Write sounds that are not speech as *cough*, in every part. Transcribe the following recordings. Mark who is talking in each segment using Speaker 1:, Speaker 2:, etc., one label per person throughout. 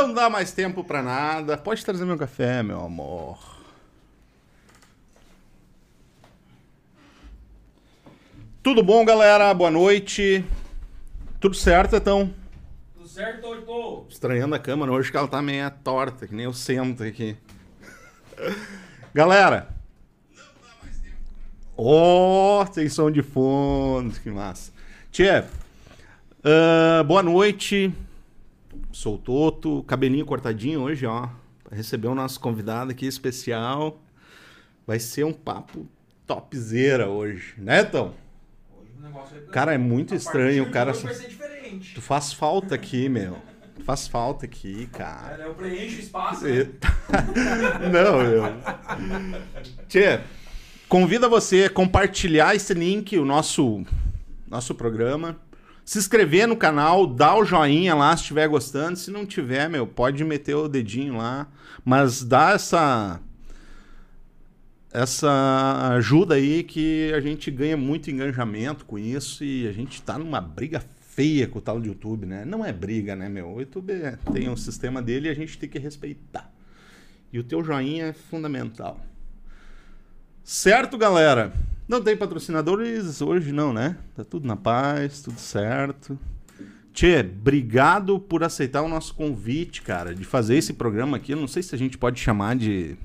Speaker 1: Não dá mais tempo pra nada. Pode trazer meu café, meu amor. Tudo bom, galera? Boa noite. Tudo certo, então?
Speaker 2: Tudo certo, Torto?
Speaker 1: Estranhando a câmera hoje que ela tá meio torta, que nem eu sento aqui. Galera. Ó, oh, tem som de fundo, que massa. Tchê, uh, boa noite. Sou Toto, cabelinho cortadinho hoje, ó. Recebeu o nosso convidado aqui especial. Vai ser um papo topzera hoje, né, Tom?
Speaker 2: Hoje vai-
Speaker 1: Cara, é muito estranho, o cara.
Speaker 2: de hoje vai ser diferente.
Speaker 1: Tu faz falta aqui, meu. Tu faz falta aqui, cara.
Speaker 2: É? Eu preencho o espaço. Né? *laughs*
Speaker 1: Não, meu. Tchê, convida você a compartilhar esse link, o nosso, nosso programa. Se inscrever no canal, dá o joinha lá se estiver gostando. Se não tiver, meu, pode meter o dedinho lá. Mas dá essa. Essa ajuda aí que a gente ganha muito engajamento com isso e a gente tá numa briga feia com o tal do YouTube, né? Não é briga, né, meu? O YouTube é- tem um sistema dele e a gente tem que respeitar. E o teu joinha é fundamental. Certo, galera? Não tem patrocinadores hoje, não, né? Tá tudo na paz, tudo certo. Tchê, obrigado por aceitar o nosso convite, cara, de fazer esse programa aqui. Eu não sei se a gente pode chamar de.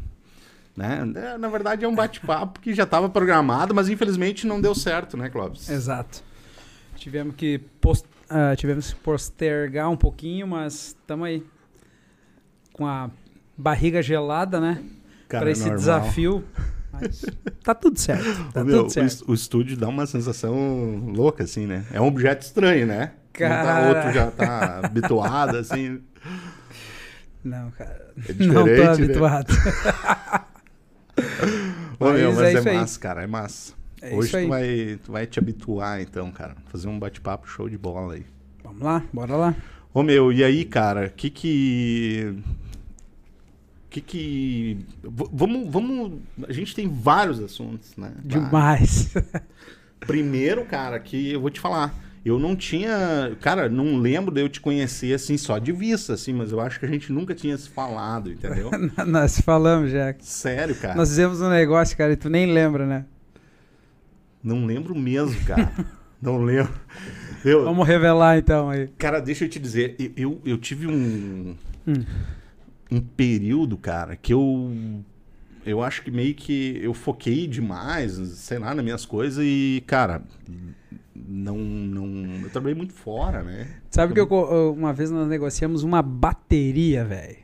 Speaker 1: Né? É, Na verdade, é um bate-papo que já estava programado, mas infelizmente não deu certo, né, Clóvis?
Speaker 3: Exato. Tivemos que, post- ah, tivemos que postergar um pouquinho, mas estamos aí. Com a barriga gelada, né? Para esse
Speaker 1: normal.
Speaker 3: desafio. Mas tá tudo certo. Tá
Speaker 1: meu,
Speaker 3: tudo
Speaker 1: o,
Speaker 3: certo.
Speaker 1: o estúdio dá uma sensação louca, assim, né? É um objeto estranho, né? Tá-
Speaker 3: Cara.
Speaker 1: outro já tá habituado, assim.
Speaker 3: Não, cara.
Speaker 1: É *laughs*
Speaker 3: Não tô
Speaker 1: né?
Speaker 3: habituado. *laughs*
Speaker 1: Ô, meu,
Speaker 3: Mas
Speaker 1: mas
Speaker 3: é
Speaker 1: é,
Speaker 3: isso aí.
Speaker 1: massa, cara, é massa.
Speaker 3: É
Speaker 1: Hoje tu vai, tu vai te habituar, então, cara. Fazer um bate-papo show de bola aí.
Speaker 3: Vamos lá, bora lá.
Speaker 1: Ô, meu, e aí, cara, que que... Que que... Vamos, vamos... A gente tem vários assuntos, né? Vários.
Speaker 3: Demais. *laughs*
Speaker 1: Primeiro, cara, que eu vou te falar. Eu não tinha... Cara, não lembro de eu te conhecer, assim, só de vista, assim. Mas eu acho que a gente nunca tinha se falado, entendeu? *laughs*
Speaker 3: Nós falamos já.
Speaker 1: Sério, cara.
Speaker 3: Nós fizemos um negócio, cara, e tu nem lembra, né?
Speaker 1: Não lembro mesmo, cara. não lembro. Eu,
Speaker 3: Vamos revelar então aí.
Speaker 1: Cara, deixa eu te dizer, eu, eu, eu tive um,
Speaker 3: Hum.
Speaker 1: Um período, cara, que eu. Eu acho que meio que eu foquei demais, sei lá, nas minhas coisas e, cara, não. não eu trabalhei muito fora, né?
Speaker 3: Sabe que eu co- eu- uma vez nós negociamos uma bateria, velho.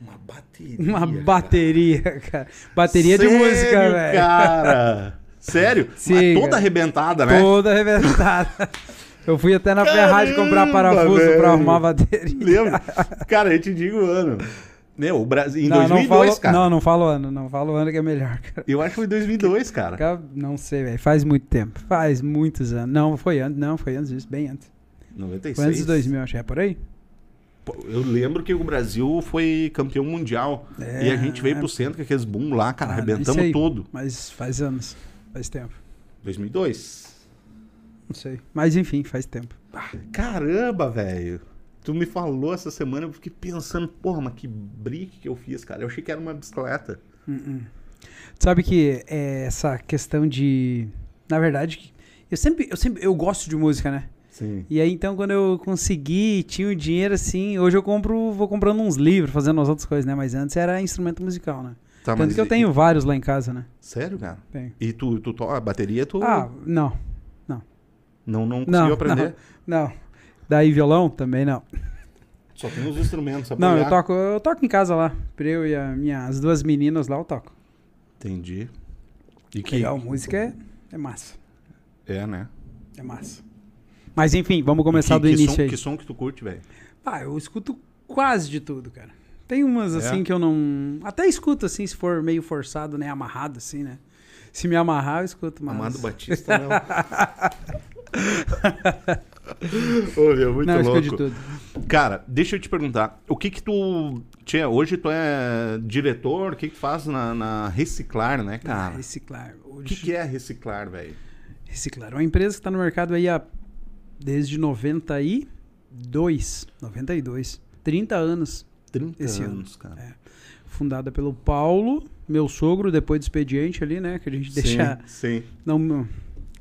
Speaker 1: Uma bateria.
Speaker 3: Uma
Speaker 1: cara.
Speaker 3: bateria, cara. Bateria de
Speaker 1: Sério,
Speaker 3: música, velho.
Speaker 1: Cara! Sério?
Speaker 3: Sim,
Speaker 1: Mas toda
Speaker 3: cara.
Speaker 1: arrebentada, né?
Speaker 3: Toda arrebentada. *laughs* Eu fui até na Ferrari comprar
Speaker 1: Caramba,
Speaker 3: parafuso
Speaker 1: velho.
Speaker 3: pra arrumar a bateria.
Speaker 1: Lembra? Cara, eu te digo o ano. Meu, o Brasil. Em
Speaker 3: não,
Speaker 1: 2002,
Speaker 3: não falo,
Speaker 1: cara.
Speaker 3: Não, não falo ano. Não falo ano que é melhor, cara.
Speaker 1: Eu acho que foi 2002, cara.
Speaker 3: Cara, Não sei, velho. Faz muito tempo. Faz muitos anos. Não, foi antes. Não, foi antes disso. Bem antes.
Speaker 1: 96.
Speaker 3: Foi antes de 2000, acho que é por aí.
Speaker 1: Eu lembro que o Brasil foi campeão mundial.
Speaker 3: É,
Speaker 1: e a gente veio pro centro com aqueles boom lá, cara.
Speaker 3: Ah,
Speaker 1: arrebentamos tudo.
Speaker 3: Mas faz anos. Faz tempo.
Speaker 1: 2002.
Speaker 3: Não sei. Mas enfim, faz tempo.
Speaker 1: Caramba, velho. Tu me falou essa semana, eu fiquei pensando, porra, mas que brick que eu fiz, cara. Eu achei que era uma bicicleta.
Speaker 3: Uh-uh. Sabe que é, essa questão de. Na verdade, eu sempre, eu sempre. Eu gosto de música, né?
Speaker 1: Sim.
Speaker 3: E aí, então, quando eu consegui, tinha o dinheiro assim. Hoje eu compro, vou comprando uns livros, fazendo as outras coisas, né? Mas antes era instrumento musical, né?
Speaker 1: Tá,
Speaker 3: Tanto que eu
Speaker 1: e-
Speaker 3: tenho vários lá em casa, né?
Speaker 1: Sério, cara?
Speaker 3: Tenho.
Speaker 1: E tu, tu a bateria, tu
Speaker 3: Ah, não.
Speaker 1: não, não conseguiu
Speaker 3: Não,
Speaker 1: aprender?
Speaker 3: Não. Daí violão também não.
Speaker 1: Só tem os instrumentos.
Speaker 3: Não, eu toco, eu toco em casa lá. Eu e a minha, as duas meninas lá eu toco.
Speaker 1: Entendi. E que...
Speaker 3: Legal, música é, é massa.
Speaker 1: É, né?
Speaker 3: É massa. Mas enfim, vamos começar
Speaker 1: que,
Speaker 3: do
Speaker 1: que
Speaker 3: início
Speaker 1: som,
Speaker 3: aí.
Speaker 1: Que som que tu curte, velho?
Speaker 3: Ah, eu escuto quase de tudo, cara. Tem umas
Speaker 1: É?
Speaker 3: assim que eu não. Até escuto assim, se for meio forçado, né? Amarrado, assim, né? Se me amarrar, eu escuto mais.
Speaker 1: Amado Batista, não. *laughs* Ô, meu, muito
Speaker 3: não,
Speaker 1: louco.
Speaker 3: de tudo.
Speaker 1: Cara, deixa eu te perguntar. O que que tu... Tchê, hoje tu é diretor, o que que tu faz na, na Reciclar, né,
Speaker 3: Ah,
Speaker 1: cara?
Speaker 3: reciclar.
Speaker 1: O
Speaker 3: Hoje,
Speaker 1: que que é Reciclar, velho?
Speaker 3: Reciclar. É uma empresa que está no mercado aí há, desde 92. 92. 30 anos.
Speaker 1: 30
Speaker 3: Esse ano.
Speaker 1: anos, cara.
Speaker 3: É. Fundada pelo Paulo, meu sogro, depois do expediente ali, né? Que a gente deixa.
Speaker 1: Sim,
Speaker 3: Não,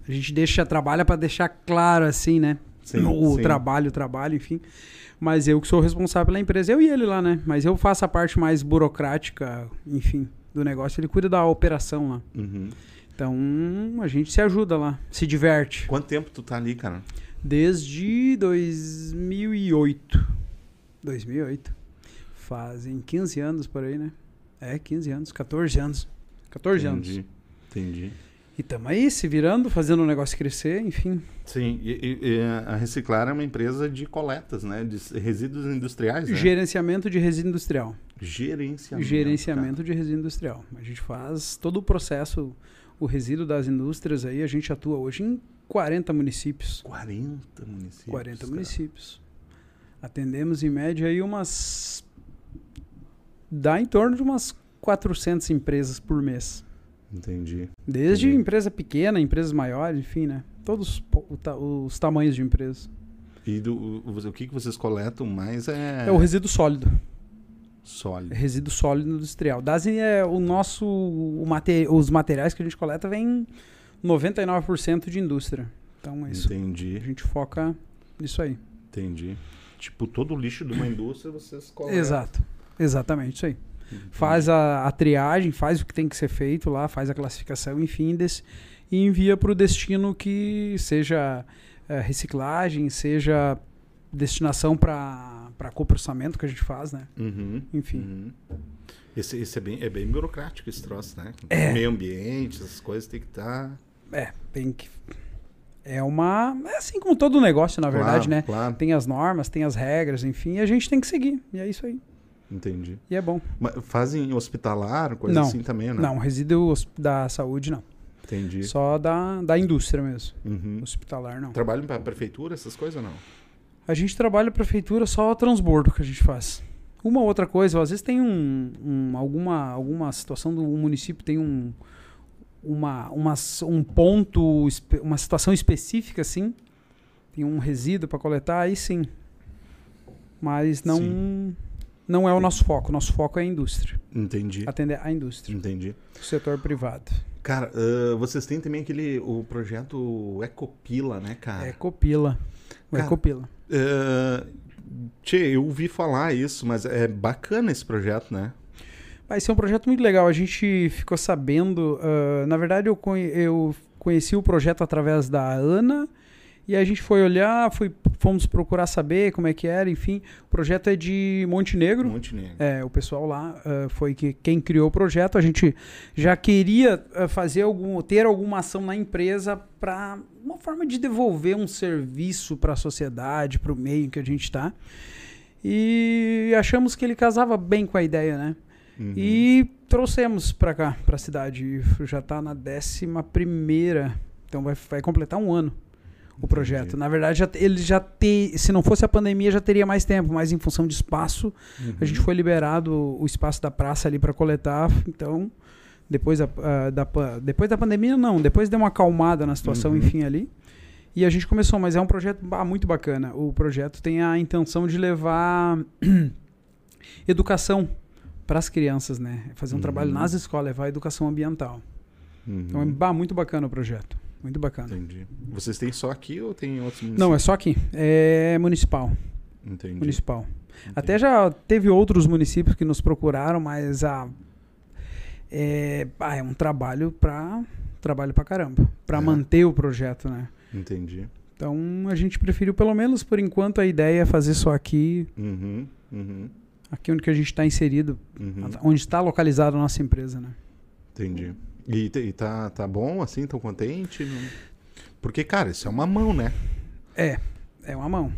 Speaker 3: a gente deixa, trabalha para deixar claro assim, né?
Speaker 1: Sim.
Speaker 3: o
Speaker 1: sim.
Speaker 3: trabalho, o trabalho, enfim. Mas eu que sou responsável pela empresa, eu e ele lá, né? Mas eu faço a parte mais burocrática, enfim, do negócio. Ele cuida da operação lá.
Speaker 1: Uhum.
Speaker 3: Então, a gente se ajuda lá, se diverte.
Speaker 1: Quanto tempo tu tá ali, cara?
Speaker 3: Desde 2008. 2008. Fazem 15 anos por aí, né? É, 15 anos, 14 anos. 14 anos.
Speaker 1: Entendi.
Speaker 3: E tamo aí se virando, fazendo o negócio crescer, enfim.
Speaker 1: Sim, e, e- a Reciclar é uma empresa de coletas, né? De resíduos industriais, né?
Speaker 3: Gerenciamento de resíduo industrial.
Speaker 1: Gerenciamento.
Speaker 3: Gerenciamento de resíduo industrial. A gente faz todo o processo, o resíduo das indústrias aí, a gente atua hoje em 40 municípios.
Speaker 1: cara. 40 municípios.
Speaker 3: 40
Speaker 1: cara.
Speaker 3: municípios. Atendemos em média aí umas. dá em torno de umas 400 empresas por mês.
Speaker 1: Entendi.
Speaker 3: Desde
Speaker 1: Entendi.
Speaker 3: empresa pequena, empresas maiores, enfim, né? Todos os tamanhos de empresas.
Speaker 1: E do, o, o que, vocês coletam mais é,
Speaker 3: É, o resíduo sólido.
Speaker 1: sólido.
Speaker 3: É resíduo sólido industrial. Das, é, o nosso, o mate- os materiais que a gente coleta vêm 99% de indústria. Então, é isso. A
Speaker 1: Entendi,
Speaker 3: gente foca nisso aí.
Speaker 1: entendi. Tipo, todo o lixo de uma indústria vocês coletam.
Speaker 3: Exato. Exatamente, isso aí. Faz a, a triagem, faz o que tem que ser feito lá, faz a classificação, enfim, des- e envia para o destino que seja eh, reciclagem, seja destinação para coprocessamento que a gente faz, né?
Speaker 1: Uhum,
Speaker 3: Enfim.
Speaker 1: uhum. Esse, esse é, bem, é bem burocrático esse troço, né?
Speaker 3: É.
Speaker 1: Meio ambiente, essas coisas tem que estar.
Speaker 3: É, tem que. É uma. É assim como todo negócio, na verdade, né?
Speaker 1: Claro.
Speaker 3: Tem as normas, tem as regras, enfim, e a gente tem que seguir. E é isso aí.
Speaker 1: Entendi.
Speaker 3: E é bom.
Speaker 1: Mas fazem hospitalar, coisa
Speaker 3: Não.
Speaker 1: assim também, né?
Speaker 3: Não, resíduo da saúde não.
Speaker 1: Entendi.
Speaker 3: Só da, da indústria mesmo.
Speaker 1: Uhum.
Speaker 3: Hospitalar não.
Speaker 1: Trabalham para a prefeitura, essas coisas ou não?
Speaker 3: A gente trabalha a prefeitura só o transbordo que a gente faz. Uma outra coisa, às vezes tem um, um- alguma, alguma situação do município, tem um, uma, uma, um ponto, uma situação específica, assim, tem um resíduo para coletar, aí sim. Mas não,
Speaker 1: Sim.
Speaker 3: Não é o nosso foco. Nosso foco é a indústria.
Speaker 1: Entendi.
Speaker 3: Atender a indústria,
Speaker 1: Entendi.
Speaker 3: o setor privado.
Speaker 1: Cara, ah, vocês têm também aquele o projeto Ecopila, né, cara?
Speaker 3: É Copila. O
Speaker 1: Cara,
Speaker 3: Ecopila.
Speaker 1: Ah, tchê, eu ouvi falar isso, mas é bacana esse projeto, né?
Speaker 3: Vai ser um projeto muito legal. A gente ficou sabendo. ah, na verdade, eu, conhe- eu conheci o projeto através da Ana. E a gente foi olhar, foi, fomos procurar saber como é que era, enfim. O projeto é de Montenegro.
Speaker 1: Montenegro.
Speaker 3: É, o pessoal lá ah, foi que, quem criou o projeto. A gente já queria ah, fazer algum, ter alguma ação na empresa para uma forma de devolver um serviço para a sociedade, para o meio em que a gente está. E achamos que ele casava bem com a ideia, né?
Speaker 1: Uhum.
Speaker 3: E trouxemos para cá, para a cidade. Já está na décima primeira. Então vai, vai completar um ano o projeto.
Speaker 1: Entendi.
Speaker 3: Na verdade, já, ele já te, se não fosse a pandemia, já teria mais tempo, mas em função de espaço,
Speaker 1: Uhum.
Speaker 3: a gente foi liberado o espaço da praça ali para coletar. Então, depois da, ah, da, depois da pandemia, não. Depois deu uma acalmada na situação,
Speaker 1: Uhum.
Speaker 3: enfim, ali. E a gente começou, mas é um projeto bah, muito bacana. O projeto tem a intenção de levar *clears throat* educação para as crianças, né? Fazer um
Speaker 1: Uhum.
Speaker 3: trabalho nas escolas, levar educação ambiental.
Speaker 1: Uhum.
Speaker 3: Então é bah, muito bacana o projeto. Muito bacana.
Speaker 1: Entendi. Vocês têm só aqui ou tem outros municípios?
Speaker 3: Não, é só aqui. É municipal.
Speaker 1: Entendi.
Speaker 3: Municipal.
Speaker 1: Entendi.
Speaker 3: Até já teve outros municípios que nos procuraram, mas a, é, ah, é um trabalho para trabalho para caramba, para
Speaker 1: É.
Speaker 3: manter o projeto, né?
Speaker 1: Entendi.
Speaker 3: Então a gente preferiu, pelo menos por enquanto, a ideia é fazer só aqui,
Speaker 1: Uhum. Uhum.
Speaker 3: aqui onde que a gente está inserido,
Speaker 1: Uhum.
Speaker 3: onde está localizada a nossa empresa, né?
Speaker 1: Entendi. E, e tá, tá bom, assim? Tão contente? Não- Porque, cara, isso é uma mão, né?
Speaker 3: É, é uma mão.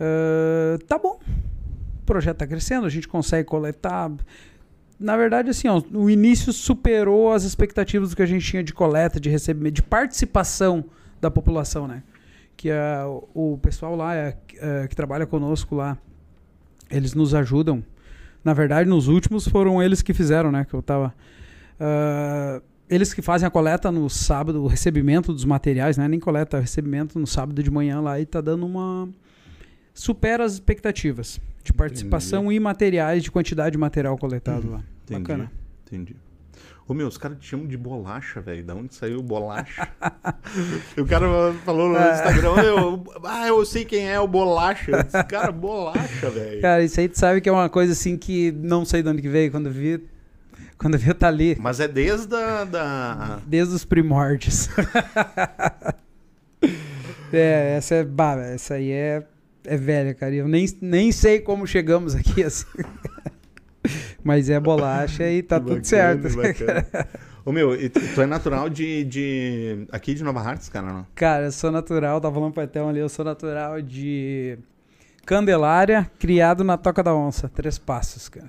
Speaker 3: Ah, tá bom. O projeto está crescendo, a gente consegue coletar. Na verdade, assim, ó, o início superou as expectativas do que a gente tinha de coleta, de recebimento, de participação da população, né? Que ah, o pessoal lá é, é, que trabalha conosco lá, eles nos ajudam. Na verdade, nos últimos foram eles que fizeram, né? Que eu tava. Ah, eles que fazem a coleta no sábado, o recebimento dos materiais, né? Nem coleta, é recebimento no sábado de manhã lá e tá dando uma supera as expectativas de participação e materiais, de quantidade de material coletado lá.
Speaker 1: Entendi.
Speaker 3: Bacana.
Speaker 1: Entendi. Ô meu, os caras te chamam de bolacha, velho. Da onde saiu bolacha? *laughs* o cara falou no
Speaker 3: É.
Speaker 1: Instagram, eu, ah, eu sei quem é o bolacha. Cara, bolacha, velho.
Speaker 3: Cara, isso aí tu sabe que é uma coisa assim que não sei de onde que veio quando vi. Quando vi tá ali.
Speaker 1: Mas é desde a da.
Speaker 3: Desde os primórdios. *laughs* é, essa é. Bah, essa aí é, é velha, cara. Eu nem, nem sei como chegamos aqui *laughs* assim. Mas é bolacha e tá
Speaker 1: Que
Speaker 3: tudo
Speaker 1: bacana,
Speaker 3: certo.
Speaker 1: que bacana. Ô meu, tu, tu é natural de, de. aqui de Nova Hartz, cara, não?
Speaker 3: Cara, eu sou natural, tava falando pro Etão ali, eu sou natural de Candelária, criado na Toca da Onça. Três passos, cara.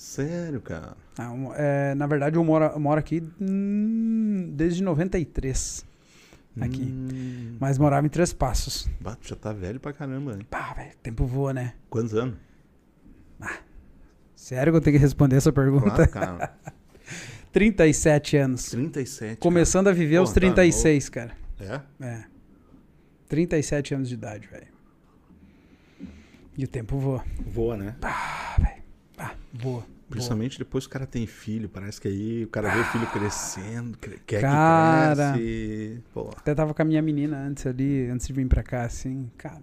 Speaker 1: Sério, cara.
Speaker 3: Ah, um- é, na verdade, eu moro, eu moro aqui hum, desde 93. Aqui.
Speaker 1: Hum,
Speaker 3: Mas morava em Três Passos.
Speaker 1: bah, tu já tá velho pra caramba, hein?
Speaker 3: Pá, velho, tempo voa, né?
Speaker 1: Quantos anos?
Speaker 3: Sério que eu tenho que responder essa pergunta?
Speaker 1: Claro, cara. *laughs*
Speaker 3: 37 anos.
Speaker 1: 37.
Speaker 3: Começando a viver
Speaker 1: Pô,
Speaker 3: aos
Speaker 1: tá
Speaker 3: 36, cara.
Speaker 1: cara. É?
Speaker 3: É. 37 anos de idade, velho. E o tempo voa.
Speaker 1: Voa, né?
Speaker 3: Ah, velho. Ah, voa.
Speaker 1: Principalmente depois que o cara tem filho. Parece que aí o cara vê o filho crescendo, cre- quer
Speaker 3: Cara.
Speaker 1: que cresce. Pô,
Speaker 3: Até tava com a minha menina antes ali, antes de vir pra cá, assim. Cara,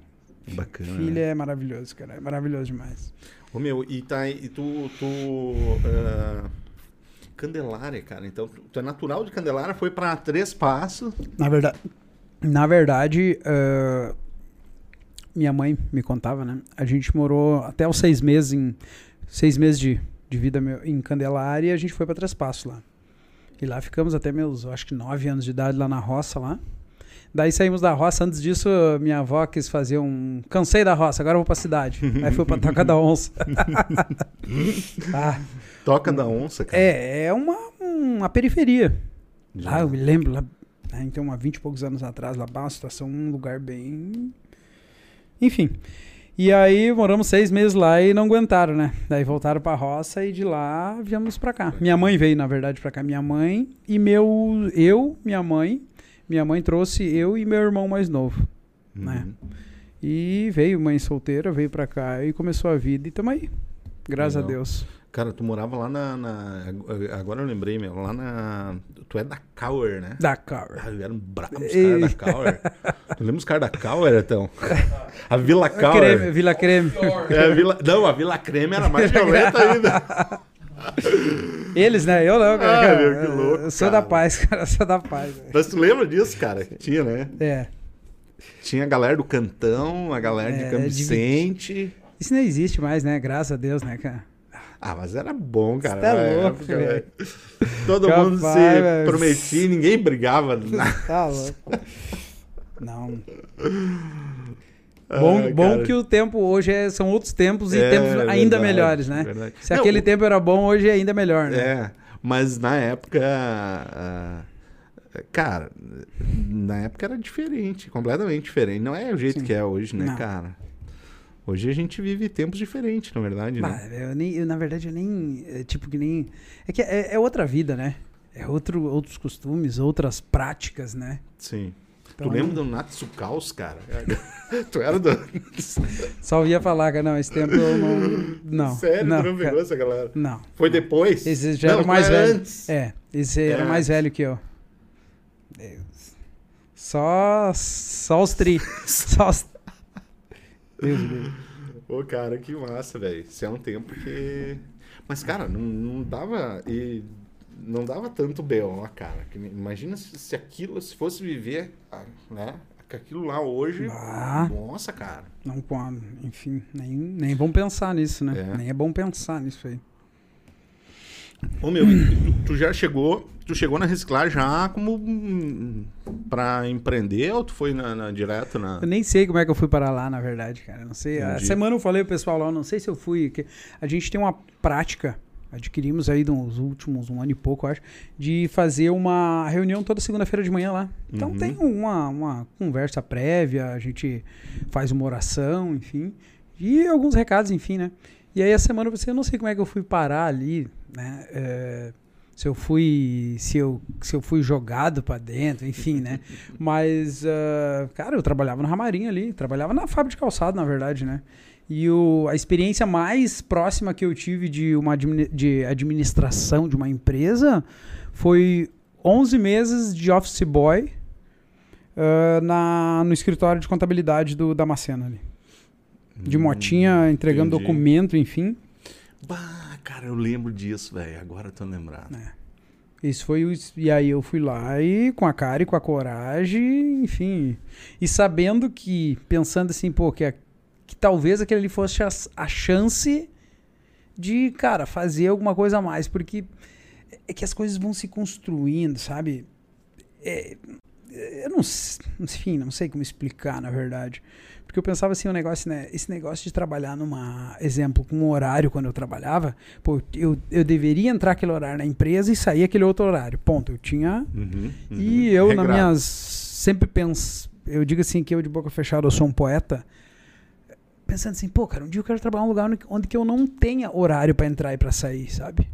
Speaker 1: bacana.
Speaker 3: filho
Speaker 1: né?
Speaker 3: é maravilhoso, cara. É maravilhoso demais.
Speaker 1: Ô meu, e, tá, e tu. tu ah, Candelária, cara. Então, tu, é natural de Candelária, foi pra Três Passos.
Speaker 3: Na verdade, na verdade ah, minha mãe me contava, né? A gente morou até os seis meses em seis meses de, de vida meu- em Candelária e a gente foi para Três Passos lá. E lá ficamos até meus, eu acho que nove anos de idade lá na roça lá. Daí saímos da roça. Antes disso, minha avó quis fazer um. Cansei da roça, agora eu vou pra cidade. *laughs* Aí fui pra Toca da Onça. *laughs* ah,
Speaker 1: Toca da Onça, cara.
Speaker 3: é, é uma, uma periferia.
Speaker 1: Já.
Speaker 3: Lá eu me lembro, lá, né, então, há 20 e poucos anos atrás, lá, uma situação, um lugar bem. Enfim. E aí moramos seis meses lá e não aguentaram, né? Daí voltaram pra roça e de lá viemos pra cá. Minha mãe veio, na verdade, pra cá. Minha mãe e meu. Eu, minha mãe. Minha mãe trouxe eu e meu irmão mais novo. né?
Speaker 1: Uhum.
Speaker 3: E veio, mãe solteira, veio pra cá e começou a vida. E tamo aí. Graças
Speaker 1: Legal.
Speaker 3: a Deus.
Speaker 1: Cara, tu morava lá na, na- Agora eu lembrei, meu. Lá na. Tu é da Cauer, né?
Speaker 3: Dakar.
Speaker 1: Ah, eram bravos os caras da Cauer. tu lembra os caras da Cauer, então? A Vila
Speaker 3: Creme,
Speaker 1: Cauer.
Speaker 3: Vila Creme.
Speaker 1: É, a Vila... Não, a Vila Creme era mais violenta *laughs* ainda.
Speaker 3: Eles, né? Eu não, cara.
Speaker 1: Ah, meu, que louco,
Speaker 3: Eu sou
Speaker 1: cara.
Speaker 3: da paz, *laughs* cara. Eu sou da paz.
Speaker 1: Mas tu lembra disso, cara? Que Tinha, né?
Speaker 3: É.
Speaker 1: Tinha a galera do Cantão, a galera de
Speaker 3: É, de-
Speaker 1: Vicente.
Speaker 3: Isso não existe mais, né? Graças a Deus, né, cara?
Speaker 1: Ah, mas era bom, cara.
Speaker 3: Você tá
Speaker 1: na
Speaker 3: louco,
Speaker 1: época. Todo
Speaker 3: Capaz,
Speaker 1: mundo se prometia ninguém brigava. *laughs*
Speaker 3: Tá louco. Não.
Speaker 1: Ah,
Speaker 3: Bom, bom que o tempo hoje é- são outros tempos e
Speaker 1: É,
Speaker 3: tempos ainda
Speaker 1: verdade,
Speaker 3: melhores, né?
Speaker 1: verdade.
Speaker 3: Se
Speaker 1: Não,
Speaker 3: aquele tempo era bom, hoje é ainda melhor, né?
Speaker 1: É, mas na época. cara, na época era diferente, completamente diferente. Não é o jeito
Speaker 3: Sim.
Speaker 1: que é hoje, né,
Speaker 3: Não.
Speaker 1: cara? Hoje a gente vive tempos diferentes, na verdade,
Speaker 3: Bah,
Speaker 1: né?
Speaker 3: eu nem, eu, na verdade, eu nem. é, tipo, que nem. É que é, é outra vida, né? É outro, outros costumes, outras práticas, né?
Speaker 1: Sim.
Speaker 3: Então,
Speaker 1: tu lembra do Natsukaus, cara? *laughs* tu era do.
Speaker 3: Só ia falar, cara, não, esse tempo eu não. Não.
Speaker 1: Sério,
Speaker 3: não,
Speaker 1: tu não pegou essa galera?
Speaker 3: Não.
Speaker 1: Foi depois?
Speaker 3: Esse já
Speaker 1: Não,
Speaker 3: era mais
Speaker 1: era
Speaker 3: velho.
Speaker 1: antes.
Speaker 3: É, esse era
Speaker 1: É.
Speaker 3: mais velho que eu. Deus. Só, *laughs* só os tri. só os... Deus.
Speaker 1: Pô, cara, que massa, velho. Isso é um tempo que. Mas, cara, não, não dava. E não dava tanto B.O., cara. Imagina se, se aquilo, se fosse viver, ah, né? Aquilo lá hoje.
Speaker 3: Ah.
Speaker 1: Nossa, cara.
Speaker 3: Não enfim, nem, nem vão pensar nisso, né?
Speaker 1: É.
Speaker 3: Nem é bom pensar nisso aí.
Speaker 1: Ô, meu, tu, já chegou. Tu chegou na reciclar já como. hum, pra empreender ou tu foi na, na- direto na.
Speaker 3: Eu nem sei como é que eu fui parar lá, na verdade, cara. Não sei. A semana eu falei pro pessoal lá, não sei se eu fui. a gente tem uma prática, adquirimos aí nos últimos um ano e pouco, eu acho, de fazer uma reunião toda segunda-feira de manhã lá. Então
Speaker 1: Uhum.
Speaker 3: tem uma, uma conversa prévia, a gente faz uma oração, enfim. E alguns recados, enfim, né? E aí a semana eu pensei, eu não sei como é que eu fui parar ali, né? É, se eu fui se eu, se eu fui jogado pra dentro, enfim, né? *laughs* Mas, ah, cara, eu trabalhava no Ramarim ali, trabalhava na fábrica de calçado, na verdade, né? E o, a experiência mais próxima que eu tive de uma de administração de uma empresa foi 11 meses de office boy ah, na, no escritório de contabilidade do Damasceno ali. De motinha, entregando
Speaker 1: Hum, entendi.
Speaker 3: documento, enfim.
Speaker 1: Bah, cara, eu lembro disso, velho. Agora eu tô lembrado.
Speaker 3: Isso foi o. E aí eu fui lá e com a cara e com a coragem, enfim. E sabendo que, pensando assim, pô, que, a- que talvez aquele ali fosse a, a chance de, cara, fazer alguma coisa a mais. Porque é que as coisas vão se construindo, sabe? É, eu não, enfim, não sei como explicar, na verdade. Porque eu pensava assim, o negócio, né? Esse negócio de trabalhar numa, exemplo, com um horário quando eu trabalhava, pô, eu, eu deveria entrar aquele horário na empresa e sair aquele outro horário. Ponto. Eu tinha.
Speaker 1: Uhum, uhum.
Speaker 3: E eu, nas
Speaker 1: Regrado.
Speaker 3: minhas. Sempre penso. Eu digo assim que eu, de boca fechada, eu sou um poeta. Pensando assim, pô, cara, um dia eu quero trabalhar em um lugar onde- que eu não tenha horário pra entrar e pra sair, sabe?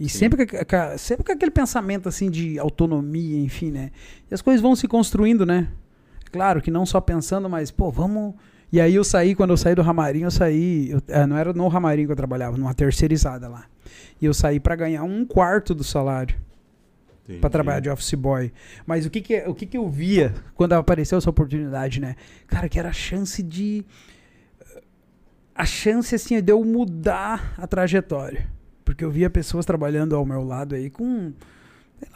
Speaker 3: E
Speaker 1: Sim.
Speaker 3: sempre com, sempre com aquele pensamento assim de autonomia, enfim, né? E as coisas vão se construindo, né? Claro que não só pensando, mas, pô, vamos. E aí eu saí, quando eu saí do Ramarim, eu saí. eu- eh, não era no Ramarim que eu trabalhava, numa terceirizada lá. E eu saí pra ganhar um quarto do salário para trabalhar de office boy. Mas o que que, o que que eu via quando apareceu essa oportunidade, né? Cara, que era a chance de a chance assim de eu mudar a trajetória. Porque eu via pessoas trabalhando ao meu lado aí com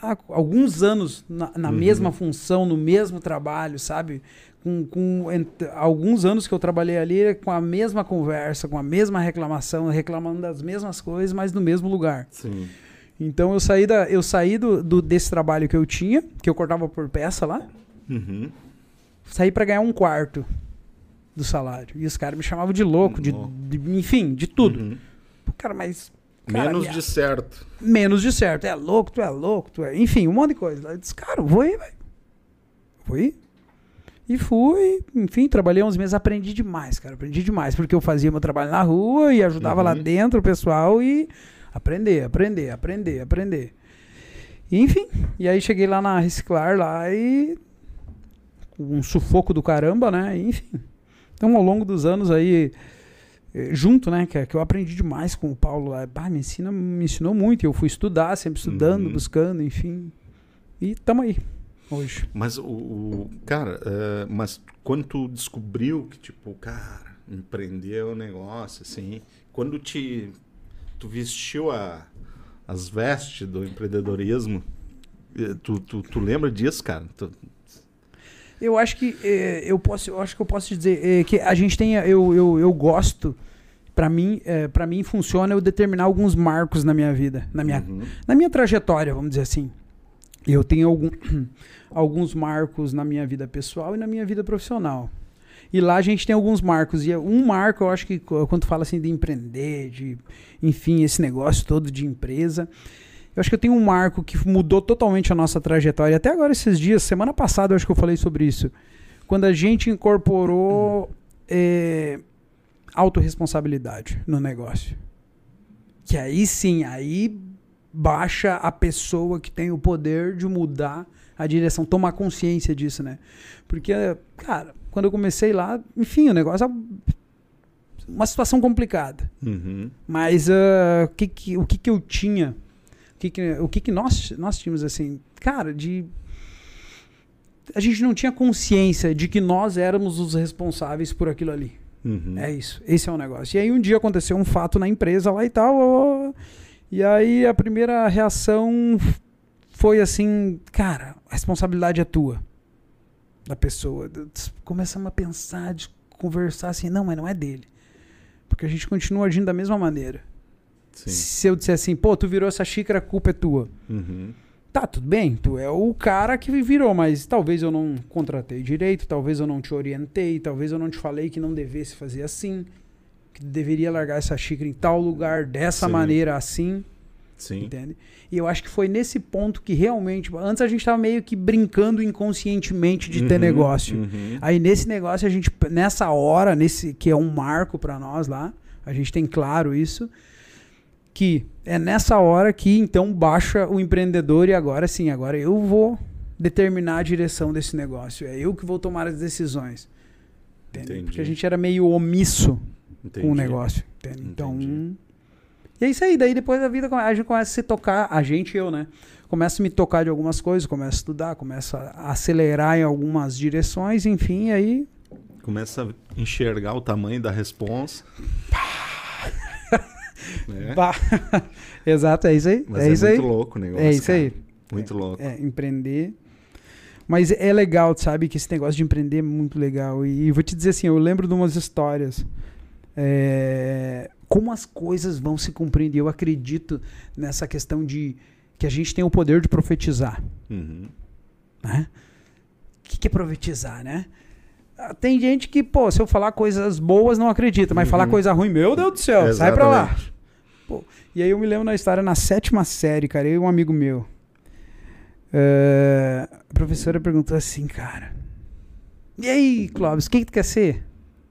Speaker 3: lá, alguns anos na, na
Speaker 1: Uhum.
Speaker 3: mesma função, no mesmo trabalho, sabe? Com, com ent- alguns anos que eu trabalhei ali com a mesma conversa, com a mesma reclamação, reclamando das mesmas coisas, mas no mesmo lugar.
Speaker 1: Sim.
Speaker 3: Então eu saí, da, eu saí do, do- desse trabalho que eu tinha, que eu cortava por peça lá,
Speaker 1: Uhum.
Speaker 3: saí pra ganhar um quarto do salário. E os caras me chamavam de louco, de, de- enfim, de tudo.
Speaker 1: Uhum.
Speaker 3: Cara, mas. Cara,
Speaker 1: Menos
Speaker 3: minha-
Speaker 1: de certo.
Speaker 3: Menos de certo. É louco, tu é louco, tu é. Enfim, um monte de coisa. Eu disse, cara, vou ir, velho. Vou ir. E fui, enfim, trabalhei uns meses, aprendi demais, cara. Aprendi demais, porque eu fazia meu trabalho na rua e ajudava lá
Speaker 1: Uhum.
Speaker 3: dentro o pessoal e aprender, aprender, aprender, aprender. E, enfim, e aí cheguei lá na Reciclar lá e um sufoco do caramba, né? E, enfim. Então, ao longo dos anos aí, junto, né, que, que eu aprendi demais com o Paulo lá. Bah, me, ensina, me ensinou muito. Eu fui estudar, sempre estudando,
Speaker 1: Uhum.
Speaker 3: buscando, enfim. E tamo aí, hoje.
Speaker 1: Mas o, o- cara, é, mas quando tu descobriu que tipo, cara, empreender é um negócio assim, quando te tu vestiu a, as vestes do empreendedorismo, tu, tu, tu lembra disso, cara? Tu-
Speaker 3: Eu acho que eh, eu posso, eu acho que eu posso dizer eh, que a gente tem, eu, eu, eu gosto, para mim, eh, para mim funciona eu determinar alguns marcos na minha vida, na minha,
Speaker 1: Uhum.
Speaker 3: na minha trajetória, vamos dizer assim. Eu tenho algum, *clears throat* alguns marcos na minha vida pessoal e na minha vida profissional. E lá a gente tem alguns marcos. E um marco, eu acho que quando fala assim de empreender, de, enfim, esse negócio todo de empresa, eu acho que eu tenho um marco que mudou totalmente a nossa trajetória. Até agora, esses dias, semana passada, eu acho que eu falei sobre isso. Quando a gente incorporou eh, autorresponsabilidade no negócio. Que aí sim, aí baixa a pessoa que tem o poder de mudar a direção, tomar consciência disso, né? Porque, cara, quando eu comecei lá, enfim, o negócio é uma situação complicada.
Speaker 1: Uhum.
Speaker 3: Mas ah, o, que, que, o que, que eu tinha? O que, que, o que, que nós, nós tínhamos, assim, cara, de. A gente não tinha consciência de que nós éramos os responsáveis por aquilo ali.
Speaker 1: Uhum.
Speaker 3: É isso. Esse é o negócio. E aí um dia aconteceu um fato na empresa lá e tal. ó, e aí a primeira reação foi assim, cara, a responsabilidade é tua. Da pessoa. Começamos a pensar, de conversar assim, não, mas não é dele. Porque a gente continua agindo da mesma maneira.
Speaker 1: Sim.
Speaker 3: Se eu disser assim, pô, tu virou essa xícara, a culpa é tua.
Speaker 1: Uhum.
Speaker 3: Tá, tudo bem, tu é o cara que virou, mas talvez eu não contratei direito, talvez eu não te orientei, talvez eu não te falei que não devesse fazer assim, que deveria largar essa xícara em tal lugar, dessa
Speaker 1: Sim.
Speaker 3: maneira assim,
Speaker 1: Sim.
Speaker 3: entende? E eu acho que foi nesse ponto que realmente, antes a gente tava meio que brincando inconscientemente de ter
Speaker 1: Uhum,
Speaker 3: negócio.
Speaker 1: uhum.
Speaker 3: Aí nesse negócio a gente nessa hora, nesse que é um marco pra nós lá, a gente tem claro isso, que é nessa hora que então baixa o empreendedor e agora sim, agora eu vou determinar a direção desse negócio. É eu que vou tomar as decisões. Entende?
Speaker 1: Entendi.
Speaker 3: Porque a gente era meio omisso
Speaker 1: Entendi.
Speaker 3: com o negócio. entende? Então. E é isso aí. Daí depois da vida a gente começa a se tocar, a gente e eu, né? Começa a me tocar de algumas coisas, começa a estudar, começa a acelerar em algumas direções, enfim, aí.
Speaker 1: Começa a enxergar o tamanho da responsa. É.
Speaker 3: Pá. *laughs* Exato, é isso aí.
Speaker 1: Mas
Speaker 3: é,
Speaker 1: é,
Speaker 3: isso aí.
Speaker 1: muito louco o negócio.
Speaker 3: É isso
Speaker 1: cara.
Speaker 3: aí.
Speaker 1: Muito louco.
Speaker 3: É, empreender. Mas é legal, sabe? Que esse negócio de empreender é muito legal. E, vou te dizer assim, eu lembro de umas histórias. É, como as coisas vão se cumprindo. E eu acredito nessa questão de que a gente tem o poder de profetizar.
Speaker 1: Uhum.
Speaker 3: né? O que, que é profetizar, né? Ah, Tem gente que, pô, se eu falar coisas boas, não acredita, mas
Speaker 1: Uhum.
Speaker 3: falar coisa ruim, meu Deus do céu, sai pra lá.
Speaker 1: Exatamente.
Speaker 3: Pô, e aí eu me lembro na história na sétima série, cara, eu e um amigo meu. É, a professora perguntou assim, cara. E aí, Clóvis, o que, que tu quer ser?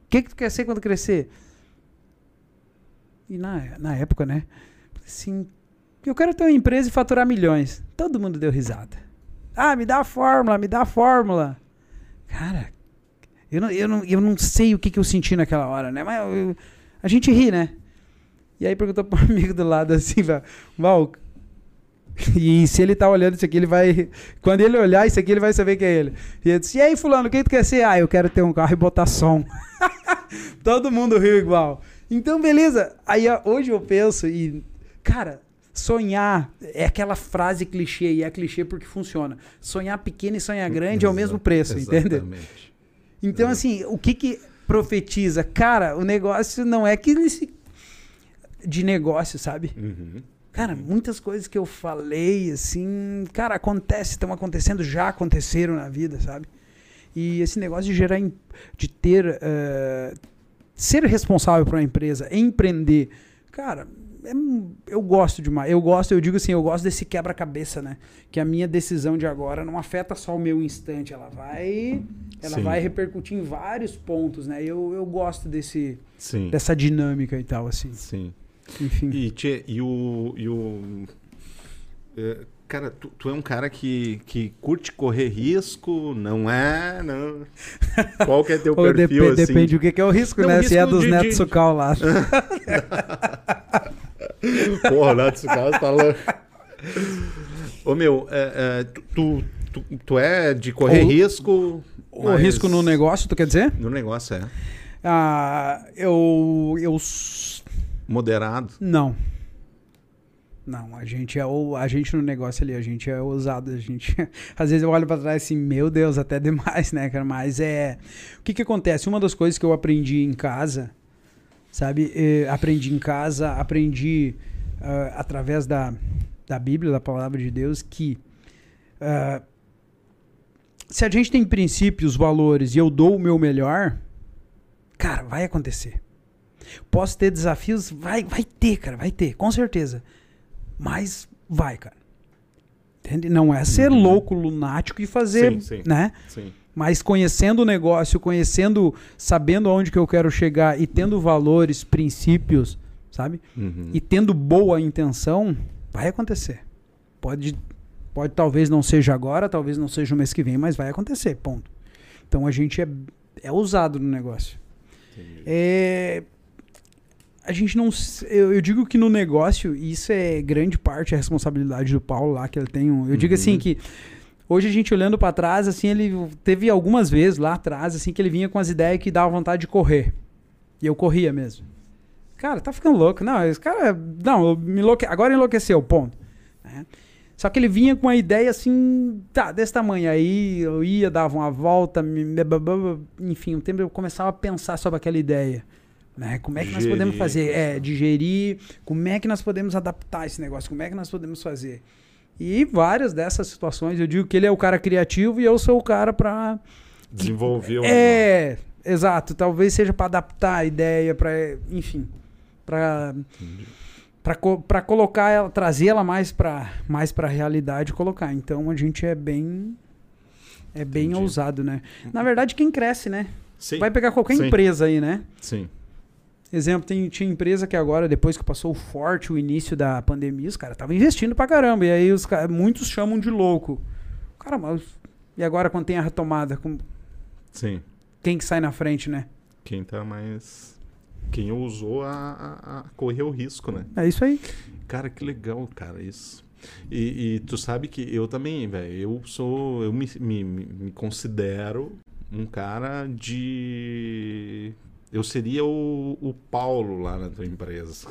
Speaker 3: O que, que tu quer ser quando crescer? E na, na época, né? Assim, eu quero ter uma empresa e faturar milhões. Todo mundo deu risada. Ah, me dá a fórmula, me dá a fórmula. Cara, eu não, eu não, eu não sei o que, que eu senti naquela hora, né? Mas eu- a gente ri, né? E aí perguntou pro *laughs* amigo do lado assim, Val, *laughs* e se ele tá olhando isso aqui, ele vai. Quando ele olhar isso aqui, ele vai saber que é ele. E ele disse: E aí, Fulano, o que tu quer ser? Ah, eu quero ter um carro e botar som. *laughs* Todo mundo riu igual. Então, beleza. Aí hoje eu penso e. Cara, sonhar é aquela frase clichê, e é clichê porque funciona. Sonhar pequeno e sonhar grande é o mesmo preço, entendeu? Então, assim, o que que profetiza? Cara, o negócio não é que ele se... de negócio, sabe?
Speaker 1: Uhum.
Speaker 3: Cara, muitas coisas que eu falei, assim, cara, acontece, estão acontecendo, já aconteceram na vida, sabe? E esse negócio de gerar, de ter, eh, ser responsável por uma empresa, empreender, cara, é eu gosto demais. Eu gosto, eu digo assim, eu gosto desse quebra-cabeça, né? Que a minha decisão de agora não afeta só o meu instante, ela vai, ela
Speaker 1: Sim.
Speaker 3: vai repercutir em vários pontos, né? Eu, eu gosto desse,
Speaker 1: Sim.
Speaker 3: dessa dinâmica e tal, assim.
Speaker 1: Sim.
Speaker 3: Enfim.
Speaker 1: E, tchê, e o. E o é, cara, tu, tu é um cara que, que curte correr risco, não é? Não. Qual que é teu *laughs* perfil
Speaker 3: depe-
Speaker 1: assim?
Speaker 3: Depende do que, que é o risco,
Speaker 1: Não,
Speaker 3: né? Se é
Speaker 1: risco
Speaker 3: dos
Speaker 1: de-
Speaker 3: netos
Speaker 1: de-
Speaker 3: Sucal lá. *laughs*
Speaker 1: Porra, esse cara tá louco. Ô meu, é, é, tu, tu, tu é de correr
Speaker 3: O-
Speaker 1: risco.
Speaker 3: O
Speaker 1: mas-
Speaker 3: risco no negócio, tu quer dizer?
Speaker 1: No negócio, é.
Speaker 3: Ah, eu. Eu.
Speaker 1: Moderado.
Speaker 3: Não. Não, a gente é o. A gente no negócio ali, a gente é ousado. A gente. *laughs* Às vezes eu olho pra trás assim, meu Deus, até *laughs* demais, né, cara? Mas é. O que que acontece? Uma das coisas que eu aprendi em casa, sabe? Eh, aprendi em casa, aprendi ah, através da, da Bíblia, da palavra de Deus, que. ah, se a gente tem princípios, valores e eu dou o meu melhor, cara, vai acontecer. Posso ter desafios? Vai, vai ter, cara, vai ter, com certeza. Mas vai, cara. Entende? Não é ser
Speaker 1: Uhum.
Speaker 3: louco, lunático e fazer,
Speaker 1: Sim, sim.
Speaker 3: né?
Speaker 1: Sim.
Speaker 3: Mas conhecendo o negócio, conhecendo, sabendo aonde que eu quero chegar e tendo valores, princípios, sabe?
Speaker 1: Uhum.
Speaker 3: E tendo boa intenção, vai acontecer. Pode, pode talvez não seja agora, talvez não seja o mês que vem, mas vai acontecer, ponto. Então a gente é, é ousado no negócio. É, a gente não. Eu, eu digo que no negócio, e isso é grande parte a responsabilidade do Paulo lá, que ele tem. um- eu digo
Speaker 1: Uhum.
Speaker 3: assim que. Hoje a gente olhando pra trás, assim, ele teve algumas vezes lá atrás, assim, que ele vinha com as ideias que dava vontade de correr. E eu corria mesmo. Cara, tá ficando louco. Não, esse cara. Não, me enlouque... agora enlouqueceu, ponto. né? Só que ele vinha com uma ideia assim, tá, desse tamanho. Aí eu ia, dava uma volta, me- enfim, um tempo eu começava a pensar sobre aquela ideia. Né? Como é que nós
Speaker 1: Digerir,
Speaker 3: podemos fazer? É, digerir, como é que nós podemos adaptar esse negócio, como é que nós podemos fazer. E várias dessas situações, eu digo que ele é o cara criativo e eu sou o cara para
Speaker 1: Desenvolveu.
Speaker 3: É, exato, talvez seja para adaptar a ideia, para, enfim, para. Para colocar ela, trazer ela mais para mais para realidade e colocar. Então a gente é bem é bem
Speaker 1: Entendi.
Speaker 3: ousado, né? Na verdade, quem cresce, né?
Speaker 1: Sim.
Speaker 3: Vai pegar qualquer
Speaker 1: Sim.
Speaker 3: empresa aí, né?
Speaker 1: Sim.
Speaker 3: Exemplo, tem, tinha empresa que agora, depois que passou forte, o início da pandemia, os caras estavam investindo pra caramba. E aí os muitos chamam de louco. Cara, mas e agora quando tem a retomada? com-
Speaker 1: Sim.
Speaker 3: Quem que sai na frente, né?
Speaker 1: Quem tá mais. Quem ousou a, a- a correr o risco, né?
Speaker 3: É isso aí.
Speaker 1: Cara, que legal, cara, isso. E, e tu sabe que eu também, velho, eu sou. Eu me, me, me- considero um cara de. Eu seria o, o Paulo lá na tua empresa.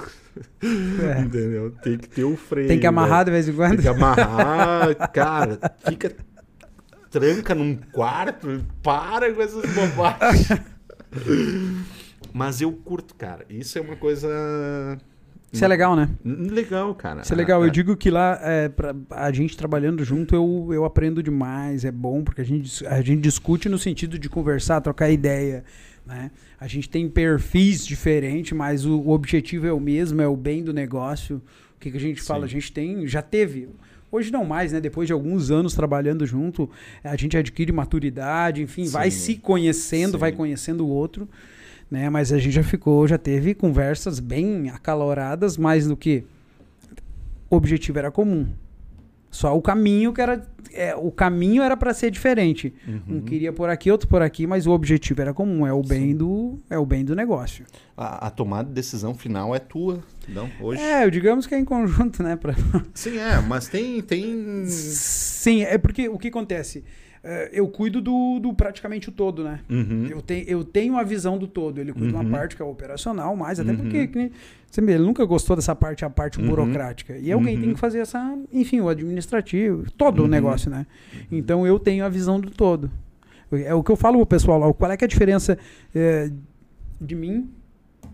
Speaker 3: É. *laughs*
Speaker 1: Entendeu? Tem que ter o freio.
Speaker 3: Tem que amarrar de vez em quando.
Speaker 1: Tem que amarrar. cara, fica. Tranca num quarto, para com essas bobagens. *laughs* Mas eu curto, cara. Isso é uma coisa.
Speaker 3: Isso é legal, né?
Speaker 1: Legal, cara.
Speaker 3: Isso é legal.
Speaker 1: Ah,
Speaker 3: Eu digo que lá, é, pra, a gente trabalhando junto, eu, eu aprendo demais. É bom, porque a gente, a gente discute no sentido de conversar, trocar ideia. Né? A gente tem perfis diferentes, mas o, o objetivo é o mesmo, é o bem do negócio. O que, que a gente fala? A
Speaker 1: Sim.
Speaker 3: gente tem, já teve. Hoje não mais, né? Depois de alguns anos trabalhando junto, a gente adquire maturidade, enfim, vai
Speaker 1: Sim.
Speaker 3: se conhecendo,
Speaker 1: Sim.
Speaker 3: vai conhecendo o outro né? Mas a gente já ficou, já teve conversas bem acaloradas, mais do que o objetivo era comum. Só o caminho que era, é, o caminho era para ser diferente. Um
Speaker 1: Uhum.
Speaker 3: queria por aqui, outro por aqui, mas o objetivo era comum. É o bem
Speaker 1: Sim.
Speaker 3: do, é o bem do negócio.
Speaker 1: A, a tomada de decisão final é tua, não? Hoje.
Speaker 3: É, digamos que é em conjunto, né? Pra...
Speaker 1: Sim, é, mas tem. tem...
Speaker 3: Sim, é porque o que acontece? É, eu cuido do, do praticamente o todo, né?
Speaker 1: Uhum.
Speaker 3: Eu, te, eu tenho a visão do todo. Ele cuida de
Speaker 1: Uhum.
Speaker 3: uma parte que é operacional, mais até
Speaker 1: Uhum.
Speaker 3: porque que ele nunca gostou dessa parte, a parte
Speaker 1: Uhum.
Speaker 3: burocrática. E alguém
Speaker 1: Uhum.
Speaker 3: tem que fazer essa, enfim, o administrativo, todo o
Speaker 1: Uhum.
Speaker 3: negócio, né? Então eu tenho a visão do todo. É o que eu falo pro pessoal lá. Qual é que é a diferença é, de mim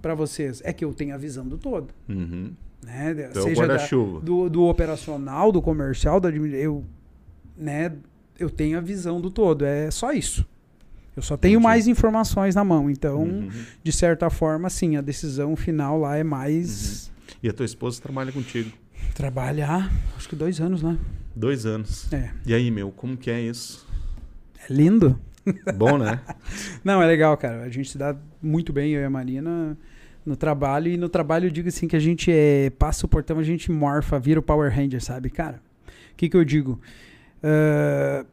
Speaker 3: para vocês? É que eu tenho a visão do todo.
Speaker 1: Uhum.
Speaker 3: Né?
Speaker 1: Então,
Speaker 3: Seja da- do, do operacional, do comercial, da eu, né, eu tenho a visão do todo. É só isso. Eu só tenho
Speaker 1: Entendi.
Speaker 3: mais informações na mão. Então,
Speaker 1: Uhum.
Speaker 3: de certa forma, sim, a decisão final lá é mais
Speaker 1: E a tua esposa trabalha contigo.
Speaker 3: trabalhar, acho que dois anos, né?
Speaker 1: Dois anos.
Speaker 3: É.
Speaker 1: E aí, meu, como que é isso?
Speaker 3: É lindo.
Speaker 1: Bom, né? *laughs*
Speaker 3: Não, é legal, cara. A gente se dá muito bem, eu e a Marina, no trabalho. E no trabalho eu digo assim que a gente é, passa o portão, a gente morfa, vira o Power Ranger, sabe? Cara, o que, que eu digo? Ah,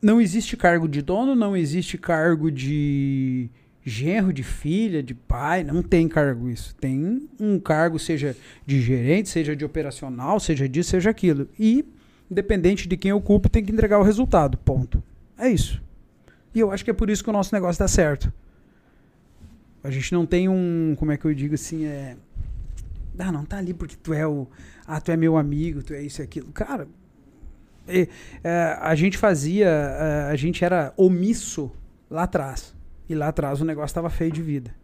Speaker 3: não existe cargo de dono, não existe cargo de genro, de filha, de pai, não tem cargo isso. Tem um cargo, seja de gerente, seja de operacional, seja disso, seja aquilo. E, independente de quem ocupe, tem que entregar o resultado. Ponto. É isso. E eu acho que é por isso que o nosso negócio dá certo. A gente não tem um, como é que eu digo assim, é. Ah, não tá ali porque tu é o. Ah, tu é meu amigo, tu é isso e aquilo. Cara, a gente fazia. é, a gente era omisso lá atrás. E lá atrás o negócio estava feio de vida.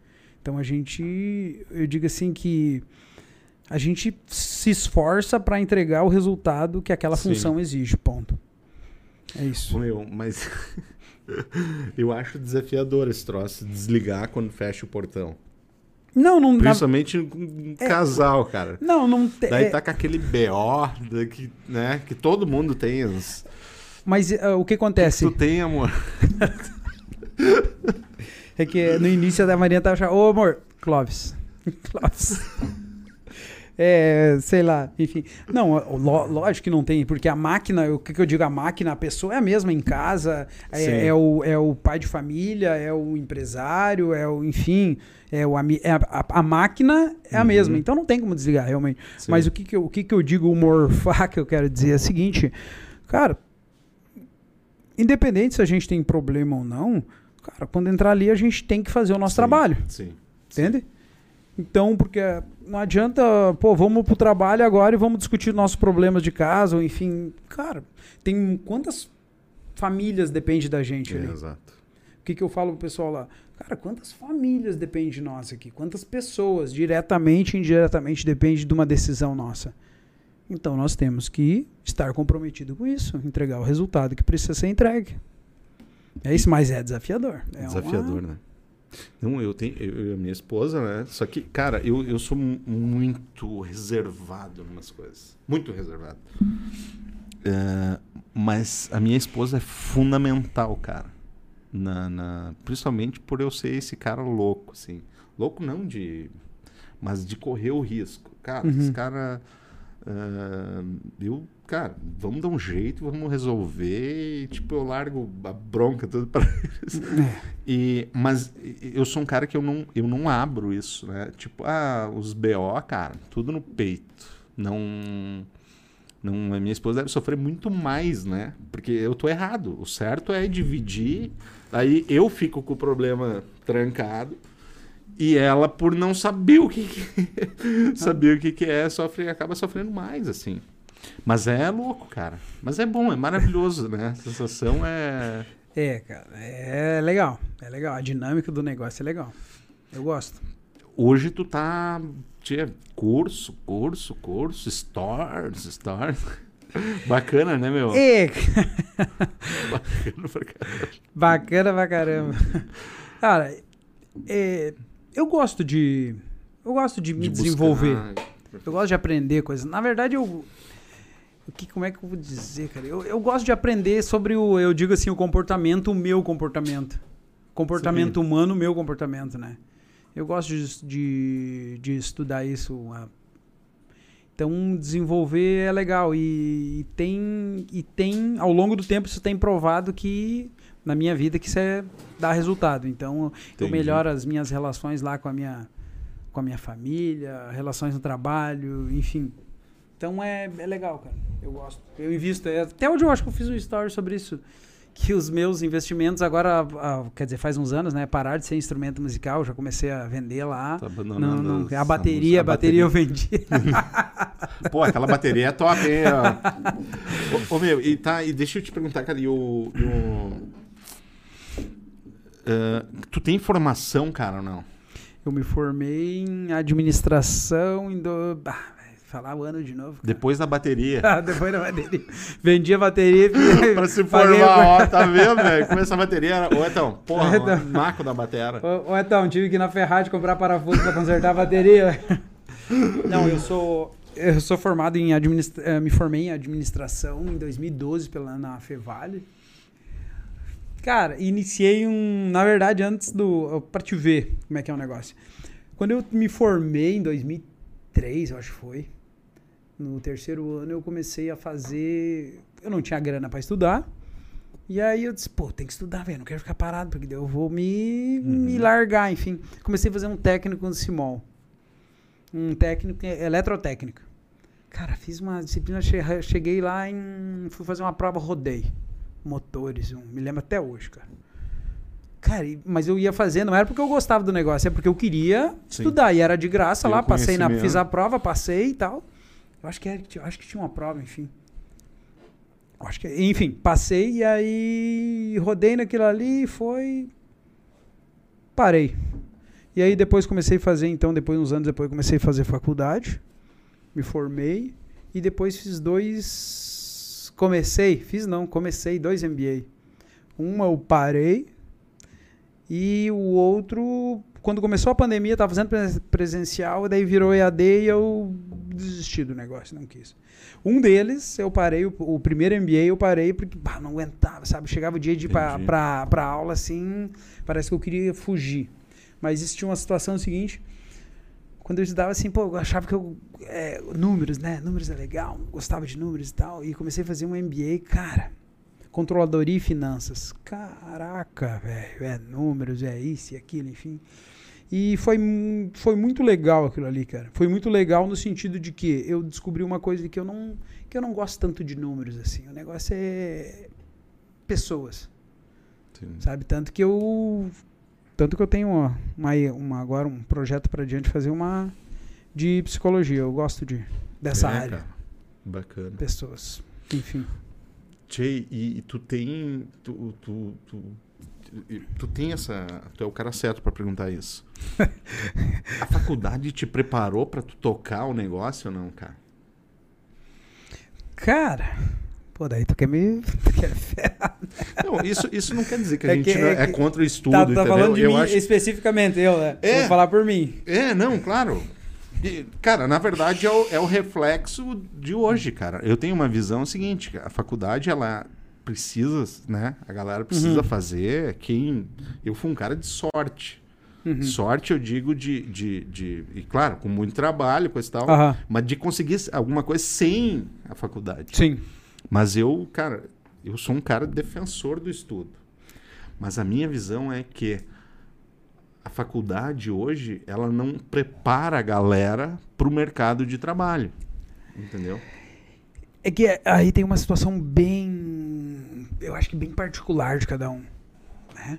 Speaker 3: Então a gente. Eu digo assim que. A gente se esforça para entregar o resultado que aquela
Speaker 1: Sim.
Speaker 3: função exige. Ponto. É isso.
Speaker 1: Meu, mas. *laughs* eu acho desafiador esse troço, desligar quando fecha o portão.
Speaker 3: Não, não.
Speaker 1: Principalmente um casal, cara.
Speaker 3: Não, não tem.
Speaker 1: Daí tá com aquele BO, que, né? Que todo mundo tem. Os...
Speaker 3: Mas ah, o que acontece?
Speaker 1: Tu tem, amor. *laughs*
Speaker 3: É que no início da Marinha tava achando, ô amor, Clóvis. *laughs* Clóvis. É, sei lá, enfim. Não, lo- lógico que não tem, porque a máquina, o que, que eu digo, a máquina, a pessoa é a mesma em casa,
Speaker 1: Sim.
Speaker 3: é, é o, é o pai de família, é o empresário, é o, enfim, é o, é a, a- máquina é a
Speaker 1: Uhum.
Speaker 3: mesma, então não tem como desligar, realmente.
Speaker 1: Sim.
Speaker 3: Mas o que, que, eu, o que, que eu digo, o morfar *laughs* que eu quero dizer é o seguinte, cara, independente se a gente tem problema ou não, cara, quando entrar ali a gente tem que fazer o nosso
Speaker 1: Sim,
Speaker 3: trabalho,
Speaker 1: Sim.
Speaker 3: entende? Então, porque não adianta, pô, vamos pro trabalho agora e vamos discutir nossos problemas de casa, ou enfim, cara, tem quantas famílias depende da gente ali?
Speaker 1: É, exato.
Speaker 3: O que, que eu falo pro pessoal lá? Cara, quantas famílias depende de nós aqui? Quantas pessoas, diretamente e indiretamente, depende de uma decisão nossa? Então nós temos que estar comprometido com isso, entregar o resultado que precisa ser entregue. É isso, mas é desafiador. É
Speaker 1: Desafiador,
Speaker 3: uma-
Speaker 1: né? Não, eu tenho. Eu, minha esposa, né? Só que, cara, eu, eu sou mu- muito reservado em umas coisas. Muito reservado. É, mas a minha esposa é fundamental, cara. Na, na- principalmente por eu ser esse cara louco, assim. Louco não de mas de correr o risco. Cara,
Speaker 3: Uhum.
Speaker 1: esse cara. ah, eu, cara, vamos dar um jeito, vamos resolver. E, tipo, eu largo a bronca toda pra *laughs* eles. E, mas eu sou um cara que eu não, eu não abro isso, né? Tipo, ah, os BO, cara, tudo no peito. Não. Não, a minha esposa deve sofrer muito mais, né? Porque eu tô errado. O certo é dividir. Aí eu fico com o problema trancado. E ela, por não saber o que, que *laughs* saber o que, que é, sofre, acaba sofrendo mais, assim. Mas é louco, cara. Mas é bom, é maravilhoso, né? A sensação é.
Speaker 3: É, cara, é legal. É legal. A dinâmica do negócio é legal. Eu gosto.
Speaker 1: Hoje tu tá. Tia, curso, curso, curso, stores, stores. *laughs* Bacana, né, meu?
Speaker 3: É, *laughs*
Speaker 1: Bacana pra caramba.
Speaker 3: bacana pra caramba. Cara, é, eu gosto de. Eu gosto de me
Speaker 1: De buscar-
Speaker 3: desenvolver. Eu gosto de aprender coisas. Na verdade, eu. Que, como é que eu vou dizer, cara? Eu, eu gosto de aprender sobre o. Eu digo assim, o comportamento, o meu comportamento. Comportamento humano, o meu comportamento, né? Eu gosto de, de, de estudar isso. Então, desenvolver é legal. E, e tem, e tem, ao longo do tempo, isso tem provado que, na minha vida, que isso é, dá resultado. Então, eu
Speaker 1: Entendi.
Speaker 3: melhoro as minhas relações lá com a minha, com a minha família, relações no trabalho, enfim. Então é, é legal, cara. Eu gosto. Eu invisto. é, Até hoje eu acho que eu fiz um story sobre isso. Que os meus investimentos agora, ah, quer dizer, faz uns anos, né? Parar de ser instrumento musical, já comecei a vender lá.
Speaker 1: Tá
Speaker 3: Não,
Speaker 1: abandonando
Speaker 3: não, a bateria, a bateria eu vendi. *laughs*
Speaker 1: Pô, aquela bateria é top, hein? *laughs* ô, ô, meu, e, tá, e deixa eu te perguntar, cara, e o. e o- Ah, tu tem formação, cara, ou não?
Speaker 3: eu me formei em administração em do... Ah, falar o ano de novo. cara.
Speaker 1: Depois da bateria. *laughs*
Speaker 3: Ah, depois da bateria. Vendi a bateria. *laughs*
Speaker 1: pra se formar, ó, *laughs* tá vendo, velho? Começa a bateria. era- Ô, então, porra,
Speaker 3: Então.
Speaker 1: o naco da bateria.
Speaker 3: Ô, ô, então, tive que ir na Ferrari comprar parafuso pra consertar a bateria. Não, eu sou eu sou formado em administra... eh, me formei em administração em 2012 pela na Fevale. Cara, iniciei um, na verdade, antes do para te ver como é que é o negócio. Quando eu me formei em 2003, eu acho que foi, no terceiro ano eu comecei a fazer, eu não tinha grana para estudar. E aí eu disse, pô, tem que estudar, velho, não quero ficar parado, porque daí eu vou me, me largar, enfim. Comecei a fazer um técnico no CIMOL. Um técnico em eletrotécnica. Cara, fiz uma disciplina, che- cheguei lá em. Fui fazer uma prova, rodei. Motores, um, me lembro até hoje, cara. Cara, mas eu ia fazer, não era porque eu gostava do negócio, é porque eu queria
Speaker 1: Sim.
Speaker 3: estudar. E era de graça lá, passei na, fiz a prova, passei e tal. Eu acho que, era, eu acho que tinha uma prova, enfim. Eu Acho que, enfim, passei e aí rodei naquilo ali e foi. Parei. E aí depois comecei a fazer, então, depois, uns anos depois, comecei a fazer faculdade. Me formei. E depois fiz dois. Comecei, fiz não, comecei dois MBA. Uma eu parei. E o outro, quando começou a pandemia, estava fazendo pres- presencial, daí virou EAD e eu desisti do negócio, não quis. Um deles, eu parei, o, o primeiro MBA eu parei porque bah, não aguentava, sabe? Chegava o dia de ir pra aula assim, parece que eu queria fugir. Mas existia uma situação seguinte, quando eu estudava assim, pô, eu achava que eu. é, números, né? Números é legal, gostava de números e tal. E comecei a fazer um MBA, cara. Controladoria e finanças. Caraca, velho. É números, é isso e aquilo, enfim. E foi, foi muito legal aquilo ali, cara. Foi muito legal no sentido de que eu descobri uma coisa de que eu não, que eu não gosto tanto de números, assim. O negócio é pessoas
Speaker 1: Sim.
Speaker 3: sabe? Tanto que eu tanto que eu tenho uma, uma, uma- agora um projeto para diante fazer uma de psicologia. Eu gosto de dessa
Speaker 1: É,
Speaker 3: área,
Speaker 1: cara. Bacana.
Speaker 3: pessoas. Enfim.
Speaker 1: Tchê, e, e tu tem. Tu, tu, tu, tu- tem essa. Tu é o cara certo pra perguntar isso. A faculdade te preparou pra tu tocar o negócio ou não, cara?
Speaker 3: Cara, pô, daí tu quer me *laughs* tu quer ferrar.
Speaker 1: Não, isso, isso não quer dizer que a
Speaker 3: É
Speaker 1: gente
Speaker 3: que-
Speaker 1: é,
Speaker 3: é
Speaker 1: contra o estudo,
Speaker 3: Tá, tá falando de
Speaker 1: eu
Speaker 3: mim
Speaker 1: acho
Speaker 3: especificamente, eu, né?
Speaker 1: É.
Speaker 3: Vou falar por mim.
Speaker 1: É, não, claro. E, cara, na verdade é o, é o reflexo de hoje, cara. Eu tenho uma visão seguinte, a faculdade ela precisa, né? A galera precisa
Speaker 3: Uhum.
Speaker 1: fazer. Quem eu fui um cara de sorte,
Speaker 3: Uhum.
Speaker 1: Sorte, eu digo, de, de, de. E claro, com muito trabalho, coisa e tal.
Speaker 3: Aham.
Speaker 1: Mas de conseguir alguma coisa sem a faculdade.
Speaker 3: Sim.
Speaker 1: Mas eu, cara, eu sou um cara defensor do estudo. Mas a minha visão é que a faculdade hoje, ela não prepara a galera para o mercado de trabalho. Entendeu?
Speaker 3: É que é- aí tem uma situação bem. Eu acho que bem particular de cada um. Né?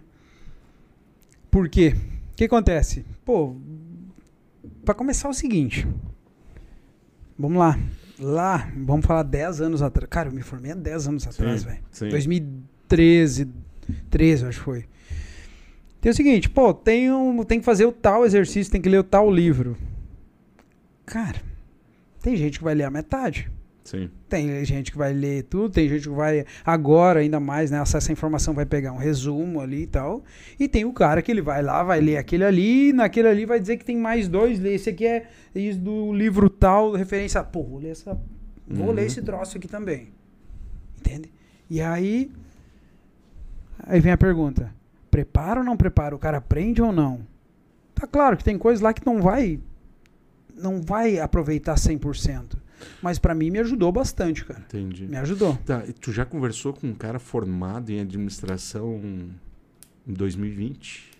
Speaker 3: Por quê? O que acontece? Pô, pra começar é o seguinte. Vamos lá. Lá, vamos falar 10 anos atrás. Cara, eu me formei há 10 anos atrás, velho.
Speaker 1: sim.
Speaker 3: 2013, 13, eu acho que foi. Tem o seguinte, pô, tem, um, tem que fazer o tal exercício, tem que ler o tal livro. Cara, tem gente que vai ler a metade.
Speaker 1: Sim.
Speaker 3: Tem gente que vai ler tudo, tem gente que vai agora ainda mais, né, acessa a informação, vai pegar um resumo ali e tal. E tem o cara que ele vai lá, vai ler aquele ali, e naquele ali vai dizer que tem mais dois, lê esse aqui é isso do livro tal, referência, pô, vou ler essa, vou
Speaker 1: Uhum.
Speaker 3: ler esse troço aqui também. Entende? E aí aí vem a pergunta: prepara ou não prepara? O cara aprende ou não? Tá claro que tem coisas lá que não vai não vai aproveitar 100%. Mas pra mim me ajudou bastante, cara.
Speaker 1: Entendi.
Speaker 3: Me ajudou.
Speaker 1: Tá, e tu já conversou com um cara formado em administração em 2020?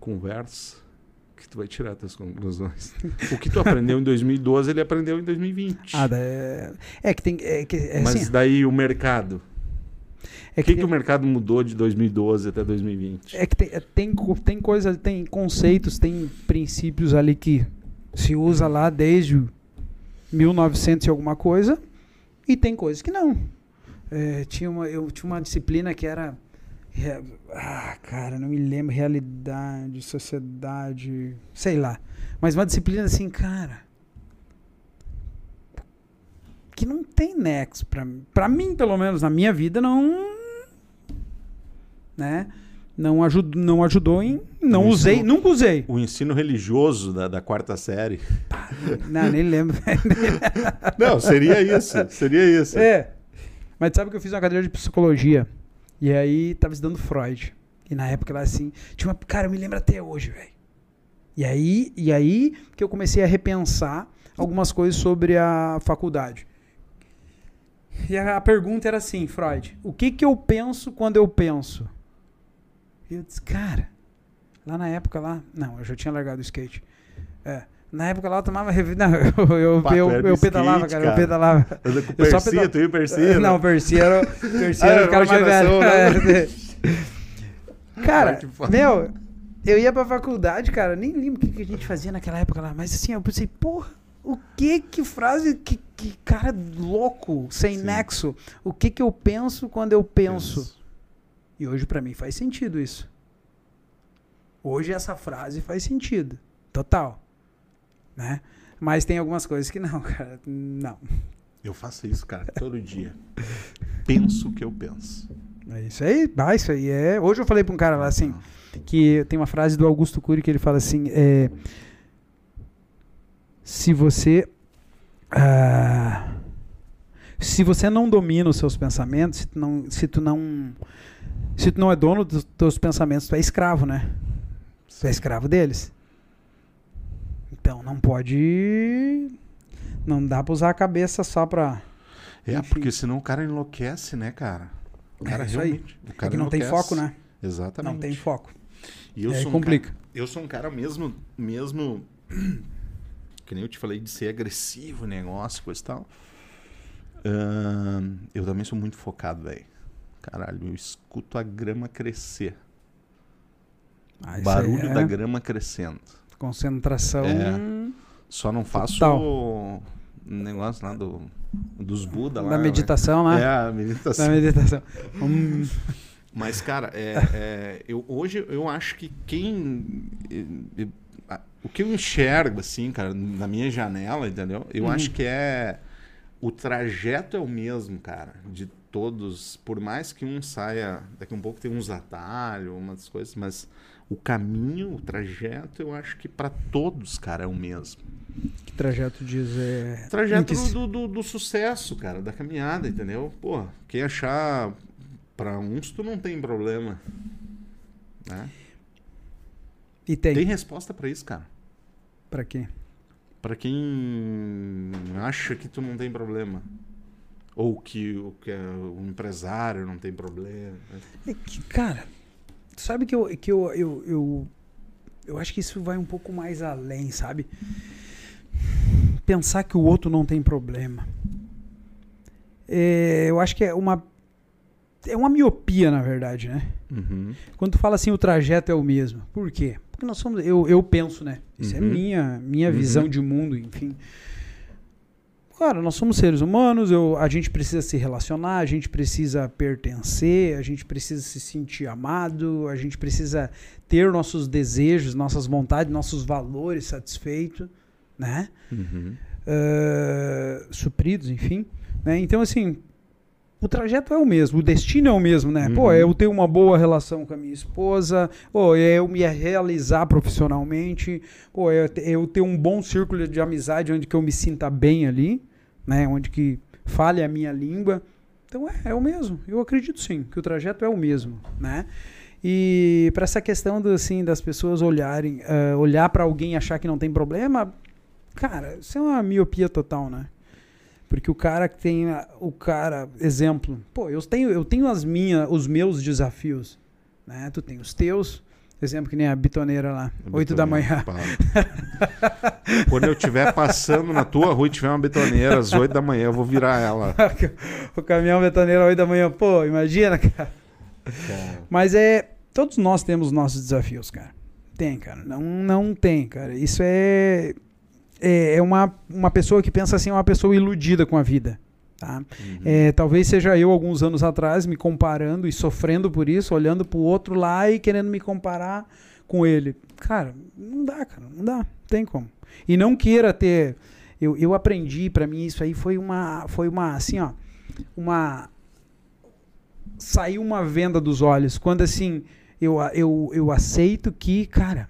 Speaker 1: Conversa. Que tu vai tirar tuas conclusões. *laughs* o que tu aprendeu em 2012, ele aprendeu em 2020.
Speaker 3: Ah, é, é que tem. É, que, é,
Speaker 1: Mas
Speaker 3: assim,
Speaker 1: daí o mercado.
Speaker 3: é
Speaker 1: O que,
Speaker 3: que,
Speaker 1: que o mercado mudou de 2012 até 2020?
Speaker 3: é que tem, é, tem, tem coisa, tem conceitos, tem princípios ali que se usa lá desde 1900 e alguma coisa, e tem coisas que não. É, tinha uma, eu tinha uma disciplina que era. Ah, cara, não me lembro. Realidade, sociedade, sei lá. Mas uma disciplina assim, cara. Que não tem nexo pra, pra mim, pelo menos na minha vida, não. Né? Não, ajud, não ajudou em. Não
Speaker 1: Não
Speaker 3: usei,
Speaker 1: ensinou.
Speaker 3: nunca usei.
Speaker 1: O ensino religioso da, da quarta série.
Speaker 3: Não, nem lembro. *laughs*
Speaker 1: Não, seria isso. Seria isso.
Speaker 3: É. Mas sabe que eu fiz uma cadeira de psicologia. E aí tava estudando Freud. E na época lá assim, tinha uma. Cara, eu me lembro até hoje, velho. E aí, e aí que eu comecei a repensar algumas coisas sobre a faculdade. E a, a pergunta era assim, Freud, o que que eu penso quando eu penso? E eu disse, cara, lá na época lá, não, eu já tinha largado o skate. É, na época lá eu tomava revi- não, eu, eu,
Speaker 1: Pá, tu
Speaker 3: eu,
Speaker 1: era
Speaker 3: eu
Speaker 1: do
Speaker 3: pedalava,
Speaker 1: skate,
Speaker 3: cara, eu
Speaker 1: cara.
Speaker 3: pedalava.
Speaker 1: Anda com
Speaker 3: Eu só
Speaker 1: Persia,
Speaker 3: pedal-
Speaker 1: tu e Persia.
Speaker 3: Não,
Speaker 1: né?
Speaker 3: o Percy era, o
Speaker 1: Ah,
Speaker 3: era o cara mais velho.
Speaker 1: né? *laughs*
Speaker 3: É. Cara,
Speaker 1: que foda.
Speaker 3: meu, eu ia pra faculdade, cara, nem lembro o que, que a gente fazia naquela época lá, mas assim, eu pensei, porra, o que que frase, que, que cara louco, sem
Speaker 1: Sim.
Speaker 3: nexo, o que que eu penso quando eu penso?
Speaker 1: Isso.
Speaker 3: E hoje pra mim faz sentido isso. Hoje essa frase faz sentido, total, né? Mas tem algumas coisas que não, *laughs* cara, não.
Speaker 1: Eu faço isso, cara, todo dia. Penso o que eu penso.
Speaker 3: É isso aí, ah, isso aí é. Hoje eu falei pra um cara lá assim, que tem uma frase do Augusto Cury que ele fala assim: é, se você ah, se você não domina os seus pensamentos, se tu não, se tu não se tu não é dono dos teus pensamentos, tu é escravo, né? Tu é escravo deles. Então não pode não dá pra usar a cabeça só pra
Speaker 1: É,
Speaker 3: Enfim.
Speaker 1: porque senão o cara enlouquece, né, cara? O
Speaker 3: É
Speaker 1: cara
Speaker 3: isso aí.
Speaker 1: realmente. O
Speaker 3: é
Speaker 1: cara
Speaker 3: que não tem foco, né?
Speaker 1: Exatamente.
Speaker 3: Não tem foco.
Speaker 1: E eu
Speaker 3: É,
Speaker 1: sou um
Speaker 3: complica.
Speaker 1: cara- eu sou um cara mesmo, mesmo *clears throat* que nem eu te falei de ser agressivo, negócio, coisa e tal. Ahn, eu também sou muito focado, velho. Caralho, eu escuto a grama crescer.
Speaker 3: Ah,
Speaker 1: barulho
Speaker 3: é
Speaker 1: da grama crescendo.
Speaker 3: concentração.
Speaker 1: É. Só não faço
Speaker 3: Total.
Speaker 1: o negócio lá do, dos Buda lá.
Speaker 3: Da
Speaker 1: né?
Speaker 3: meditação,
Speaker 1: É,
Speaker 3: né?
Speaker 1: a meditação.
Speaker 3: Da meditação. Hum, *laughs*
Speaker 1: Mas, cara, é, é, eu, hoje eu acho que quem. o que eu enxergo, assim, cara, na minha janela, entendeu? Eu
Speaker 3: Uhum.
Speaker 1: acho que é. O trajeto é o mesmo, cara, de todos. Por mais que um saia. Daqui a um pouco tem uns atalhos, umas coisas, mas o caminho, o trajeto, eu acho que para todos, cara, é o mesmo.
Speaker 3: que trajeto diz? É...
Speaker 1: Trajeto do, do, do sucesso, cara, da caminhada, entendeu? Pô, quem achar. Pra uns, tu não tem problema. Né?
Speaker 3: E tem.
Speaker 1: Tem resposta pra isso, cara.
Speaker 3: Pra quê?
Speaker 1: Pra quem acha que tu não tem problema. Ou que o que é o empresário não tem problema.
Speaker 3: É que, cara, sabe que eu, que eu, eu, eu, eu acho que isso vai um pouco mais além, sabe? Pensar que o outro não tem problema. É, eu acho que é uma. É uma miopia, na verdade, né?
Speaker 1: Uhum.
Speaker 3: Quando tu fala assim, o trajeto é o mesmo. Por quê? Porque nós somos. Eu, eu penso, né? Isso é
Speaker 1: Uhum.
Speaker 3: minha, minha
Speaker 1: Uhum.
Speaker 3: visão de mundo, enfim. Cara, nós somos seres humanos, eu, a gente precisa se relacionar, a gente precisa pertencer, a gente precisa se sentir amado, a gente precisa ter nossos desejos, nossas vontades, nossos valores satisfeitos, né?
Speaker 1: Uhum.
Speaker 3: Ah, supridos, enfim. Né? Então, assim, o trajeto é o mesmo, o destino é o mesmo, né? Pô,
Speaker 1: Uhum.
Speaker 3: é eu ter uma boa relação com a minha esposa, pô, é eu me realizar profissionalmente, pô, é eu ter um bom círculo de amizade onde que eu me sinta bem ali, né? Onde que fale a minha língua. Então é, é o mesmo. Eu acredito sim que o trajeto é o mesmo, né? E para essa questão do, assim, das pessoas olharem, ah, olhar para alguém e achar que não tem problema, cara, isso é uma miopia total, né? Porque o cara que tem o cara, exemplo, pô, eu tenho eu tenho as minhas, os meus desafios, né? Tu tem os teus, exemplo que nem a bitoneira lá, 8 da manhã.
Speaker 1: Quando eu estiver passando na tua rua e tiver uma betoneira às 8 da manhã, eu vou virar ela. *laughs*
Speaker 3: o caminhão betoneiro 8 da manhã, pô, imagina, cara. Mas é. Todos nós temos nossos desafios, cara. Tem, cara. Não, não tem, cara. Isso é. É, é uma, uma pessoa que pensa assim, é uma pessoa iludida com a vida. Tá?
Speaker 1: Uhum.
Speaker 3: É, talvez seja eu alguns anos atrás me comparando e sofrendo por isso, olhando pro outro lá e querendo me comparar com ele. Cara, não dá, cara, não dá, não tem como. E não queira ter. Eu, eu aprendi, pra mim, isso aí foi uma. Foi uma, assim, ó. Uma. Saiu uma venda dos olhos. Quando assim, eu, eu, eu aceito que, cara,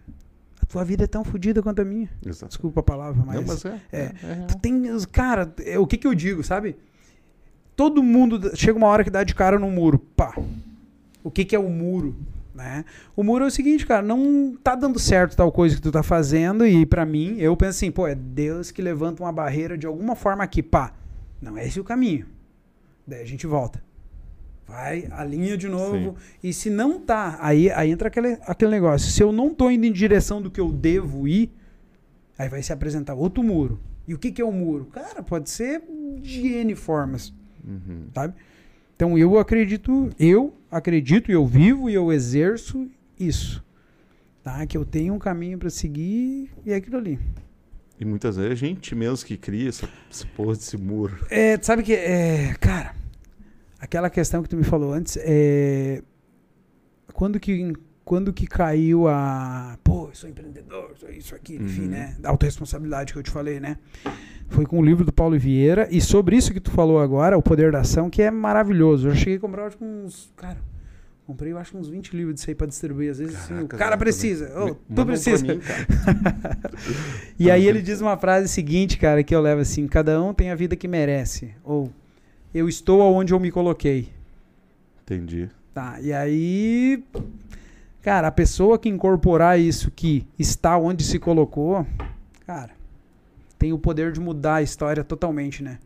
Speaker 3: tua vida é tão fodida quanto a minha.
Speaker 1: Exato.
Speaker 3: Desculpa a palavra, mas.
Speaker 1: Não, mas é.
Speaker 3: é.
Speaker 1: é real.
Speaker 3: Tu tem, cara, é, o que que eu digo, sabe? Todo mundo chega uma hora que dá de cara no muro, pá. O que que é o muro, né? O muro é o seguinte, cara, não tá dando certo tal coisa que tu tá fazendo e pra mim, eu penso assim, pô, é Deus que levanta uma barreira de alguma forma aqui, pá. Não é esse o caminho. Daí a gente volta. Vai, alinha de novo. E se não tá, aí, aí entra aquele, aquele negócio. Se eu não tô indo em direção do que eu devo ir, Aí vai se apresentar outro muro. E o que, que é o muro? Cara, pode ser de N formas,
Speaker 1: Uhum.
Speaker 3: sabe? Então eu acredito, eu acredito eu vivo e eu exerço isso. Tá? Que eu tenho um caminho para seguir e é aquilo ali.
Speaker 1: E muitas vezes é a gente mesmo que cria essa, essa porra desse muro.
Speaker 3: É, sabe que, é, cara, aquela questão que tu me falou antes, é, quando que quando que caiu a, pô, eu sou empreendedor, sou isso aqui, enfim,
Speaker 1: Uhum.
Speaker 3: né, da autorresponsabilidade que eu te falei, né? Foi com o livro do Paulo Vieira e sobre isso que tu falou agora, o poder da ação, que é maravilhoso. Eu cheguei a comprar acho uns, cara, comprei eu acho uns 20 livros disso aí pra distribuir, às vezes assim, o
Speaker 1: Caraca,
Speaker 3: cara precisa,
Speaker 1: Me-
Speaker 3: tu precisa.
Speaker 1: mim. *laughs*
Speaker 3: E aí ele diz uma frase seguinte, cara, que eu levo assim: cada um tem a vida que merece. Ou eu estou aonde eu me coloquei.
Speaker 1: Entendi.
Speaker 3: Tá. E aí, cara, a pessoa que incorporar isso que está onde se colocou, cara, tem o poder de mudar a história totalmente, né?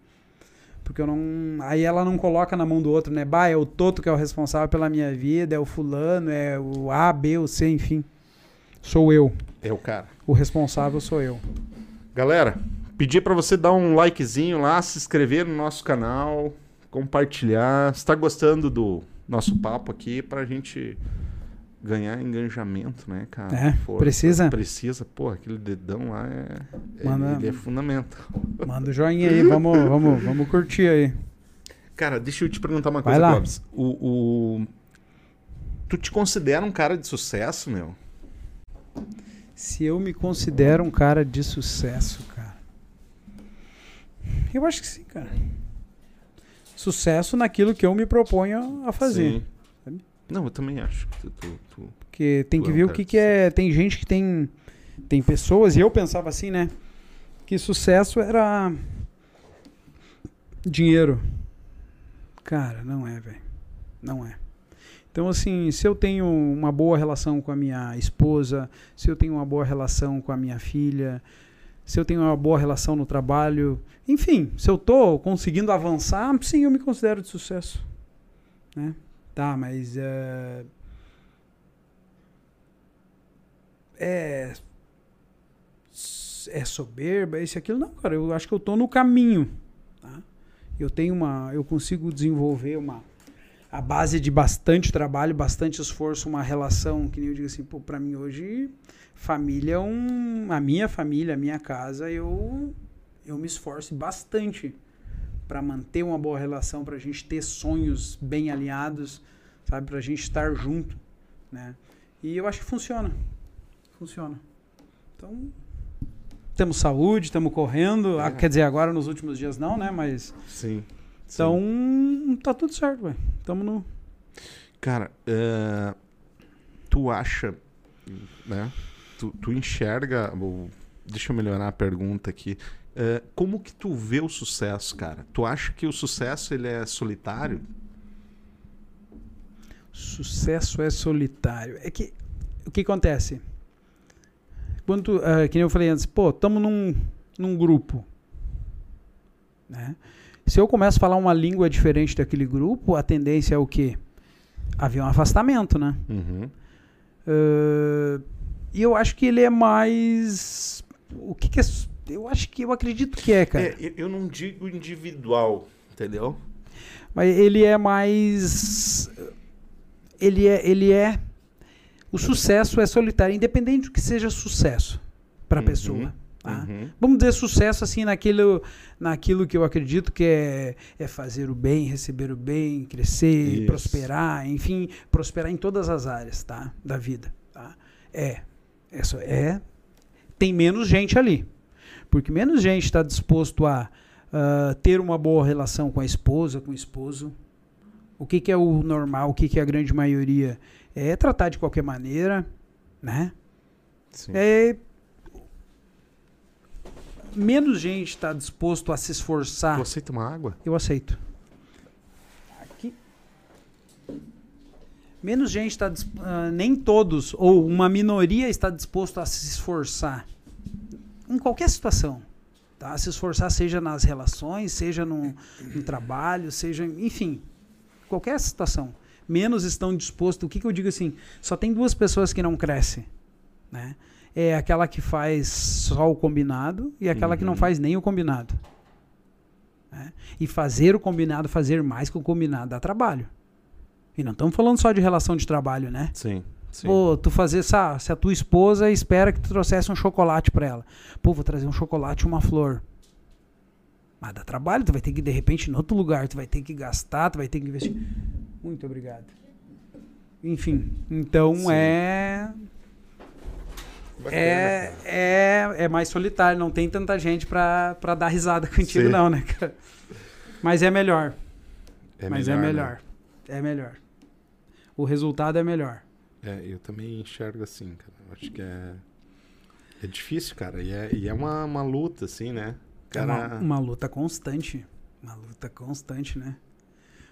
Speaker 3: Porque eu não. Aí ela não coloca na mão do outro, né? Bah, é o Toto que é o responsável pela minha vida, é o fulano, é o A, B, o C, enfim. Sou eu.
Speaker 1: É o cara.
Speaker 3: O responsável sou eu.
Speaker 1: Galera, pedir pra você dar um likezinho lá, se inscrever no nosso canal, compartilhar. Se tá gostando do nosso papo aqui, pra gente ganhar engajamento, né, cara?
Speaker 3: É, precisa.
Speaker 1: Precisa. Pô, aquele dedão lá é, é-
Speaker 3: Manda-
Speaker 1: ele é fundamental.
Speaker 3: Manda o joinha aí, vamos, vamos, vamos curtir aí.
Speaker 1: Cara, deixa eu te perguntar uma
Speaker 3: Vai
Speaker 1: coisa,
Speaker 3: lá.
Speaker 1: Clóvis. O, o- Tu te considera um cara de sucesso, meu?
Speaker 3: Se eu me considero um cara de sucesso. Eu acho que sim, cara. Sucesso naquilo que eu me proponho a fazer.
Speaker 1: Sim. Não, eu também acho. que Tu, tu- tu-
Speaker 3: Porque tem que
Speaker 1: é um
Speaker 3: ver o
Speaker 1: cara
Speaker 3: que, que é. Tem gente que tem. Tem pessoas, e eu pensava assim, né? Que sucesso era. Dinheiro. Cara, não é, velho. Não é. Então, assim, se eu tenho uma boa relação com a minha esposa, se eu tenho uma boa relação com a minha filha, se eu tenho uma boa relação no trabalho, enfim, se eu tô conseguindo avançar, sim, eu me considero de sucesso. Né? Tá, mas é, é é soberba, esse aquilo não, cara, eu acho que eu tô no caminho, tá? Eu tenho uma, eu consigo desenvolver uma a base de bastante trabalho, bastante esforço, uma relação que nem eu digo assim, pô, para mim hoje família é um, a minha família, a minha casa, eu eu me esforço bastante para manter uma boa relação, para a gente ter sonhos bem alinhados, sabe, para a gente estar junto, né? E eu acho que funciona, funciona. Então temos saúde, estamos correndo,
Speaker 1: É.
Speaker 3: ah, quer dizer agora nos últimos dias não, né? Mas
Speaker 1: Sim.
Speaker 3: então tá tudo certo, velho. Tamo no
Speaker 1: Cara, é, tu acha, né? Tu, tu enxerga. deixa eu melhorar a pergunta aqui. É, como que tu vê o sucesso, cara? Tu acha que o sucesso ele é solitário?
Speaker 3: Sucesso é solitário. É que o que acontece? Quando, tu, ah, que nem eu falei antes, pô, estamos num, num grupo. Né? Se eu começo a falar uma língua diferente daquele grupo, a tendência é o quê? Haver um afastamento, né?
Speaker 1: Uhum.
Speaker 3: Ah, e eu acho que ele é mais. O que, que é. Eu acho que eu acredito que é, cara.
Speaker 1: É, eu- eu não digo individual, entendeu?
Speaker 3: Mas ele é mais. Ele é. Ele é. O sucesso é solitário, independente do que seja sucesso para a
Speaker 1: Uhum,
Speaker 3: pessoa. tá?
Speaker 1: Uhum.
Speaker 3: Vamos dizer sucesso assim naquilo, naquilo que eu acredito que é, é fazer o bem, receber o bem, crescer,
Speaker 1: Isso.
Speaker 3: prosperar, enfim, prosperar em todas as áreas, tá? Da vida, tá? É, é, só- é tem menos gente ali, porque menos gente está disposto a ah, ter uma boa relação com a esposa, com o esposo. O que, que é o normal? O que, que é a grande maioria? É tratar de qualquer maneira, né?
Speaker 1: Sim.
Speaker 3: É, menos gente está disposto a se esforçar.
Speaker 1: Tu aceita uma água?
Speaker 3: Eu aceito. Menos gente está. dis- ah, nem todos, ou uma minoria está disposto a se esforçar. Em qualquer situação. Tá? Se esforçar, seja nas relações, seja no, no trabalho, seja. Enfim. Qualquer situação. Menos estão dispostos. O que, que eu digo assim? Só tem duas pessoas que não crescem. Né? É aquela que faz só o combinado e aquela que não
Speaker 1: Uhum.
Speaker 3: faz nem o combinado. né? E fazer o combinado, fazer mais que o combinado, dá trabalho. E não estamos falando só de relação de trabalho, né?
Speaker 1: Sim. sim.
Speaker 3: Pô, tu fazer, se a tua esposa espera que tu trouxesse um chocolate pra ela. Pô, vou trazer um chocolate e uma flor. Mas dá trabalho, tu vai ter que, de repente, em outro lugar, tu vai ter que gastar, tu vai ter que investir. Muito obrigado. Enfim, então
Speaker 1: Sim.
Speaker 3: é,
Speaker 1: Bacana,
Speaker 3: é,
Speaker 1: cara.
Speaker 3: é, é mais solitário, não tem tanta gente pra, pra dar risada *laughs* contigo,
Speaker 1: Sim.
Speaker 3: não, né, cara? Mas é melhor.
Speaker 1: É
Speaker 3: mas é
Speaker 1: né?
Speaker 3: É melhor. O resultado é melhor.
Speaker 1: É, eu também enxergo assim, cara. Eu acho que é. É difícil, cara. E é, e é uma, uma luta, assim, né?
Speaker 3: É uma,
Speaker 1: Cara,
Speaker 3: uma luta constante. Uma luta constante, né?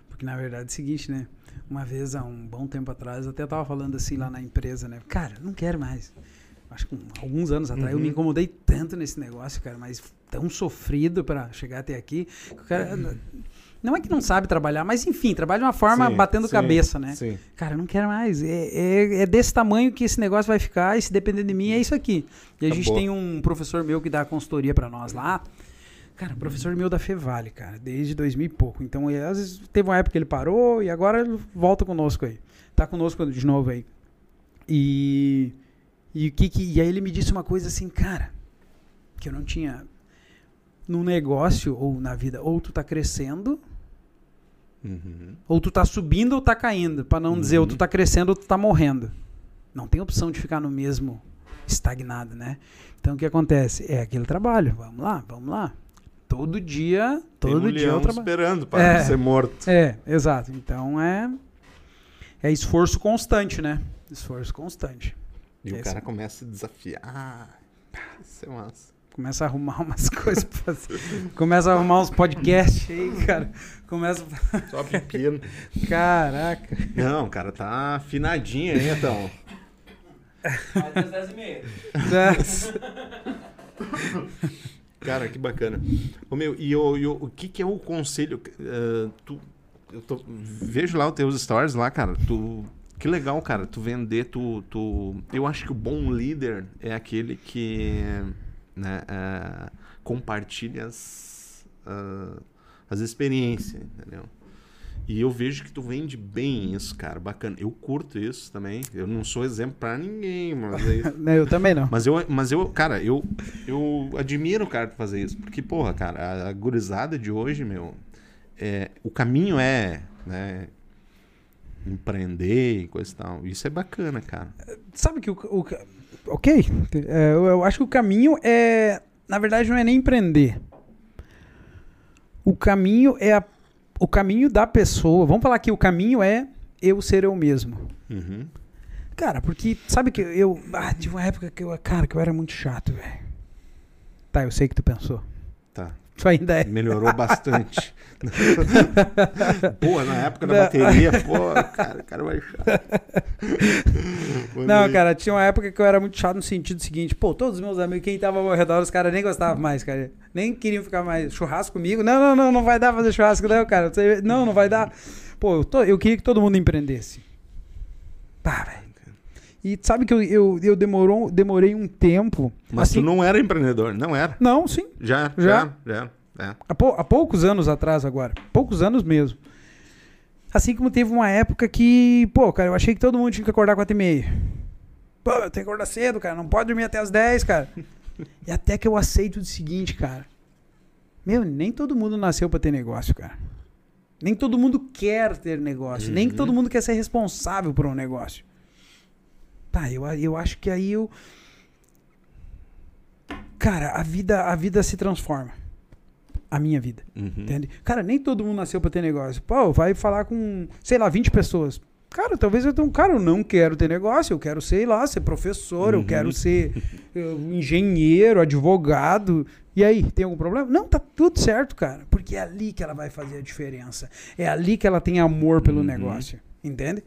Speaker 3: Porque na verdade é o seguinte, né? Uma vez, há um bom tempo atrás, eu até tava falando assim lá na empresa, né? Cara, não quero mais. Acho que com alguns anos atrás eu
Speaker 1: Uhum.
Speaker 3: me incomodei tanto nesse negócio, cara, mas tão sofrido pra chegar até aqui. que o cara, não é que não sabe trabalhar, mas enfim, trabalha de uma forma
Speaker 1: Sim,
Speaker 3: batendo
Speaker 1: sim,
Speaker 3: cabeça, né?
Speaker 1: Sim.
Speaker 3: Cara, eu não quero mais. É, é, é desse tamanho que esse negócio vai ficar, e se depender de mim, é isso aqui. E a gente
Speaker 1: Acabou.
Speaker 3: tem um professor meu que dá consultoria pra nós lá. Cara, professor meu da Fevale, cara, desde 2000 e pouco. Então, ele, às vezes, teve uma época que ele parou e agora ele volta conosco aí. Tá conosco de novo aí. E, e, o que que, e aí ele me disse uma coisa assim, cara, que eu não tinha. No negócio ou na vida, ou tu tá crescendo,
Speaker 1: Uhum.
Speaker 3: ou tu tá subindo ou tá caindo, Pra não dizer ou
Speaker 1: Uhum.
Speaker 3: tu tá crescendo ou tu tá morrendo. Não tem opção de ficar no mesmo estagnado, né? Então o que acontece? É aquele trabalho. Vamos lá, vamos lá. Todo dia,
Speaker 1: Tem
Speaker 3: todo
Speaker 1: um
Speaker 3: dia eu trabalho.
Speaker 1: esperando pra
Speaker 3: É.
Speaker 1: ser morto.
Speaker 3: É, exato. Então é é esforço constante, né? Esforço constante.
Speaker 1: E o
Speaker 3: Esse-
Speaker 1: cara começa a desafiar. Isso é massa.
Speaker 3: Começa a arrumar *laughs* umas coisas pra fazer. Começa a arrumar uns podcasts aí, cara. Começa.
Speaker 1: Só pepino.
Speaker 3: Caraca.
Speaker 1: Não, cara, tá afinadinho aí, então.
Speaker 2: Até as 10 e meia.
Speaker 1: Cara, que bacana. Ô, meu, e o, e o, o que, que é o conselho? eh, tu, eu tô- vejo lá os teus stories lá, cara. Tu, que legal, cara. Tu vender, tu, tu. Eu acho que o bom líder é aquele que né, eh, compartilha as, ah, as experiências, entendeu? E eu vejo que tu vende bem isso, cara. Bacana. Eu curto isso também. Eu não sou exemplo pra ninguém, mas é isso. *laughs*
Speaker 3: Eu também não.
Speaker 1: Mas eu, mas eu, cara, eu, eu admiro o cara fazer isso. Porque, porra, cara, a, a gurizada de hoje, meu, é, o caminho é, né, empreender e coisa e tal. Isso é bacana, cara.
Speaker 3: Sabe que o. o ok. É, eu, eu acho que o caminho é. Na verdade, não é nem empreender. O caminho é a- o caminho da pessoa. Vamos falar que o caminho é eu ser eu mesmo.
Speaker 1: Uhum.
Speaker 3: Cara, porque sabe que eu. Ah, tive uma época que eu. Cara, que eu era muito chato, velho. Tá, eu sei que tu pensou.
Speaker 1: Tá.
Speaker 3: Tu ainda é.
Speaker 1: Melhorou bastante. *laughs* *laughs* Pô, na época da bateria, pô, cara, o cara vai chato. *laughs*
Speaker 3: Não, cara, tinha uma época que eu era muito chato no sentido seguinte, pô, todos os meus amigos, quem tava ao redor, os caras nem gostavam mais, cara. Nem queriam ficar mais churrasco comigo. Não, não, não, não vai dar fazer churrasco, não, cara. Não, não vai dar. Pô, eu, tô- eu queria que todo mundo empreendesse. Pá, velho. E sabe que eu, eu, eu demorou, demorei um tempo.
Speaker 1: Mas
Speaker 3: assim-
Speaker 1: tu não era empreendedor, não era.
Speaker 3: Não, sim.
Speaker 1: Já,
Speaker 3: Já.
Speaker 1: já, já. É.
Speaker 3: Há, pou- há poucos anos atrás agora. Poucos anos mesmo. Assim como teve uma época que, pô, cara, eu achei que todo mundo tinha que acordar 4 e meia. Pô, eu tenho que acordar cedo, cara. Não pode dormir até as 10, cara. *laughs* e até que eu aceito o seguinte, cara. Meu, nem todo mundo nasceu pra ter negócio, cara. Nem todo mundo quer ter negócio. Nem
Speaker 1: Uhum.
Speaker 3: todo mundo quer ser responsável por um negócio. Tá, eu, eu acho que aí eu. Cara, a vida, a vida se transforma. A minha vida.
Speaker 1: Uhum.
Speaker 3: Entende? Cara, nem todo mundo nasceu pra ter negócio. Pô, vai falar com, sei lá, 20 pessoas. Cara, talvez eu tenha um cara, eu não quero ter negócio, eu quero, sei lá, ser professor, eu
Speaker 1: Uhum.
Speaker 3: quero ser eh, engenheiro, advogado. E aí, tem algum problema? Não, tá tudo certo, cara. Porque é ali que ela vai fazer a diferença. É ali que ela tem amor pelo
Speaker 1: Uhum.
Speaker 3: negócio. Entende?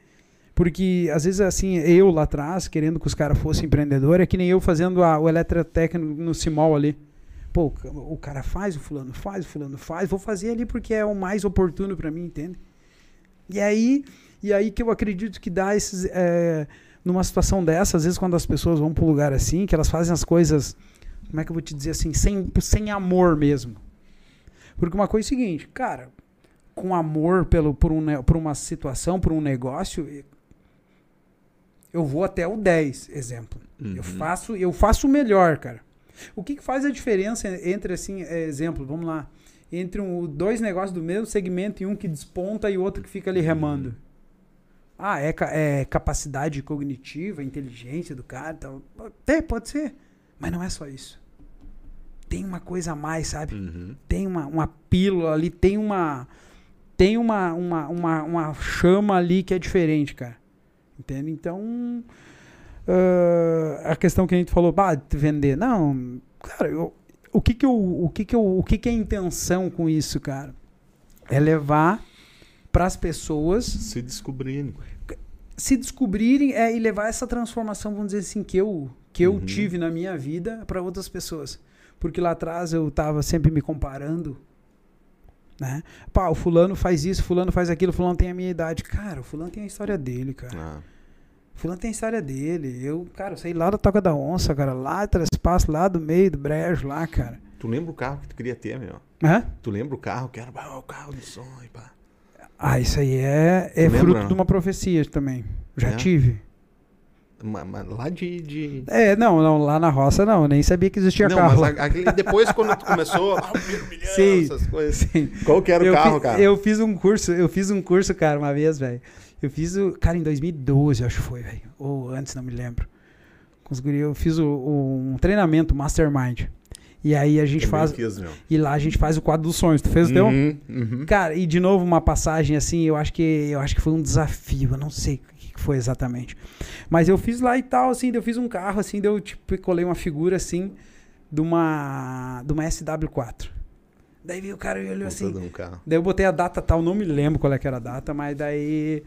Speaker 3: Porque, às vezes, assim, eu lá atrás, querendo que os caras fossem empreendedores, é que nem eu fazendo a, o eletrotec no, Cimol ali. Pô, o ca- o cara faz, o fulano faz, o fulano faz, vou fazer ali porque é o mais oportuno pra mim, entende? E aí, e aí que eu acredito que dá esses. é, numa situação dessa, às vezes quando as pessoas vão pra um lugar assim, que elas fazem as coisas, como é que eu vou te dizer assim, sem, sem amor mesmo. Porque uma coisa é o seguinte, cara, com amor pelo, por, um, por uma situação, por um negócio, eu vou até o 10, exemplo. Eu
Speaker 1: Uhum.
Speaker 3: faço, eu faço o melhor, cara. O que, que faz a diferença entre, assim, é, exemplo, vamos lá, entre um, dois negócios do mesmo segmento e um que desponta e outro que fica ali remando? Ah, é, é capacidade cognitiva, inteligência do cara e tal. Até, pode ser. Mas não é só isso. Tem uma coisa a mais, sabe?
Speaker 1: Uhum.
Speaker 3: tem uma, uma pílula ali, tem uma tem uma, uma, uma, uma chama ali que é diferente, cara. Entende? Então, ah, a questão que a gente falou, bah, de vender, não, cara, eu, o que que eu, o que que eu, o que que é a intenção com isso, cara? É levar para as pessoas
Speaker 1: Se descobrindo.
Speaker 3: se descobrirem é, e levar essa transformação, vamos dizer assim, que eu, que eu
Speaker 1: Uhum.
Speaker 3: tive na minha vida para outras pessoas. Porque lá atrás eu tava sempre me comparando. Né? Pá, o fulano faz isso, fulano faz aquilo, fulano tem a minha idade. Cara, o fulano tem a história dele, cara.
Speaker 1: Ah.
Speaker 3: O fulano tem a história dele. Eu, cara, eu saí lá da Toca da Onça, cara, lá espaço, lá do meio do brejo, lá, cara.
Speaker 1: Tu lembra o carro que tu queria ter, meu?
Speaker 3: Hã?
Speaker 1: Tu lembra o carro que era ah, o carro do sonho, pá.
Speaker 3: Ah, isso aí é, é fruto
Speaker 1: lembra?
Speaker 3: de uma profecia também. Já
Speaker 1: É?
Speaker 3: tive.
Speaker 1: Ma- ma- lá de. de...
Speaker 3: É, não, não, lá na roça não, nem sabia que existia
Speaker 1: Não,
Speaker 3: carro.
Speaker 1: mas a- aquele- depois quando tu começou, *laughs* ah, o milhão,
Speaker 3: Sim.
Speaker 1: essas coisas.
Speaker 3: Sim.
Speaker 1: Qual que era o
Speaker 3: eu
Speaker 1: carro,
Speaker 3: fiz,
Speaker 1: cara?
Speaker 3: Eu fiz um curso, eu fiz um curso, cara, uma vez, velho. Eu fiz o. Cara, em 2012, acho que foi, velho. Ou antes, não me lembro. Com os guri, eu fiz o, o- um treinamento Mastermind. E aí a gente
Speaker 1: Também
Speaker 3: faz.
Speaker 1: fiz.
Speaker 3: E lá a gente faz o quadro dos sonhos. Tu fez o teu?
Speaker 1: Uhum, uhum.
Speaker 3: Cara, e de novo uma passagem assim, eu acho que eu acho que foi um desafio, eu não sei o que foi exatamente. Mas eu fiz lá e tal, assim, eu fiz um carro assim, eu tipo colei uma figura assim, de uma, de uma SW4. Daí veio o cara e olhou assim.
Speaker 1: Um.
Speaker 3: Daí eu botei a data tal, não me lembro qual é que era a data, mas daí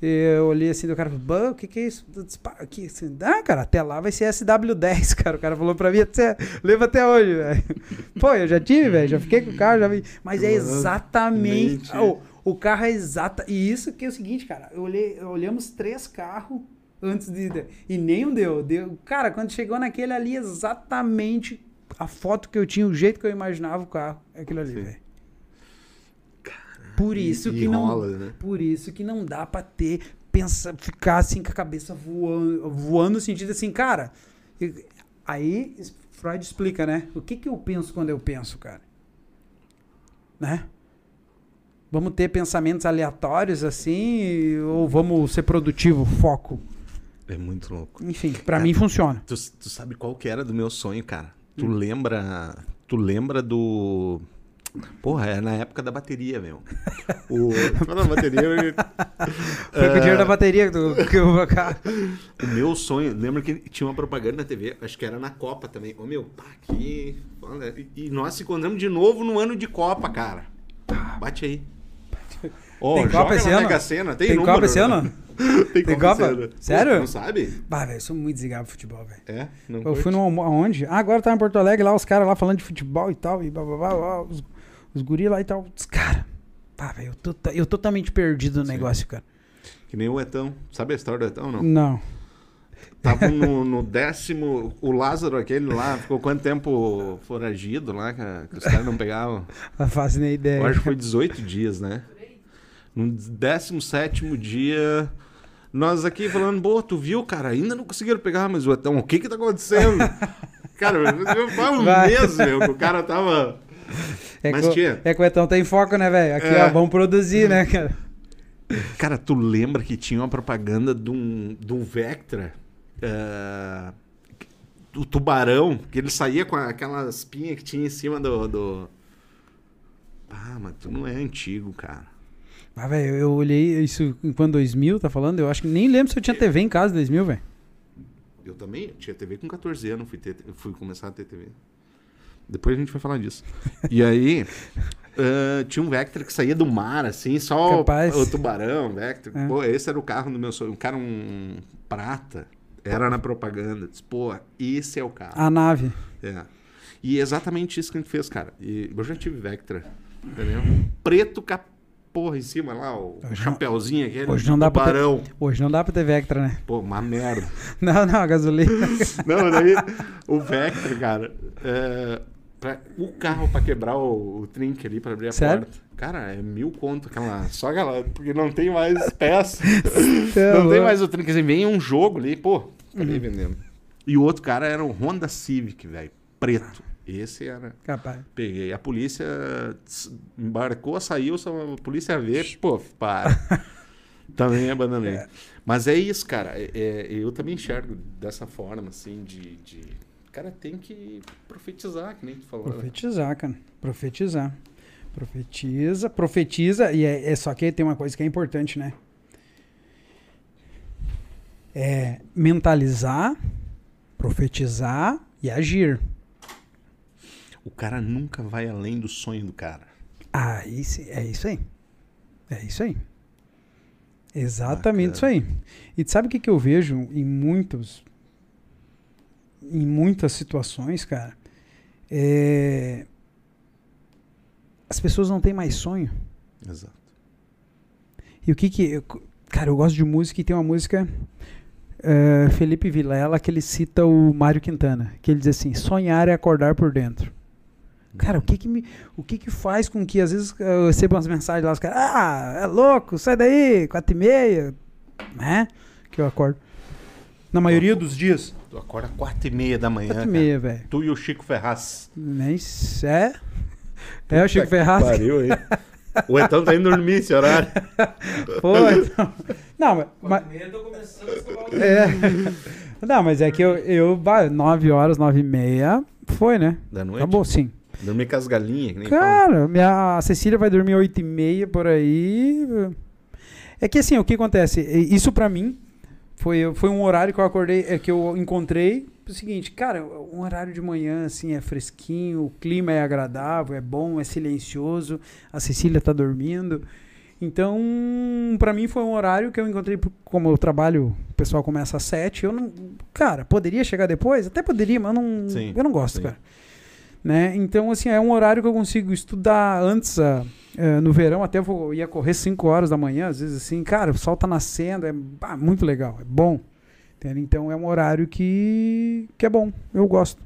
Speaker 3: eu olhei assim do cara, "Bah, o que que é isso? Eu disse, "Pá, aqui, assim, ah, cara, até lá vai ser SW10, *laughs* cara. O cara falou pra mim, até, leva até hoje, velho. *laughs* Pô, eu já tive, velho, já fiquei com o carro, já vi. Mas é exatamente,
Speaker 1: Mente.
Speaker 3: o, o carro é exata, e isso que é o seguinte, cara, eu olhei, olhamos três carros antes de, e nenhum deu, deu. Cara, quando chegou naquele ali, exatamente a foto que eu tinha, o jeito que eu imaginava o carro, é aquilo ali, velho. Por isso
Speaker 1: E-
Speaker 3: que
Speaker 1: e
Speaker 3: não,
Speaker 1: rola, né?
Speaker 3: por isso que não dá pra ter, pensa, ficar assim com a cabeça voando, voando no sentido assim, cara. Aí Freud explica, né? O que que eu penso quando eu penso, cara? Né? Vamos ter pensamentos aleatórios assim ou vamos ser produtivo, foco?
Speaker 1: É muito louco.
Speaker 3: Enfim, pra
Speaker 1: Cara,
Speaker 3: mim funciona.
Speaker 1: Tu, tu sabe qual que era do meu sonho, cara? Tu lembra. Tu lembra do. Porra, é na época da bateria, meu. O, *laughs* Fala da bateria. eu-
Speaker 3: Foi com o dinheiro da bateria que tu- que eu cara.
Speaker 1: O meu sonho, lembra que tinha uma propaganda na TV, acho que era na Copa também. Ô meu, pá, aqui. e- E nós se encontramos de novo no ano de Copa, cara. Bate aí. Ó,
Speaker 3: Tem Copa esse ano?
Speaker 1: Mega Sena, tem,
Speaker 3: Tem
Speaker 1: número,
Speaker 3: Copa esse
Speaker 1: né?
Speaker 3: ano? *laughs*
Speaker 1: Tem,
Speaker 3: Tem
Speaker 1: Copa?
Speaker 3: Sério?
Speaker 1: não sabe?
Speaker 3: Bah, velho, eu sou muito desligado de futebol, velho.
Speaker 1: É? Não
Speaker 3: Eu
Speaker 1: curte?
Speaker 3: fui no almo- aonde? Ah, agora tá em Porto Alegre lá, os caras lá falando de futebol e tal, e blá, blá, blá, blá, os, os guri lá e tal. Os caras. Pá, velho, eu, tô, eu totalmente perdido no
Speaker 1: Sim.
Speaker 3: negócio, cara.
Speaker 1: Que nem o Etão. Sabe a história do Etão, não?
Speaker 3: Não.
Speaker 1: Tava no, *laughs* no décimo. O Lázaro, aquele lá, ficou quanto tempo foragido lá, que, que os caras não pegavam? *laughs*
Speaker 3: Não faço nem ideia.
Speaker 1: Eu acho que foi 18 dias, né? No 17 dia, nós aqui falando, pô, tu viu, cara? Ainda não conseguiram pegar, mas o Etão, o que que tá acontecendo? *laughs* cara, faz um
Speaker 3: Vai.
Speaker 1: mês, meu, que o cara tava.
Speaker 3: é
Speaker 1: mas
Speaker 3: que, é que o Etão tem foco, né, velho? Aqui,
Speaker 1: É.
Speaker 3: ó, vamos produzir, né, cara?
Speaker 1: Cara, tu lembra que tinha uma propaganda de um, de um Vectra? do tubarão, que ele saía com aquela espinha que tinha em cima do. do... Ah, mas tu não é antigo, cara.
Speaker 3: Ah, velho, eu olhei isso em quando 2000, tá falando? Eu acho que nem lembro se eu tinha TV em casa em 2000, velho.
Speaker 1: Eu também tinha TV com 14 anos, fui, ter, fui começar a ter TV. Depois a gente vai falar disso. E aí, *laughs* ah, tinha um Vectra que saía do mar, assim, só o,
Speaker 3: Capaz.
Speaker 1: o tubarão, Vectra.
Speaker 3: É.
Speaker 1: Pô, esse era o carro do meu sonho. Um cara, um prata, era na propaganda. Disse, pô, esse é o carro.
Speaker 3: A nave.
Speaker 1: É. E é exatamente isso que a gente fez, cara. E eu já tive Vectra, entendeu? Preto a porra em cima lá, o
Speaker 3: Hoje
Speaker 1: chapeuzinho aquele,
Speaker 3: hoje não dá pra ter-
Speaker 1: tubarão.
Speaker 3: Hoje não dá pra ter Vectra, né?
Speaker 1: Pô, uma merda. *laughs*
Speaker 3: Não, não, a gasolina. *laughs*
Speaker 1: Não, daí o Vectra, cara, é, pra- o carro pra quebrar o, o trinque ali pra abrir a
Speaker 3: Sério?
Speaker 1: porta. Cara, é mil conto aquela. Só aquela. Porque não tem mais peça. *laughs*
Speaker 3: É,
Speaker 1: não tem mais o trinque. Assim, vem um jogo ali, pô,
Speaker 3: Uhum.
Speaker 1: acabei vendendo. E o outro cara era o Honda Civic, velho. Preto. Esse era.
Speaker 3: Capaz.
Speaker 1: Peguei. A polícia embarcou, saiu, só a polícia vê, pô, para. *laughs* também abandonei. Mas é isso, cara. É- é- eu também enxergo dessa forma, assim, de. de... Cara, tem que profetizar, que nem tu falou. né?
Speaker 3: Profetizar, cara. Profetizar. Profetiza, profetiza, e é, é só que tem uma coisa que é importante, né? É mentalizar, profetizar e agir.
Speaker 1: O cara nunca vai além do sonho do cara.
Speaker 3: Ah, isso, é isso aí. É isso aí. Exatamente
Speaker 1: Bacana.
Speaker 3: isso aí. E sabe o que, que eu vejo em muitos. Em muitas situações, cara? É, As pessoas não têm mais sonho.
Speaker 1: Exato.
Speaker 3: E o que que. eu- cara, eu gosto de música e tem uma música. eh, Felipe Vilela que ele cita o Mário Quintana. Que ele diz assim: sonhar é acordar por dentro. Cara, o que que me, o que que faz com que às vezes eu receba umas mensagens lá, os caras, ah, é louco, sai daí, quatro e meia, né? Que eu acordo. Na maioria dos dias,
Speaker 1: Tu acorda quatro e meia da manhã.
Speaker 3: quatro e meia, velho.
Speaker 1: Tu e o Chico Ferraz.
Speaker 3: Nem é. É o Chico Ferraz.
Speaker 1: Pariu, hein? O Etão tá indo dormir esse horário. *laughs*
Speaker 3: Pô, então. Não, mas- mas,
Speaker 2: Quatro e meia, eu tô começando a escovar o
Speaker 3: É. *laughs* Não, mas é que eu, eu bah, 9 horas, 9 e meia, foi, né?
Speaker 1: Da noite.
Speaker 3: Acabou, sim.
Speaker 1: Dormir com as galinhas, que nem.
Speaker 3: Cara, minha, a Cecília vai dormir 8 e meia por aí. É que assim, o que acontece? Isso pra mim foi, foi um horário que eu acordei, é que eu encontrei o seguinte, cara, um horário de manhã, assim, é fresquinho, o clima é agradável, é bom, é silencioso, a Cecília tá dormindo. Então, pra mim foi um horário que eu encontrei, como eu trabalho, o pessoal começa às sete, eu não, cara, poderia chegar depois? Até poderia, mas eu não,
Speaker 1: Sim,
Speaker 3: eu não gosto,
Speaker 1: sim.
Speaker 3: cara. Né? Então, assim, é um horário que eu consigo estudar antes, ah, eh, no verão, até vou, ia correr 5 horas da manhã, às vezes assim, cara, o sol tá nascendo, é bah, muito legal, é bom. Entende? Então é um horário que, que é bom, eu gosto.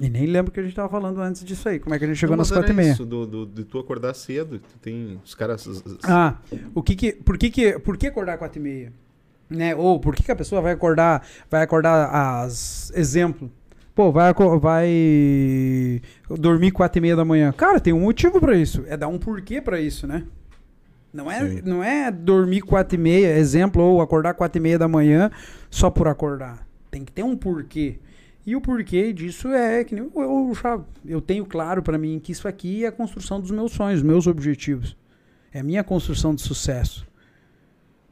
Speaker 3: E nem lembro que a gente tava falando antes disso aí, como é que a gente chegou
Speaker 1: Não,
Speaker 3: nas quatro e meia.
Speaker 1: Isso, do, do- de tu acordar cedo. Tu tem os caras.
Speaker 3: Ah, o que que, por que que, por que acordar quatro e meia? Né? Ou por que que a pessoa vai acordar, vai acordar as, exemplo, pô, vai, vai dormir quatro e meia da manhã. Cara, tem um motivo pra isso, é dar um porquê pra isso, né? Não é,
Speaker 1: Sim.
Speaker 3: não é dormir quatro e meia, exemplo, ou acordar quatro e meia da manhã só por acordar. Tem que ter um porquê. E o porquê disso é que eu, eu já eu tenho claro pra mim que isso aqui é a construção dos meus sonhos, meus objetivos. É a minha construção de sucesso.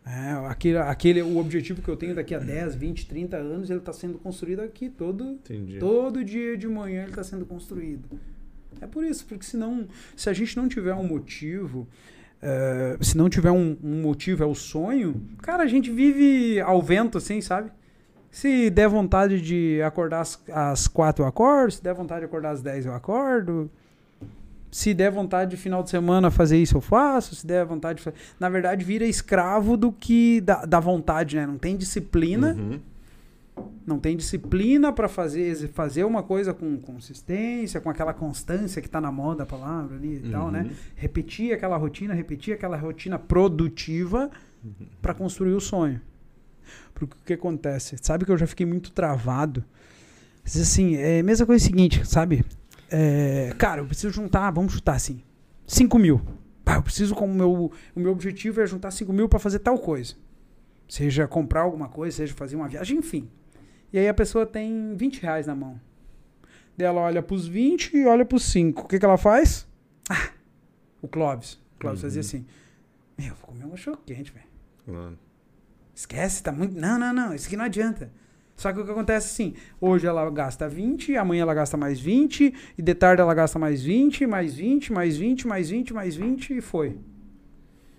Speaker 3: É, aquele, aquele, o objetivo que eu tenho daqui a 10, 20, 30 anos, ele está sendo construído aqui todo,
Speaker 1: Entendi.
Speaker 3: todo dia de manhã ele está sendo construído. É por isso, porque senão, se a gente não tiver um motivo, eh, se não tiver um, um motivo, é o sonho, cara, a gente vive ao vento, assim, sabe? Se der vontade de acordar às, às 4 eu acordo, se der vontade de acordar às 10 eu acordo. Se der vontade de final de semana fazer isso, eu faço. Se der vontade de fazer. Na verdade, vira escravo do que. da, da vontade, né? Não tem disciplina.
Speaker 1: Uhum.
Speaker 3: Não tem disciplina para fazer, fazer uma coisa com consistência, com aquela constância que tá na moda a palavra ali e tal,
Speaker 1: Uhum.
Speaker 3: né? Repetir aquela rotina, repetir aquela rotina produtiva para construir o sonho. Porque o que acontece? Sabe que eu já fiquei muito travado. Vezes, assim, é a mesma coisa seguinte, sabe? É, cara, eu preciso juntar, vamos chutar assim, 5 mil. Ah, eu preciso, como meu, o meu objetivo é juntar 5 mil para fazer tal coisa. Seja comprar alguma coisa, seja fazer uma viagem, enfim. E aí a pessoa tem 20 reais na mão. Daí ela olha pros 20 e olha pros 5. O que, que ela faz? Ah, o Clóvis. O Clóvis
Speaker 1: Uhum.
Speaker 3: fazia assim. Meu, vou comer um cachorro quente, velho.
Speaker 1: Claro.
Speaker 3: Esquece, tá muito. Não, não, não. Isso aqui não adianta. Só que o que acontece assim, hoje ela gasta 20, amanhã ela gasta mais 20, e de tarde ela gasta mais 20, mais 20, mais 20, mais 20, mais 20 e foi.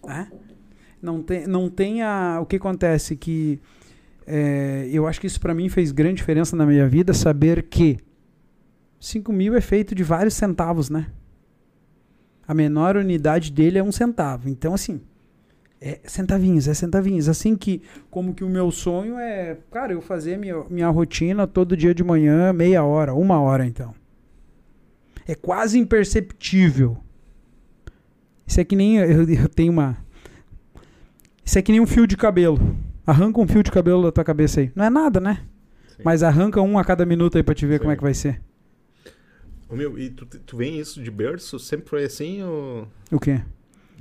Speaker 3: Né? Não tem, não tem a, o que acontece que é, eu acho que isso pra mim fez grande diferença na minha vida, saber que 5 mil é feito de vários centavos, né? A menor unidade dele é um centavo. Então, assim, é centavinhos, é centavinhos. Assim que, como que o meu sonho é, cara, eu fazer minha, minha rotina todo dia de manhã, meia hora, uma hora então. É quase imperceptível. Isso é que nem, eu, eu tenho uma... Isso é que nem um fio de cabelo. Arranca um fio de cabelo da tua cabeça aí. Não é nada, né?
Speaker 1: Sim.
Speaker 3: Mas arranca um a cada minuto aí pra te ver
Speaker 1: Sim.
Speaker 3: como é que vai ser.
Speaker 1: Ô, meu, e tu, tu vem isso de berço? Sempre foi assim ou...
Speaker 3: O quê?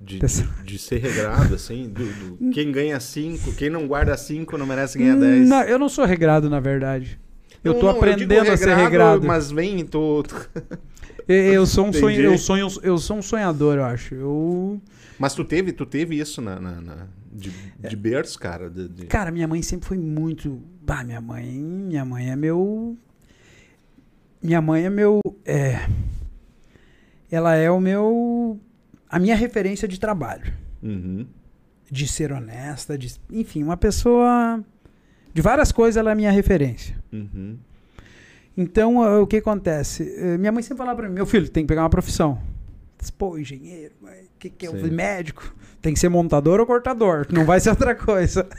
Speaker 1: De, de, de ser regrado, assim? Do, do- quem ganha cinco, quem não guarda cinco não merece ganhar dez.
Speaker 3: Não, eu não sou regrado, na verdade. Eu
Speaker 1: Não,
Speaker 3: tô
Speaker 1: não, digo
Speaker 3: aprendendo a ser regrado.
Speaker 1: Mas vem, tô... tô- *laughs*
Speaker 3: Eu, eu sou um sonho, eu sonho, eu sou um sonhador, eu acho. Eu,
Speaker 1: Mas tu teve, tu teve isso na, na- na- de,
Speaker 3: É.
Speaker 1: de berço, cara? De, de-
Speaker 3: cara, minha mãe sempre foi muito, bah, minha mãe, minha mãe é meu Minha mãe é meu é ela é o meu a minha referência de trabalho,
Speaker 1: Uhum.
Speaker 3: de ser honesta, de, enfim, uma pessoa de várias coisas ela é a minha referência.
Speaker 1: Uhum.
Speaker 3: Então, ah, o que acontece? Eh, Minha mãe sempre falava pra mim, meu filho, tem que pegar uma profissão. Disse, Pô, engenheiro, o que, que é?
Speaker 1: Sim.
Speaker 3: médico. Tem que ser montador ou cortador. Não vai ser outra coisa. *laughs*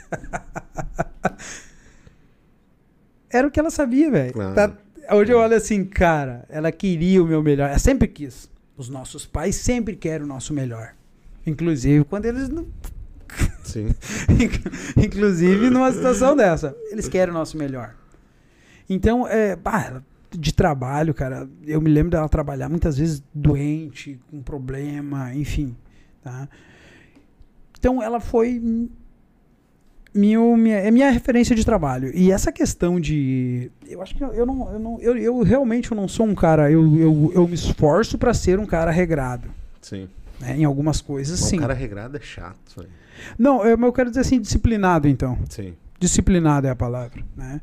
Speaker 3: Era o que ela sabia, velho.
Speaker 1: Claro.
Speaker 3: Tá- Hoje eu olho assim, cara, ela queria o meu melhor. Ela sempre quis. Os nossos pais sempre querem o nosso melhor. Inclusive quando eles não
Speaker 1: Sim. *laughs*
Speaker 3: Inclusive numa situação dessa. Eles querem o nosso melhor. Então, é, bah, de trabalho, cara, eu me lembro dela trabalhar muitas vezes doente, com problema, enfim. Tá? Então, ela foi meu, minha, é minha referência de trabalho. E essa questão de. Eu acho que eu, eu não. Eu, não eu, eu realmente eu não sou um cara. Eu, eu, eu me esforço para ser um cara regrado.
Speaker 1: Sim.
Speaker 3: né, em algumas coisas,
Speaker 1: Mas
Speaker 3: sim.
Speaker 1: Um cara regrado é chato.
Speaker 3: Não, eu, eu quero dizer assim, disciplinado, então.
Speaker 1: Sim.
Speaker 3: Disciplinado é a palavra, né?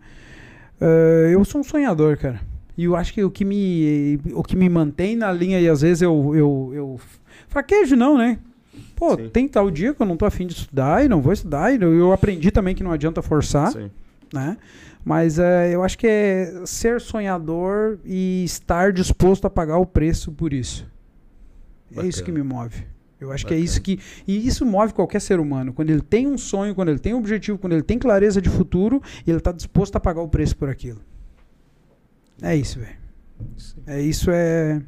Speaker 3: Ah, eu sou um sonhador, cara. E eu acho que o que me, o que me mantém na linha, e às vezes eu, eu, eu fraquejo, não, né? Pô,
Speaker 1: Sim.
Speaker 3: tem tal dia que eu não tô afim de estudar e não vou estudar. E eu, aprendi também que não adianta forçar,
Speaker 1: Sim.
Speaker 3: né? Mas é, eu acho que é ser sonhador e estar disposto a pagar o preço por isso. É isso que me
Speaker 1: Bacana.
Speaker 3: move. Eu acho que é
Speaker 1: Bacana.
Speaker 3: isso que. E isso move qualquer ser humano. Quando ele tem um sonho, quando ele tem um objetivo, quando ele tem clareza de futuro, ele tá disposto a pagar o preço por aquilo. É isso, velho. É isso é.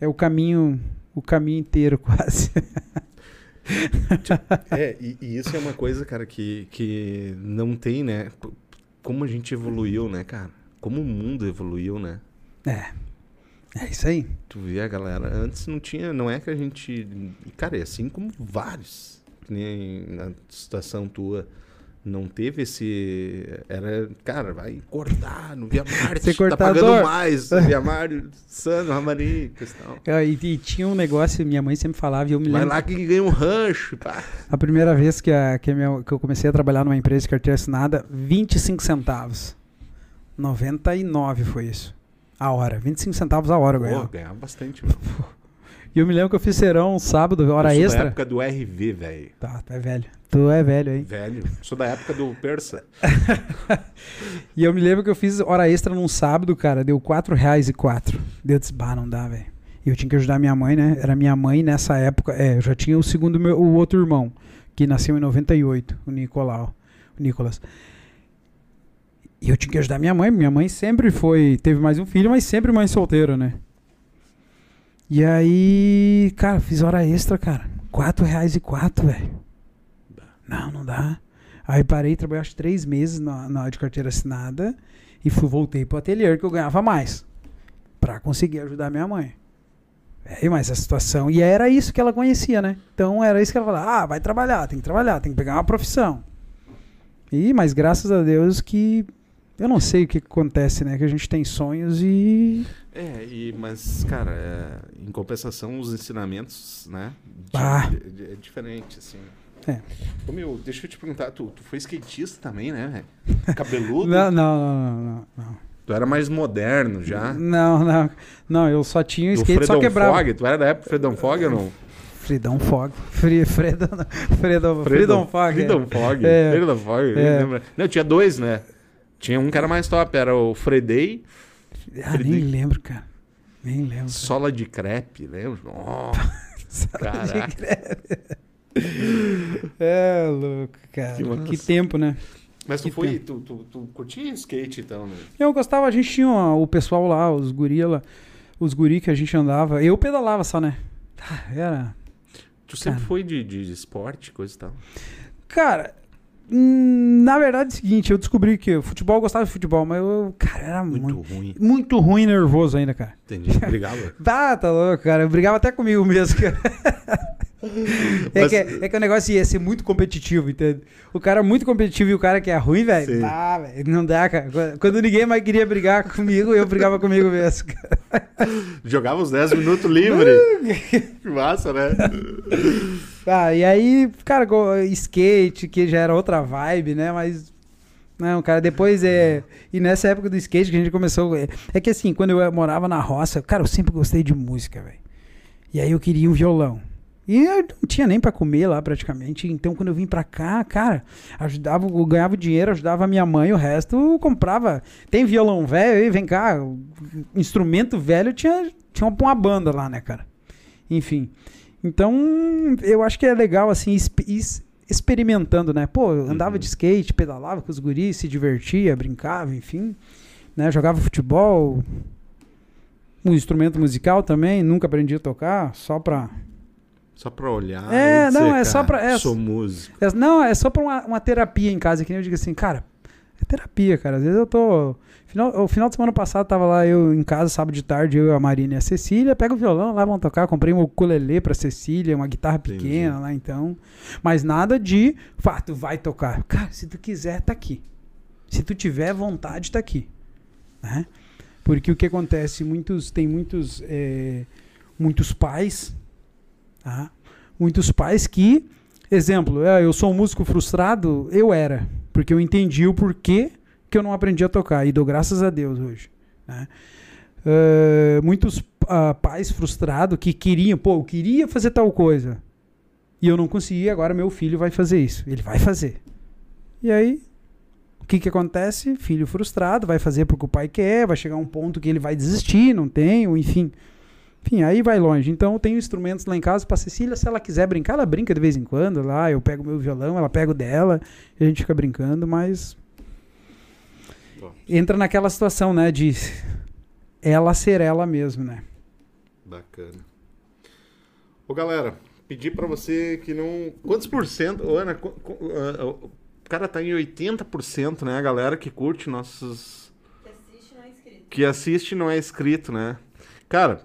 Speaker 3: É o caminho. O caminho inteiro, *laughs* quase.
Speaker 1: É, e, e isso é uma coisa, cara, que, que não tem, né? Como a gente evoluiu, né, cara? Como o mundo evoluiu, né?
Speaker 3: É. É isso aí.
Speaker 1: Tu vê a galera, antes não tinha, não é que a gente. Cara, é assim como vários. Que nem na situação tua. Não teve esse. Era, cara, vai cortar no Via *laughs* Marte. Tá pagando mais. Via Mário, Sano, Ramarim, questão.
Speaker 3: Ah, E, e tinha um negócio, minha mãe sempre falava, e eu me
Speaker 1: Vai
Speaker 3: lembro.
Speaker 1: lá que ganha um rancho. Pá.
Speaker 3: A primeira vez que, a, que, a minha- que eu comecei a trabalhar numa empresa de carteira assinada, 25 centavos. 99 foi isso. A hora. 25 centavos a hora eu
Speaker 1: Pô,
Speaker 3: ganhava.
Speaker 1: ganhava bastante, meu. *laughs*
Speaker 3: E eu me lembro que eu fiz serão um sábado, hora extra.
Speaker 1: época do RV, velho.
Speaker 3: Tá, é velho. Tu é velho, hein?
Speaker 1: Velho. Sou da época do Persa. *laughs*
Speaker 3: E eu me lembro que eu fiz hora extra num sábado, cara, deu 4 reais e 4. Deu disse, bah, não dá, velho. E eu tinha que ajudar minha mãe, né? Era minha mãe nessa época. É, eu já tinha o segundo, meu, o outro irmão, que nasceu em 98, o Nicolau, o Nicolas. E eu tinha que ajudar minha mãe. Minha mãe sempre foi, teve mais um filho, mas sempre mãe solteira, né? E aí, cara, fiz hora extra, cara. 4 reais e 4, velho. Não, não dá. Aí parei, trabalhei acho três meses na, na de carteira assinada e fui, voltei pro ateliê que eu ganhava mais. Pra conseguir ajudar minha mãe. É, mas a situação. E era isso que ela conhecia, né? Então era isso que ela falava: ah, vai trabalhar, tem que trabalhar, tem que pegar uma profissão. E, mas graças a Deus que. Eu não sei o que que acontece, né? Que a gente tem sonhos e.
Speaker 1: É, e, mas, cara, é, em compensação, os ensinamentos, né? de-
Speaker 3: Ah.
Speaker 1: de- de- é diferente, assim.
Speaker 3: É.
Speaker 1: Ô, meu, deixa eu te perguntar, tu, tu foi skatista também, né, velho? Cabeludo?
Speaker 3: Não, não, não, não, não.
Speaker 1: Tu era mais moderno já.
Speaker 3: Não, não. Não, eu só tinha o skate, só quebrava.
Speaker 1: Fog, tu era da época do Fredon Fog ou não?
Speaker 3: Freedom Fog. Free, Freedom, Freedom, Freedom Fog. é.
Speaker 1: Freedom Fog.
Speaker 3: É.
Speaker 1: Freedom Fog,
Speaker 3: É.
Speaker 1: lembro. Não, tinha dois, né? Tinha um que era mais top, era o Fredei,
Speaker 3: Ah, nem lembro, cara. Nem lembro.
Speaker 1: Sola de Crepe, lembra? Oh, *laughs* caraca. *laughs*
Speaker 3: É louco, cara.
Speaker 1: Que
Speaker 3: Que, tempo, né?
Speaker 1: Mas tu
Speaker 3: Que
Speaker 1: foi, tu, tu, tu curtia skate então, né?
Speaker 3: Eu gostava, a gente tinha ó, o pessoal lá, os guri lá, os guri que a gente andava. Eu pedalava só, né? Ah, Era.
Speaker 1: Tu sempre
Speaker 3: Cara.
Speaker 1: foi de, de esporte, coisa e tal.
Speaker 3: Cara, hum, na verdade é o seguinte, eu descobri que o futebol eu gostava de futebol, mas eu, cara, era
Speaker 1: Muito,
Speaker 3: muito,
Speaker 1: ruim.
Speaker 3: muito ruim e nervoso ainda, cara.
Speaker 1: Entendi. Brigava. *laughs*
Speaker 3: Tá, tá louco, cara. Eu brigava até comigo mesmo, cara. *laughs* *laughs* É,
Speaker 1: Mas-
Speaker 3: que, é que o negócio ia ser muito competitivo, entende? O cara muito competitivo e o cara que é ruim, velho. Ah, não dá, cara. Quando- ninguém mais queria brigar comigo, eu brigava comigo mesmo. *laughs*
Speaker 1: Jogava uns 10 minutos livre. *laughs* que massa, né?
Speaker 3: Ah, e aí, cara, skate, que já era outra vibe, né? Mas. Não, cara, depois é. E nessa época do skate que a gente começou. É, é que assim, quando eu morava na roça, cara, eu sempre gostei de música, velho. E aí eu queria um violão. E eu não tinha nem pra comer lá praticamente. Então quando eu vim pra cá, cara, ajudava, eu ganhava dinheiro, ajudava a minha mãe, o resto eu comprava. Tem violão velho aí, vem cá. Instrumento velho tinha, tinha uma banda lá, né, cara? Enfim. Então, eu acho que é legal, assim, experimentando, né? Pô, eu andava
Speaker 1: Uhum.
Speaker 3: de skate, pedalava com os guris, se divertia, brincava, enfim. Né? Jogava futebol, um instrumento musical também, nunca aprendi a tocar, só pra...
Speaker 1: Só pra olhar.
Speaker 3: É, não, é só pra- é-
Speaker 1: Sou músico.
Speaker 3: É, Não, é só pra uma, uma terapia em casa, que nem eu digo assim, cara, é terapia, cara. Às vezes eu tô. Final, o final de semana passado tava lá eu em casa, sábado de tarde, eu, a Marina e a Cecília, pega o violão lá, vamos tocar. Comprei um ukulele pra Cecília, uma guitarra
Speaker 1: Entendi.
Speaker 3: pequena lá, então. Mas nada de, tu vai tocar. Cara, se tu quiser, tá aqui. Se tu tiver vontade, tá aqui. Né? Porque o que acontece, muitos, tem muitos, é, muitos pais, tá? muitos pais que, exemplo, é, eu sou um músico frustrado, eu era, porque eu entendi o porquê que eu não aprendi a tocar. E dou graças a Deus hoje. Né? Uh, muitos uh, pais frustrados que queriam, pô, eu queria fazer tal coisa. E eu não consegui, agora meu filho vai fazer isso. Ele vai fazer. E aí, o que que acontece? Filho frustrado, vai fazer porque o pai quer, vai chegar um ponto que ele vai desistir, não tem, ou enfim. Enfim, aí vai longe. Então eu tenho instrumentos lá em casa para Cecília, se ela quiser brincar, ela brinca de vez em quando lá, eu pego meu violão, ela pega o dela, e a gente fica brincando, mas entra naquela situação, né, de ela ser ela mesmo, né?
Speaker 1: Bacana. Ô galera, pedir para você que não. Quantos por cento. Ô, Ana, o cara tá em 80%, né? A galera que curte nossos.
Speaker 2: Que assiste não é inscrito.
Speaker 1: Que assiste não é inscrito, né? Cara,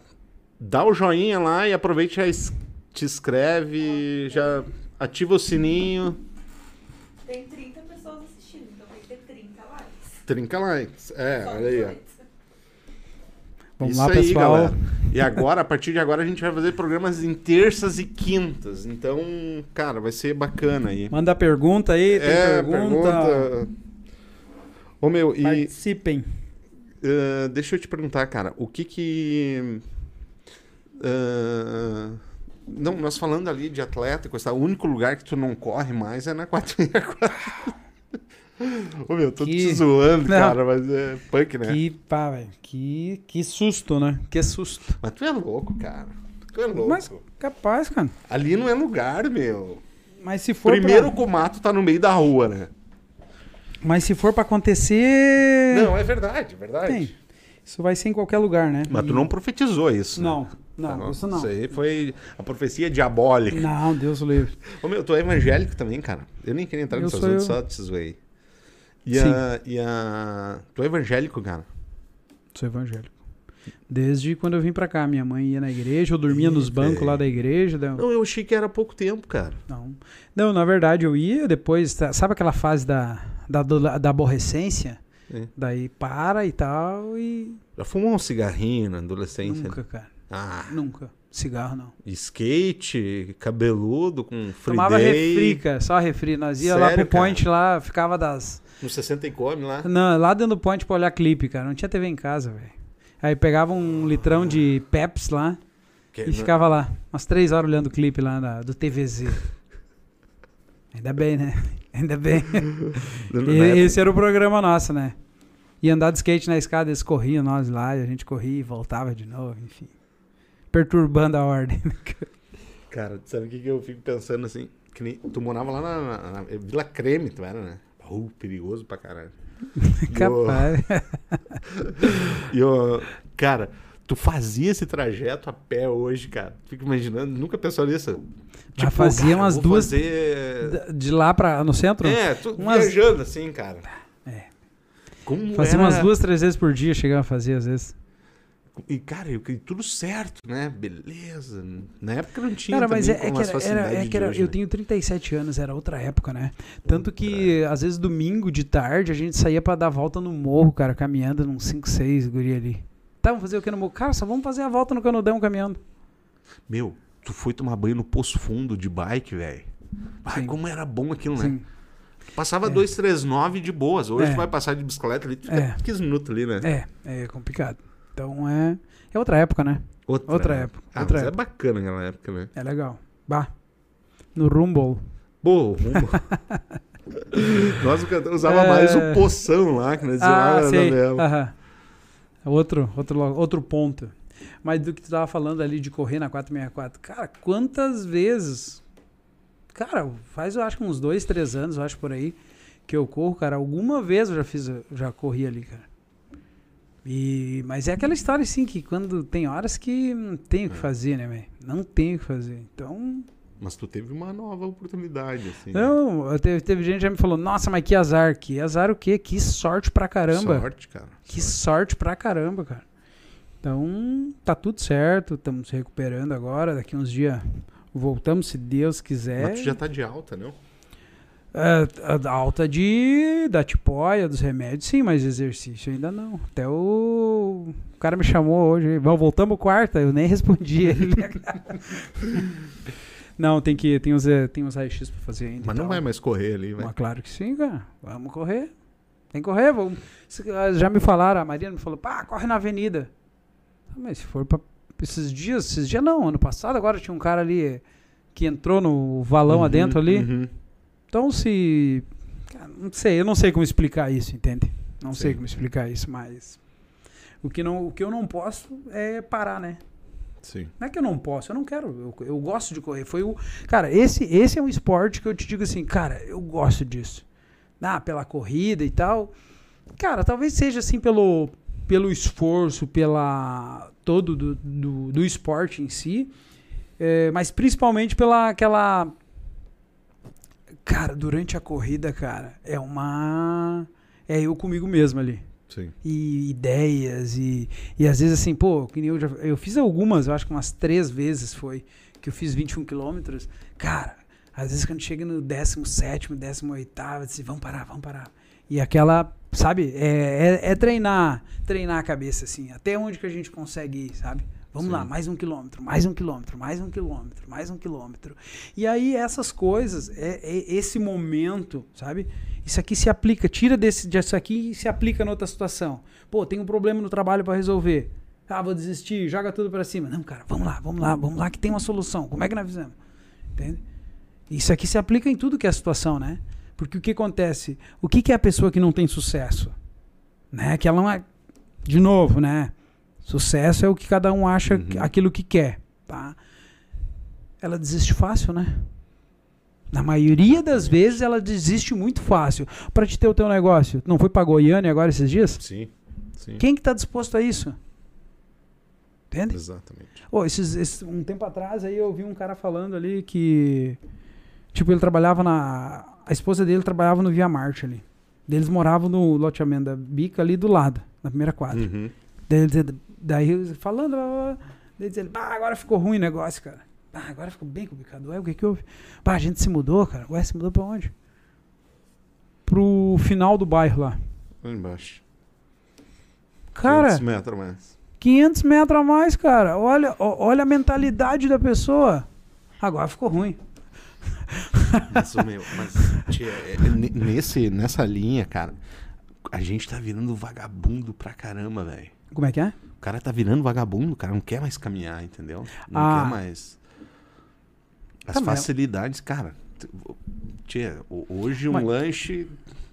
Speaker 1: dá o joinha lá e aproveite já es- te inscreve, já ativa o sininho.
Speaker 2: Tem 30 pessoas assistindo, então tem que ter 30 likes.
Speaker 1: 30 likes. É,
Speaker 2: Só
Speaker 1: olha aí, ó.
Speaker 2: 18.
Speaker 3: Vamos
Speaker 1: Isso
Speaker 3: lá,
Speaker 1: aí,
Speaker 3: pessoal.
Speaker 1: galera. E agora, a partir de agora, a gente vai fazer programas em terças e quintas. Então, cara, vai ser bacana aí.
Speaker 3: Manda pergunta aí, tem
Speaker 1: é,
Speaker 3: pergunta.
Speaker 1: pergunta. Ô meu, e
Speaker 3: Participem.
Speaker 1: eh, deixa eu te perguntar, cara, o que que. Eh, não, nós falando ali de atleta, coisa, o único lugar que tu não corre mais é na 464. *laughs* Ô meu, tô
Speaker 3: Que-
Speaker 1: te zoando,
Speaker 3: Não.
Speaker 1: cara, mas é punk, né?
Speaker 3: Que pá, velho. Que, que susto, né? Que susto.
Speaker 1: Mas tu é louco, cara. Tu é louco.
Speaker 3: Mas capaz, cara.
Speaker 1: Ali não é lugar, meu.
Speaker 3: Mas se for
Speaker 1: Primeiro
Speaker 3: pra...
Speaker 1: que o mato tá no meio da rua, né?
Speaker 3: Mas se for pra acontecer...
Speaker 1: Não, é verdade, é verdade.
Speaker 3: Tem. Isso vai ser em qualquer lugar, né?
Speaker 1: Mas tu não profetizou isso. né?
Speaker 3: Não, não,
Speaker 1: Tá,
Speaker 3: isso não.
Speaker 1: Isso aí foi a profecia diabólica.
Speaker 3: Não, Deus o livre.
Speaker 1: Ô meu, tu é evangélico também, cara. Eu nem queria entrar
Speaker 3: sou
Speaker 1: assunto,
Speaker 3: eu.
Speaker 1: só te zoei. E
Speaker 3: Sim.
Speaker 1: a, e a. Tu é evangélico, cara?
Speaker 3: Sou evangélico. Desde quando eu vim pra cá, minha mãe ia na igreja, eu dormia nos
Speaker 1: Ih,
Speaker 3: bancos lá da igreja. daí
Speaker 1: Não, eu achei que era pouco tempo, cara.
Speaker 3: Não. Não, na verdade eu ia depois, tá- sabe aquela fase da, da, da aborrecência?
Speaker 1: É.
Speaker 3: Daí para e tal e.
Speaker 1: Já fumou um cigarrinho na adolescência?
Speaker 3: Nunca, cara.
Speaker 1: Ah,
Speaker 3: Nunca. Cigarro não.
Speaker 1: skate, cabeludo, com free
Speaker 3: Tomava
Speaker 1: day.
Speaker 3: refri, cara, só refri. Nós ia lá
Speaker 1: Sério,
Speaker 3: pro point lá, ficava das.
Speaker 1: No 60 e come lá.
Speaker 3: Não, lá dentro do point pra olhar clipe, cara. Não tinha TV em casa, velho. Aí pegava um litrão de Peps lá
Speaker 1: Que-
Speaker 3: e ficava lá, umas três horas olhando o clipe lá da- do TVZ. Ainda bem, né? Ainda bem. *laughs* E- esse era o programa nosso, né? E andar de skate na escada, eles corriam nós lá, a gente corria e voltava de novo, enfim. Perturbando a ordem. *laughs*
Speaker 1: Cara, sabe o que, que eu fico pensando assim? Que nem, tu morava lá na, na- na Vila Creme, tu era, né? Uh, perigoso pra caralho. *laughs*
Speaker 3: Capaz.
Speaker 1: E eu, cara, tu fazia esse trajeto a pé hoje, cara. Fico imaginando, nunca pensou nisso.
Speaker 3: Já fazia
Speaker 1: cara,
Speaker 3: umas duas-
Speaker 1: Fazer...
Speaker 3: De lá pra, no centro?
Speaker 1: É, tu
Speaker 3: Umas-
Speaker 1: viajando assim, cara.
Speaker 3: É.
Speaker 1: Como
Speaker 3: Fazia
Speaker 1: era...
Speaker 3: umas duas, três vezes por dia, chegava a fazer às vezes.
Speaker 1: E, cara, e tudo certo, né? Beleza. Na época não tinha
Speaker 3: Cara, mas é, é
Speaker 1: como
Speaker 3: que era, era- é que era-
Speaker 1: hoje,
Speaker 3: eu
Speaker 1: né?
Speaker 3: tenho 37 anos, era outra época, né? Tanto que, às vezes, domingo de tarde, a gente saía pra dar volta no morro, cara, caminhando num 5, 6, guri ali. Tá, vamos fazer o que no? Cara, só vamos fazer a volta no canudão caminhando.
Speaker 1: Meu, tu foi tomar banho no Poço Fundo de bike, velho. Ai,
Speaker 3: Sim.
Speaker 1: como era bom aquilo, né?
Speaker 3: Sim.
Speaker 1: Passava
Speaker 3: É.
Speaker 1: 239 de boas. Hoje
Speaker 3: É.
Speaker 1: tu vai passar de bicicleta ali, tu fica
Speaker 3: É.
Speaker 1: 15 minutos ali, né?
Speaker 3: É, é complicado. Então é. É outra época, né?
Speaker 1: Outra,
Speaker 3: Outra época,
Speaker 1: Ah,
Speaker 3: outra
Speaker 1: mas
Speaker 3: época.
Speaker 1: é bacana aquela época, né?
Speaker 3: É legal. Bah. No Rumble.
Speaker 1: Pô, rumo. *laughs* nós usava
Speaker 3: É.
Speaker 1: mais o poção lá, que nós lá
Speaker 3: Ah,
Speaker 1: na
Speaker 3: sei.
Speaker 1: novela.
Speaker 3: Aham. Outro, outro, lo- outro ponto. Mas do que tu tava falando ali de correr na 464. Cara, quantas vezes. Cara, faz eu acho que uns dois, três anos, eu acho por aí, que eu corro, cara. Alguma vez eu já fiz, eu já corri ali, cara. E, mas é aquela história assim que quando tem horas que não tem o que fazer, né, velho? Não tem o que fazer. Então,
Speaker 1: Mas tu teve uma nova oportunidade, assim.
Speaker 3: não, eu teve, teve gente que já me falou, nossa, mas que azar. Que azar o quê? Que sorte pra caramba.
Speaker 1: Sorte, cara.
Speaker 3: Que
Speaker 1: Sorte.
Speaker 3: sorte pra caramba, cara. Então, tá tudo certo, estamos se recuperando agora. Daqui uns dias voltamos, se Deus quiser.
Speaker 1: Mas tu já tá de alta, não?
Speaker 3: É, alta de da tipóia, dos remédios, sim, mas exercício ainda não. Até o, o cara me chamou hoje. Vamos, voltamos quarta, eu nem *laughs* respondi ele. *laughs* não, tem que tem uns, eh, tem uns raio-x pra fazer ainda.
Speaker 1: Mas não vai mais correr ali, vai.
Speaker 3: Mas claro que sim, cara. Vamos correr. Tem que correr, vamos. Ah, Já me falaram, a Maria me falou, pá, corre na avenida. Ah, Mas se for pra esses dias, esses dias não, ano passado agora tinha um cara ali que entrou no valão
Speaker 1: Uhum,
Speaker 3: adentro ali.
Speaker 1: uhum.
Speaker 3: Então se. Não sei, eu não sei como explicar isso, entende? Não sei
Speaker 1: Sim.
Speaker 3: como explicar isso, mas. O que, não, o que eu não posso é parar, né?
Speaker 1: Sim.
Speaker 3: Não é que eu não posso, eu não quero. Eu, eu gosto de correr. Foi o. Cara, esse, esse é um esporte que eu te digo assim, cara, eu gosto disso. Ah, pela corrida e tal. Cara, talvez seja assim pelo, pelo esforço, pela. todo do, do, do esporte em si. é, mas principalmente pela aquela. Cara, durante a corrida, cara, é uma. É eu comigo mesmo ali
Speaker 1: Sim.
Speaker 3: e ideias e, e às vezes assim, pô, eu já eu fiz algumas, eu acho que umas três vezes foi que eu fiz 21 quilômetros. Cara, às vezes quando chega no 17, 18, eu disse, vamos parar, vamos parar. E aquela, sabe, é, é, é treinar, treinar a cabeça assim, até onde que a gente consegue ir, sabe? Vamos
Speaker 1: Sim.
Speaker 3: lá, mais um quilômetro, mais um quilômetro, mais um quilômetro, mais um quilômetro. E aí essas coisas, é, é esse momento, sabe? Isso aqui se aplica, tira desse, disso aqui e se aplica na outra situação. Pô, tem um problema no trabalho para resolver. Ah, vou desistir, joga tudo para cima. Não, cara, vamos lá, vamos lá, vamos lá que tem uma solução. Como é que nós fizemos? Entende? Isso aqui se aplica em tudo que é a situação, né? Porque o que acontece? O que, que é a pessoa que não tem sucesso? Né? Que ela não é. De novo, né? Sucesso é o que cada um acha
Speaker 1: Uhum.
Speaker 3: aquilo que quer, tá? Ela desiste fácil, né? Na maioria das vezes ela desiste muito fácil. Para te ter o teu negócio, não foi para Goiânia agora esses dias?
Speaker 1: Sim. Sim.
Speaker 3: Quem que tá disposto a isso? Entende?
Speaker 1: Exatamente.
Speaker 3: Ô, esses, esses- um tempo atrás aí eu vi um cara falando ali que tipo ele trabalhava na a esposa dele trabalhava no Via Marte ali. Eles moravam no loteamento da Bica ali do lado, na primeira quadra.
Speaker 1: Uhum.
Speaker 3: Daí, ele- daí falando, blá, blá, blá, daí diz ele, bah, agora ficou ruim o negócio, cara. Ah, agora ficou bem complicado. Ué, o que que houve? Bah, a gente se mudou, cara. Ué, se mudou pra onde? Pro final do bairro lá.
Speaker 1: Lá embaixo.
Speaker 3: Cara,
Speaker 1: 500 metros mais.
Speaker 3: 500 metros a mais, cara. Olha, olha a mentalidade da pessoa. Agora ficou ruim. *laughs*
Speaker 1: Mas, meu, mas tia, é, é, ne- nesse, nessa linha, cara, a gente tá virando vagabundo pra caramba, velho.
Speaker 3: Como é que é?
Speaker 1: O cara tá virando vagabundo, o cara não quer mais caminhar, entendeu? Não
Speaker 3: Ah.
Speaker 1: quer mais. As
Speaker 3: Tá,
Speaker 1: facilidades, cara. t- Tia, ho- hoje um
Speaker 3: Mas-
Speaker 1: lanche.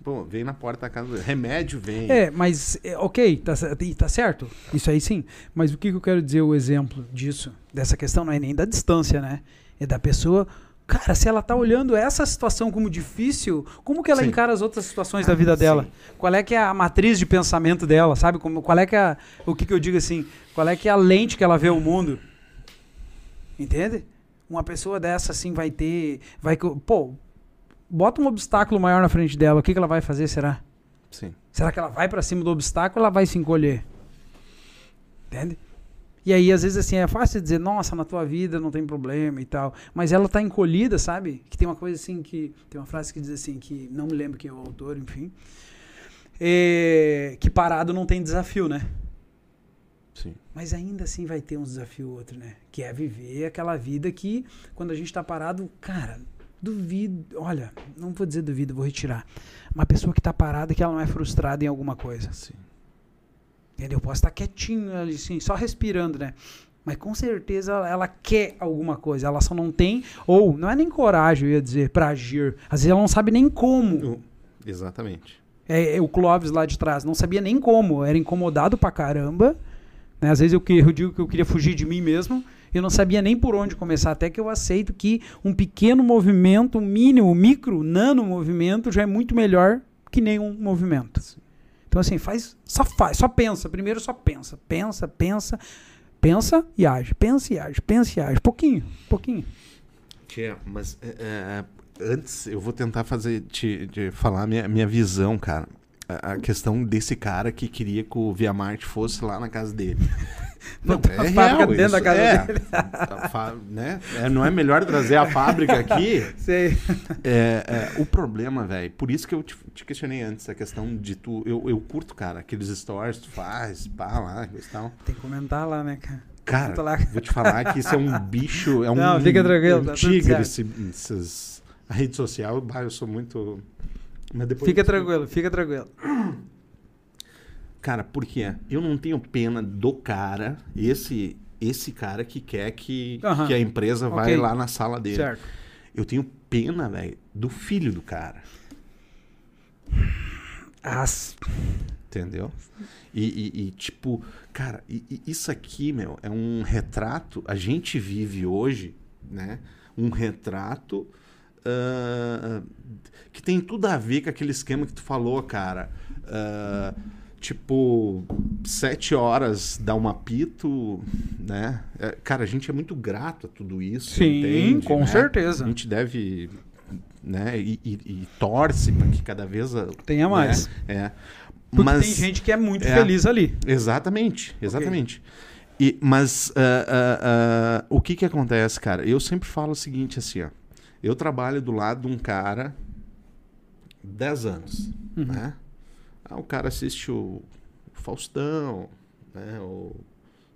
Speaker 1: Pô, vem na porta da casa. Remédio vem.
Speaker 3: É, mas, é, ok, tá, tá certo. Isso aí sim. Mas o que, que eu quero dizer, o exemplo disso, dessa questão, não é nem da distância, né? É da pessoa. Cara, se ela tá olhando essa situação como difícil, como que ela
Speaker 1: Sim.
Speaker 3: encara as outras situações da vida dela?
Speaker 1: Sim.
Speaker 3: Qual é que é a matriz de pensamento dela, sabe? Como, qual é que é a, o que, que eu digo assim? Qual é que é a lente que ela vê o mundo? Entende? Uma pessoa dessa assim vai ter, vai pô, bota um obstáculo maior na frente dela, o que que ela vai fazer, será?
Speaker 1: Sim.
Speaker 3: Será que ela vai pra cima do obstáculo ou ela vai se encolher? Entende? E aí, às vezes, assim, é fácil dizer, nossa, na tua vida não tem problema e tal. Mas ela tá encolhida, sabe? Que tem uma coisa assim que. Tem uma frase que diz assim, que não me lembro quem é o autor, enfim. É, que parado não tem desafio, né?
Speaker 1: Sim.
Speaker 3: Mas ainda assim vai ter um desafio ou outro, né? Que é viver aquela vida que, quando a gente tá parado, cara, duvido. Olha, não vou dizer duvido, vou retirar. Uma pessoa que tá parada que ela não é frustrada em alguma coisa.
Speaker 1: Sim.
Speaker 3: Entendeu? Posso estar quietinho ali, assim, só respirando, né? Mas com certeza ela, quer alguma coisa. Ela só não tem, ou não é nem coragem, eu ia dizer, pra agir. Às vezes ela não sabe nem como.
Speaker 1: Exatamente.
Speaker 3: É, é o Clóvis lá de trás, não sabia nem como. Era incomodado pra caramba. Né? Às vezes eu, que- eu digo que eu queria fugir de mim mesmo. Eu não sabia nem por onde começar. Até que eu aceito que um pequeno movimento, um mínimo, micro, nano movimento já é muito melhor que nenhum movimento. Então, assim, faz, só faz, só pensa. Primeiro só pensa, pensa, pensa, pensa e age, pensa e age, pensa e age. Pouquinho, pouquinho.
Speaker 1: Tia, mas é, antes eu vou tentar fazer te, te falar minha, minha visão, cara. A, a questão desse cara que queria que o Via Marte fosse lá na casa dele. *laughs* Não, é
Speaker 3: fábrica
Speaker 1: real
Speaker 3: dentro da casa
Speaker 1: é.
Speaker 3: dele.
Speaker 1: Fa- né? É, não é melhor trazer a fábrica aqui? *laughs*
Speaker 3: Sei.
Speaker 1: É, é, o problema, velho, por isso que eu te, te questionei antes, a questão de tu. Eu, eu curto, cara, aqueles stories que tu faz, pá, lá, tal.
Speaker 3: Tem que comentar lá, né, cara?
Speaker 1: Cara, vou te falar que isso é um *laughs* bicho, é um,
Speaker 3: Não, fica tranquilo,
Speaker 1: um
Speaker 3: tá
Speaker 1: tigre, esse, essas, a rede social, eu sou muito... Mas depois
Speaker 3: Fica tranquilo, fica tranquilo.
Speaker 1: Cara, por quê? Eu não tenho pena do cara, esse esse cara que quer que, que a empresa vai
Speaker 3: Ok.
Speaker 1: lá na sala dele.
Speaker 3: Certo.
Speaker 1: Eu tenho pena, velho, do filho do cara.
Speaker 3: As...
Speaker 1: Entendeu? E, e- e, tipo, cara, e isso aqui, meu, é um retrato. A gente vive hoje, né? Um retrato ah, que tem tudo a ver com aquele esquema que tu falou, cara. Ah, tipo, sete horas dá um apito, né? É, cara, a gente é muito grato a tudo isso.
Speaker 3: Sim,
Speaker 1: entende,
Speaker 3: com
Speaker 1: né?
Speaker 3: certeza.
Speaker 1: A gente deve. Né? E, e- e torce para que cada vez. a-
Speaker 3: Tenha mais.
Speaker 1: né? É.
Speaker 3: Porque
Speaker 1: Mas,
Speaker 3: tem gente que é muito
Speaker 1: é.
Speaker 3: feliz ali.
Speaker 1: Exatamente, exatamente. E, mas ah, ah, ah, o que que acontece, cara? Eu sempre falo o seguinte assim, ó. Eu trabalho do lado de um cara 10 anos,
Speaker 3: Uhum.
Speaker 1: né? Ah, o cara assiste o Faustão, né? Ou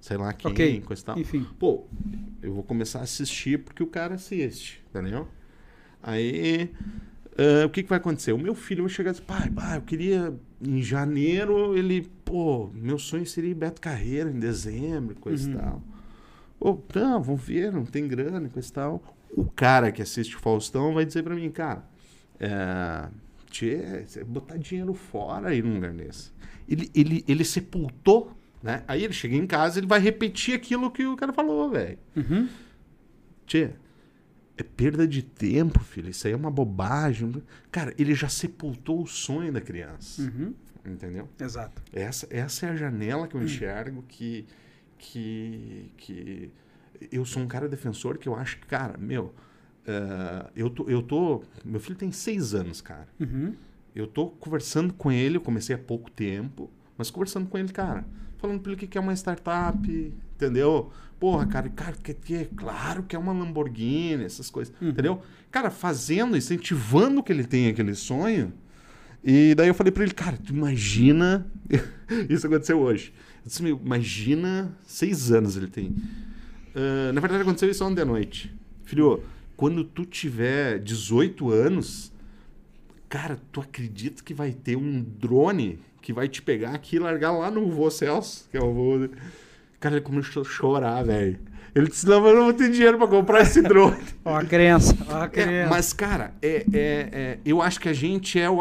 Speaker 1: sei lá quem,
Speaker 3: Ok.
Speaker 1: coisa e tal.
Speaker 3: Enfim.
Speaker 1: Pô, eu vou começar a assistir porque o cara assiste, entendeu? Aí, ah, o que, que vai acontecer? O meu filho vai chegar e dizer, pai, pai, eu queria em janeiro, ele, pô, meu sonho seria ir Beto Carreira em dezembro, coisa e
Speaker 3: Uhum.
Speaker 1: tal. Pô, não, vamos ver, não tem grana, coisa e tal. O cara que assiste o Faustão vai dizer pra mim, cara, é, tchê, você botar dinheiro fora aí num lugar desse. Ele, ele, ele sepultou, né? Aí ele chega em casa, ele vai repetir aquilo que o cara falou, velho.
Speaker 3: Uhum.
Speaker 1: Tchê, é perda de tempo, filho. Isso aí é uma bobagem. Cara, ele já sepultou o sonho da criança.
Speaker 3: Uhum.
Speaker 1: Entendeu?
Speaker 3: Exato.
Speaker 1: Essa, essa é a janela que eu enxergo que, que, que eu sou um cara defensor que eu acho que, cara, meu, eh, eu, tô, eu tô. Meu filho tem seis anos, cara.
Speaker 3: Uhum.
Speaker 1: Eu tô conversando com ele, eu comecei há pouco tempo, mas conversando com ele, cara, falando pra ele que quer uma startup, entendeu? Porra, cara, cara, quer que claro que é uma Lamborghini, essas coisas,
Speaker 3: Uhum.
Speaker 1: entendeu? Cara, fazendo, incentivando que ele tenha aquele sonho. E daí eu falei pra ele, cara, tu imagina. *laughs* Isso aconteceu hoje. Eu disse, meu, imagina, seis anos ele tem. Ah, na verdade, aconteceu isso ontem à noite. Filho, quando tu tiver 18 anos, cara, tu acredita que vai ter um drone que vai te pegar aqui e largar lá no voo Celso, que é o voo. Cara, ele começou a chorar, velho. Ele disse, não, mas eu não vou ter dinheiro pra comprar esse drone. *laughs*
Speaker 3: Ó a crença. Ó a
Speaker 1: É,
Speaker 3: crença.
Speaker 1: mas, cara, é, é- é- eu acho que a gente é o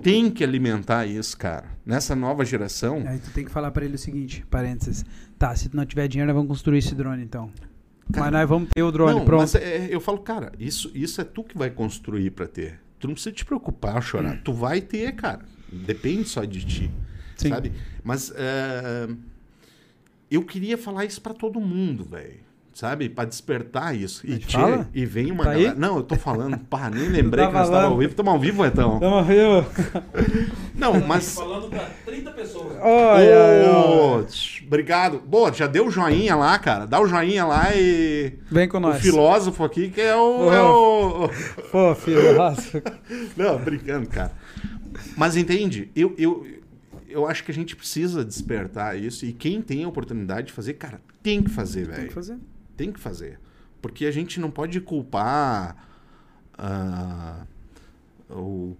Speaker 1: tem que alimentar isso, cara. Nessa nova geração.
Speaker 3: Aí tu tem que falar pra ele o seguinte, parênteses. Tá, se tu não tiver dinheiro, nós vamos construir esse drone então.
Speaker 1: Cara,
Speaker 3: mas nós vamos ter o drone,
Speaker 1: não,
Speaker 3: pronto.
Speaker 1: mas é- eu falo, cara, isso, isso é tu que vai construir pra ter. Tu não precisa te preocupar, chorar. Tu vai ter, cara. Depende só de ti,
Speaker 3: Sim.
Speaker 1: sabe? Mas é, eu queria falar isso pra todo mundo, velho. Sabe? Pra despertar isso. E, tchê,
Speaker 3: fala.
Speaker 1: e vem uma
Speaker 3: Tá aí?
Speaker 1: galera. Não, eu tô falando. Pá, nem lembrei *laughs*
Speaker 3: tá
Speaker 1: que nós estávamos ao vivo. Estamos ao vivo, então? *laughs*
Speaker 3: Tamo vivo. *laughs*
Speaker 1: Não, mas.
Speaker 4: Falando pra 30 pessoas.
Speaker 1: Ô,
Speaker 3: olha.
Speaker 1: tch, obrigado. Boa, já deu o joinha lá, cara. Dá o joinha lá e.
Speaker 3: Vem com
Speaker 1: O
Speaker 3: nós.
Speaker 1: filósofo aqui que é o.
Speaker 3: Ô.
Speaker 1: É o...
Speaker 3: Pô, nossa.
Speaker 1: Não, brincando, cara. Mas entende? Eu, eu, eu acho que a gente precisa despertar isso. E quem tem a oportunidade de fazer, cara, tem que fazer,
Speaker 3: Tem
Speaker 1: velho.
Speaker 3: que fazer.
Speaker 1: Tem que fazer. Porque a gente não pode culpar ah, o,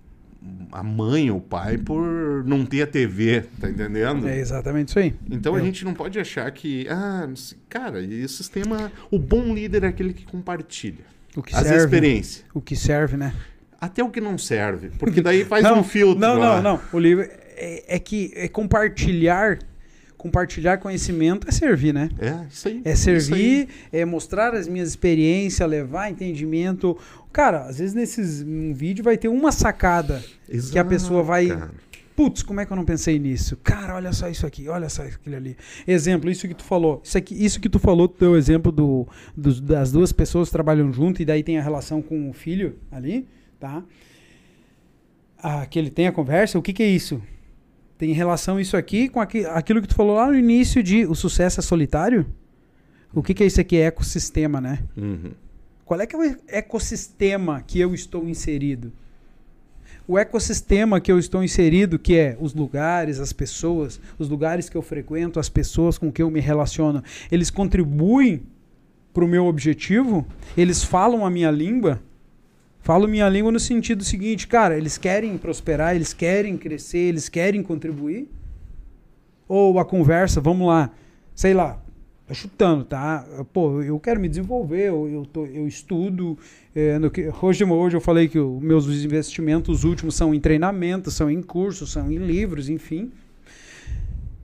Speaker 1: a mãe ou o pai por não ter a TV, tá entendendo?
Speaker 3: É exatamente isso aí.
Speaker 1: Então a gente não pode achar que, ah, cara, e o sistema, o bom líder é aquele que compartilha
Speaker 3: O que
Speaker 1: as
Speaker 3: serve.
Speaker 1: experiências,
Speaker 3: O que serve, né?
Speaker 1: até o que não serve, porque daí faz *laughs*
Speaker 3: não,
Speaker 1: um filtro.
Speaker 3: Não,
Speaker 1: lá.
Speaker 3: não, não. O livro é, é que é compartilhar, compartilhar conhecimento é servir, né?
Speaker 1: É isso aí.
Speaker 3: É servir, é mostrar as minhas experiências, levar entendimento. Cara, às vezes nesses um vídeo vai ter uma sacada que a pessoa vai-
Speaker 1: cara.
Speaker 3: Putz, como é que eu não pensei nisso? Cara, olha só isso aqui, olha só aquilo ali. Exemplo, isso que tu falou. Isso, aqui, isso que tu falou, tu deu o exemplo do, dos- das duas pessoas que trabalham junto e daí tem a relação com o filho ali, tá? Ah, que ele tem a conversa, o que, que é isso? Tem relação isso aqui com aqui- aquilo que tu falou lá no início de o sucesso é solitário? O que, que é isso aqui? É ecossistema, né?
Speaker 1: Uhum.
Speaker 3: Qual é que é o ecossistema que eu estou inserido? O ecossistema que eu estou inserido, que é os lugares, as pessoas, os lugares que eu frequento, as pessoas com que eu me relaciono, eles contribuem para o meu objetivo? Eles falam a minha língua? Falo minha língua no sentido seguinte, cara, eles querem prosperar, eles querem crescer, eles querem contribuir? Ou a conversa, vamos lá, sei lá, tô chutando, tá? Pô, eu quero me desenvolver, eu, eu, tô, eu estudo. é, que, hoje, hoje eu falei que os meus investimentos últimos são em treinamento, são em cursos, são em livros, enfim.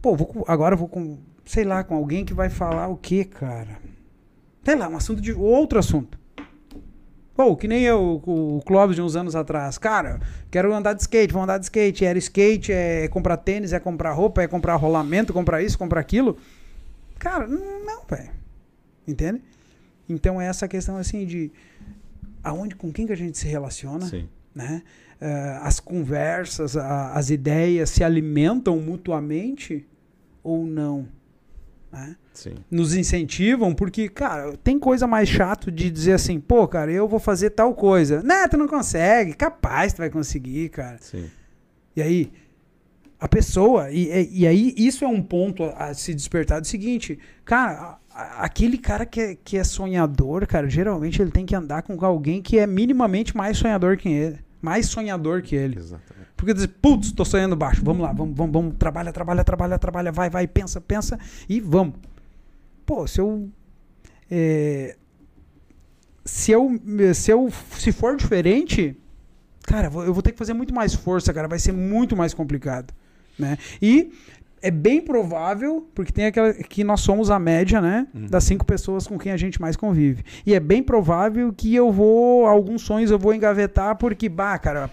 Speaker 3: Pô, vou agora eu vou com, sei lá, com alguém que vai falar o quê, cara? Sei lá, um assunto de. Outro assunto. Pô, que nem eu, o Clóvis de uns anos atrás. Cara, quero andar de skate, vou andar de skate. Era skate, é comprar tênis, é comprar roupa, é comprar rolamento, comprar isso, comprar aquilo. Cara, não, velho. Entende? Então é essa questão assim de aonde, com quem que a gente se relaciona,
Speaker 1: Sim.
Speaker 3: né? Eh, as conversas, a- as ideias se alimentam mutuamente ou não, né? Nos incentivam, porque, cara, tem coisa mais chato de dizer assim, pô, cara, eu vou fazer tal coisa. Não, tu não consegue, capaz tu vai conseguir, cara.
Speaker 1: Sim.
Speaker 3: E aí, a pessoa, e, e- aí isso é um ponto a, a se despertar do seguinte, cara, a- aquele cara que é, que é sonhador, cara, geralmente ele tem que andar com alguém que é minimamente mais sonhador que ele. Mais sonhador que ele.
Speaker 1: Exatamente.
Speaker 3: Porque dizer, putz, tô sonhando baixo, vamos lá, vamos, vamos, vamos, trabalha, trabalha, trabalha, trabalha, vai, vai, pensa, pensa e vamos. Pô, se eu. é, se eu. Se eu. Se for diferente, cara, eu vou- eu vou ter que fazer muito mais força, cara, vai ser muito mais complicado. Né? E é bem provável, porque tem aquela que nós somos a média, né?
Speaker 1: Uhum.
Speaker 3: Das cinco pessoas com quem a gente mais convive. E é bem provável que eu vou. Alguns sonhos eu vou engavetar, porque, bah, cara,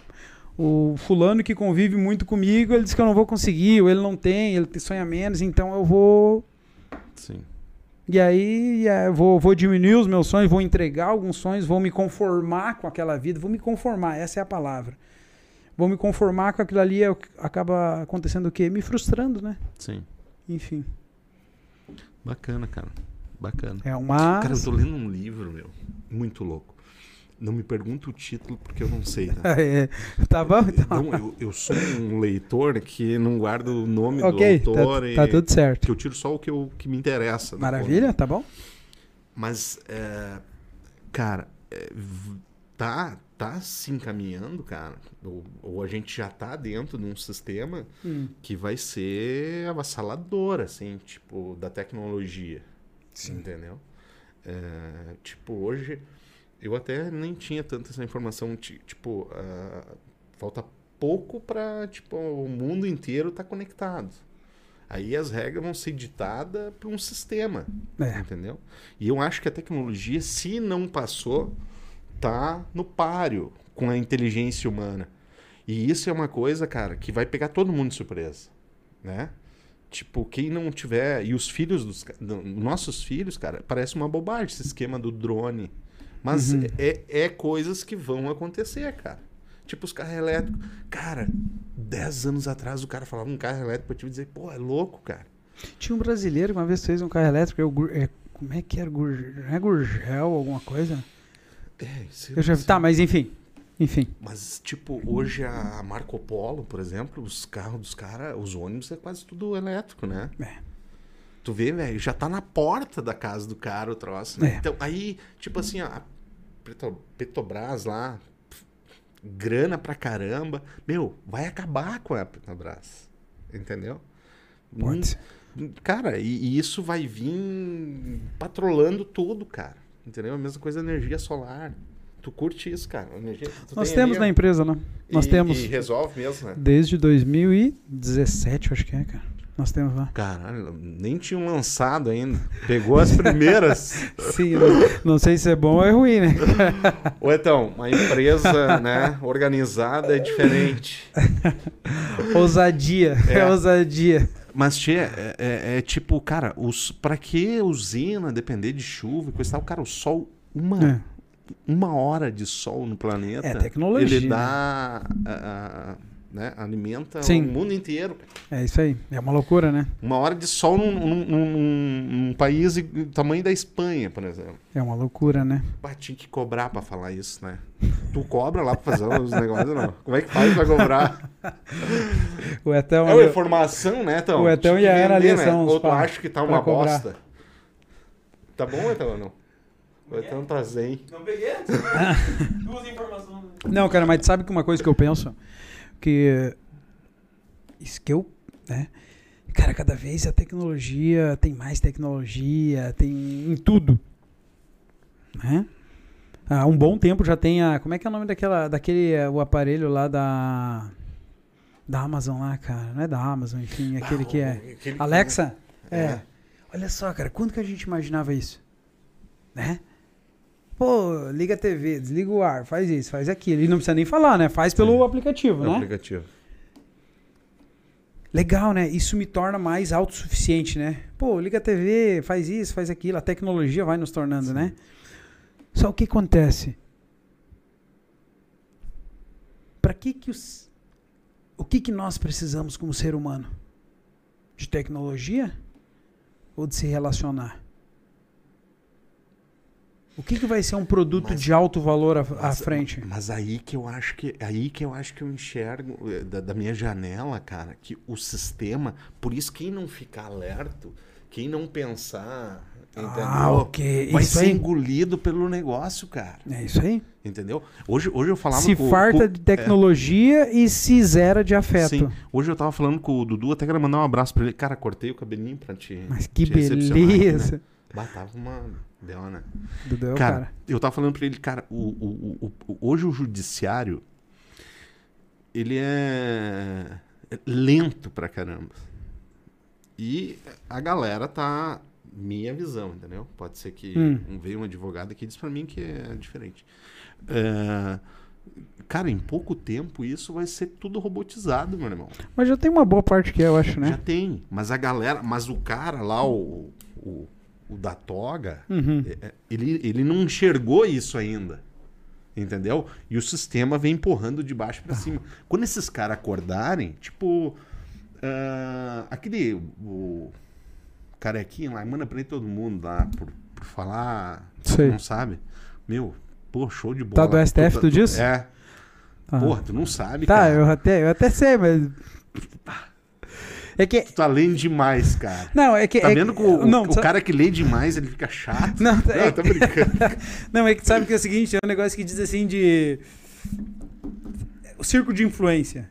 Speaker 3: o fulano que convive muito comigo, ele diz que eu não vou conseguir, ou ele não tem, ele sonha menos, então eu vou.
Speaker 1: Sim.
Speaker 3: E aí é, vou, vou diminuir os meus sonhos, vou entregar alguns sonhos, vou me conformar com aquela vida, vou me conformar, essa é a palavra. Vou me conformar com aquilo ali, é acaba acontecendo o quê? Me frustrando, né?
Speaker 1: Sim.
Speaker 3: Enfim.
Speaker 1: Bacana, cara. Bacana.
Speaker 3: É uma.
Speaker 1: Cara, eu tô lendo um livro, meu. Muito louco. Não me pergunta o título porque eu não sei, tá? *laughs*
Speaker 3: É, tá bom? Então.
Speaker 1: Não, eu, eu sou um leitor que não guarda o nome
Speaker 3: ok,
Speaker 1: do autor
Speaker 3: tá,
Speaker 1: e
Speaker 3: tá tudo certo.
Speaker 1: que eu tiro só o que, eu, que me interessa.
Speaker 3: Maravilha, tá bom?
Speaker 1: Mas, é, cara, é, tá, tá se encaminhando, cara. Ou, ou a gente já tá dentro de um sistema
Speaker 3: Hum.
Speaker 1: que vai ser avassalador, assim, tipo, da tecnologia.
Speaker 3: Sim.
Speaker 1: Entendeu? É, tipo, hoje eu até nem tinha tanta essa informação. ti- Tipo, ah, falta pouco para tipo, o mundo inteiro estar conectado. Aí as regras vão ser ditadas por um sistema,
Speaker 3: É.
Speaker 1: entendeu? E eu acho que a tecnologia, se não passou, tá no páreo com a inteligência humana. E isso é uma coisa, cara, que vai pegar todo mundo de surpresa, né? Tipo, quem não tiver. E os filhos dos. Nossos filhos, cara, parece uma bobagem esse esquema do drone. Mas
Speaker 3: Uhum.
Speaker 1: é, é coisas que vão acontecer, cara. Tipo, os carros elétricos. Cara, 10 anos atrás o cara falava um carro elétrico pra te dizer, pô, é louco, cara.
Speaker 3: Tinha um brasileiro que uma vez fez um carro elétrico. Eu, é, como é que era? Gur- Não é Gurgel, alguma coisa?
Speaker 1: É, isso
Speaker 3: Eu já vi. Tá, mas enfim. Enfim.
Speaker 1: Mas, tipo, hoje a Marco Polo, por exemplo, os carros dos caras, os ônibus é quase tudo elétrico, né?
Speaker 3: É.
Speaker 1: Tu vê, velho, já tá na porta da casa do cara o troço, né?
Speaker 3: É.
Speaker 1: Então, aí, tipo assim, ó, a Petro- Petrobras lá, pf, grana pra caramba. Meu, vai acabar com a Petrobras. Entendeu?
Speaker 3: Pode
Speaker 1: Hum. Cara, e, e isso vai vir patrolando tudo, cara. Entendeu? A mesma coisa da energia solar. Tu curte isso, cara? Energia,
Speaker 3: Nós
Speaker 1: tem
Speaker 3: temos na empresa, né? Nós
Speaker 1: e-
Speaker 3: temos.
Speaker 1: E resolve mesmo, né?
Speaker 3: Desde 2017, eu acho que é, cara. Nós temos lá.
Speaker 1: Caralho, nem tinham lançado ainda. Pegou as primeiras. *laughs*
Speaker 3: Sim, não, não sei se é bom ou é ruim, né? *laughs*
Speaker 1: Ou então, uma empresa né, organizada é diferente. *laughs*
Speaker 3: ousadia. É,
Speaker 1: É.
Speaker 3: ousadia.
Speaker 1: Mas, Tchê, é, é- é tipo, cara, os, pra que usina depender de chuva e coisa e tal? Cara, o sol, uma,
Speaker 3: É.
Speaker 1: uma hora de sol no planeta.
Speaker 3: É tecnologia,
Speaker 1: Ele dá. a- a- né, alimenta
Speaker 3: Sim.
Speaker 1: o mundo inteiro.
Speaker 3: É isso aí. É uma loucura, né?
Speaker 1: Uma hora de sol num, num- num- num país do tamanho da Espanha, por exemplo.
Speaker 3: É uma loucura, né?
Speaker 1: Pá, tinha que cobrar pra falar isso, né? Tu cobra lá pra fazer os *laughs* negócios, não? Como é que faz pra cobrar? *laughs*
Speaker 3: O Etão.
Speaker 1: É uma informação, né, Então?
Speaker 3: O Etão e a Ana ali são os
Speaker 1: Ou tu acha que tá uma
Speaker 3: cobrar.
Speaker 1: bosta? Tá bom, Etão, ou não? O Etão tá zen.
Speaker 2: Não peguei *laughs* duas informações.
Speaker 3: Não, cara, mas sabe que uma coisa que eu penso? Que. Isso que eu. Né? Cara, cada vez a tecnologia tem mais tecnologia, tem em tudo. Né? Há um bom tempo já tem a. Como é que é o nome daquela, daquele eh, o aparelho lá da. Da Amazon lá, cara. Não é da Amazon, enfim, aquele que é.
Speaker 1: Aquele-
Speaker 3: Alexa? É.
Speaker 1: É.
Speaker 3: Olha só, cara, quando que a gente imaginava isso? Né? Pô, liga a TV, desliga o ar, faz isso, faz aquilo. E não precisa nem falar, né? Faz pelo
Speaker 1: Sim.
Speaker 3: aplicativo,
Speaker 1: É
Speaker 3: né?
Speaker 1: aplicativo.
Speaker 3: Legal, né? Isso me torna mais autossuficiente, né? Pô, liga a TV, faz isso, faz aquilo. A tecnologia vai nos tornando, né? Só o que acontece? Para que que os... O que que nós precisamos como ser humano? De tecnologia? Ou de se relacionar? O que que vai ser um produto
Speaker 1: Mas-
Speaker 3: de alto valor à,
Speaker 1: Mas-
Speaker 3: frente?
Speaker 1: Mas aí que eu acho que aí que eu acho que eu enxergo eh, da, da minha janela, cara, que o sistema, por isso quem não ficar alerta, quem não pensar, entendeu?
Speaker 3: Ah, ok.
Speaker 1: Vai
Speaker 3: Isso
Speaker 1: ser
Speaker 3: aí.
Speaker 1: engolido pelo negócio, cara.
Speaker 3: É isso aí.
Speaker 1: Entendeu? Hoje, hoje eu falava
Speaker 3: se
Speaker 1: com,
Speaker 3: farta
Speaker 1: com-
Speaker 3: de tecnologia e se zera de afeto.
Speaker 1: Sim. Hoje eu tava falando com o Dudu, até queria mandar um abraço pra ele. Cara, cortei o cabelinho pra te.
Speaker 3: Mas que
Speaker 1: te
Speaker 3: beleza.
Speaker 1: Né? Bah, tava uma. Deu, né?
Speaker 3: O
Speaker 1: cara,
Speaker 3: cara.
Speaker 1: eu tava falando pra ele, cara, o, o- o- hoje o judiciário. Ele é é lento pra caramba. E a galera tá. Minha visão, entendeu? Pode ser que
Speaker 3: Hum.
Speaker 1: um, veio um advogado aqui e disse pra mim que é diferente. É, Cara, em pouco tempo isso vai ser tudo robotizado, meu irmão.
Speaker 3: Mas já tem uma boa parte que é, eu acho,
Speaker 1: Já
Speaker 3: né?
Speaker 1: tem. Mas a galera, mas o cara lá, o, o, o da toga,
Speaker 3: Uhum.
Speaker 1: é- é- ele, ele não enxergou isso ainda. Entendeu? E o sistema vem empurrando de baixo pra cima. Quando esses caras acordarem, tipo. ah, aquele. O carequinho lá, manda pra ele todo mundo lá por, por falar.
Speaker 3: Sei.
Speaker 1: Não sabe? Meu, pô, show de bola.
Speaker 3: Tá do STF, tu disse?
Speaker 1: É.
Speaker 3: Ah.
Speaker 1: Porra, tu não sabe,
Speaker 3: Tá,
Speaker 1: cara.
Speaker 3: eu até, eu até sei, mas. É que.
Speaker 1: Tu tá lendo demais, cara.
Speaker 3: Não, é que.
Speaker 1: Tá
Speaker 3: é
Speaker 1: vendo
Speaker 3: que,
Speaker 1: o,
Speaker 3: não,
Speaker 1: o
Speaker 3: sa-
Speaker 1: cara que lê demais, ele fica chato?
Speaker 3: Não,
Speaker 1: Não,
Speaker 3: tá- é-
Speaker 1: tô brincando. *laughs*
Speaker 3: Não, é que sabe que é o seguinte, é um negócio que diz assim de. O circo de influência.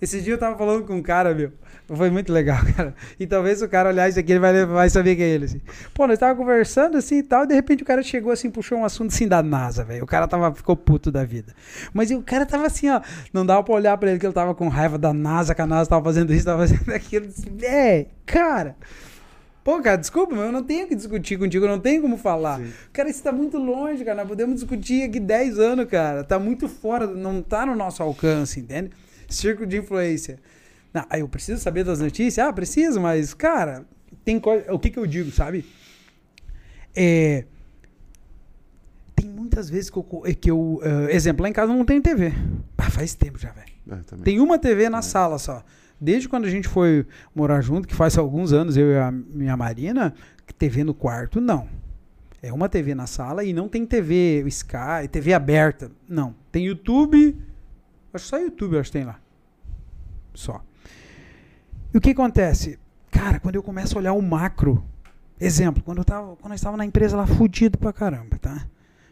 Speaker 3: Esse dia eu tava falando com um cara, meu. Foi muito legal, *laughs* cara. E talvez o cara olhar isso aqui, ele vai, vai saber quem é ele, assim. Pô, nós tava conversando assim e tal, e de repente o cara chegou assim, puxou um assunto assim da NASA, velho. O cara tava, ficou puto da vida. Mas o cara tava assim, ó. Não dava pra olhar pra ele que ele tava com raiva da NASA, que a NASA tava fazendo isso, tava *laughs* fazendo aquilo. Assim, é, cara. Pô, cara, desculpa, mas eu não tenho que discutir contigo, eu não tenho como falar.
Speaker 1: Sim.
Speaker 3: Cara, isso tá muito longe, cara. Nós podemos discutir aqui 10 anos, cara. Tá muito fora, não tá no nosso alcance, entende? Circo de influência. Não, aí eu preciso saber das notícias? Ah, preciso, mas, cara, tem coisa. O que que eu digo, sabe? É. Tem muitas vezes que eu. co- Que eu eh, exemplo, lá em casa eu não tem TV. Ah, faz tempo já, velho.
Speaker 1: É.
Speaker 3: Tem uma TV na sala só. Desde quando a gente foi morar junto, que faz alguns anos, eu e a minha Marina, TV no quarto, não. É uma TV na sala e não tem TV Sky, TV aberta. Não. Tem YouTube. Acho que só YouTube acho que tem lá. Só. E o que acontece? Cara, quando eu começo a olhar o macro, exemplo, quando eu tava, quando eu estava na empresa lá, fudido pra caramba, tá?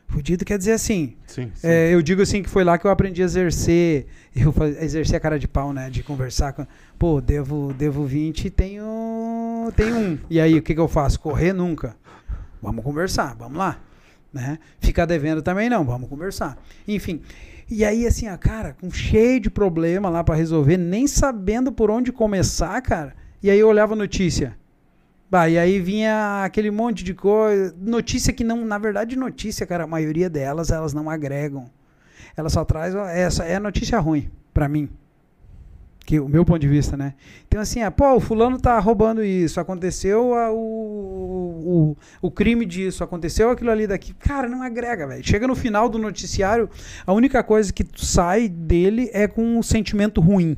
Speaker 3: Fudido quer dizer assim,
Speaker 1: Sim, sim.
Speaker 3: é, eu digo assim que foi lá que eu aprendi a exercer, eu exercer a cara de pau, né? De conversar com. Pô, devo, devo 20 e tenho, tenho um. E aí, o que, que eu faço? Correr nunca. Vamos conversar, vamos lá. Né? Ficar devendo também não, vamos conversar. Enfim. E aí, assim, ó, cara, com cheio de problema lá pra resolver, nem sabendo por onde começar, cara. E aí eu olhava a notícia. Bah, e aí vinha aquele monte de coisa. Notícia que não, na verdade, notícia, cara, a maioria delas, elas não agregam. Elas só traz essa é notícia ruim pra mim. Que o meu ponto de vista, né? Então assim, ah, pô, o fulano tá roubando isso, aconteceu ah, o, o, o crime disso, aconteceu aquilo ali daqui. Cara, não agrega, velho. Chega no final do noticiário, a única coisa que sai dele é com um sentimento ruim.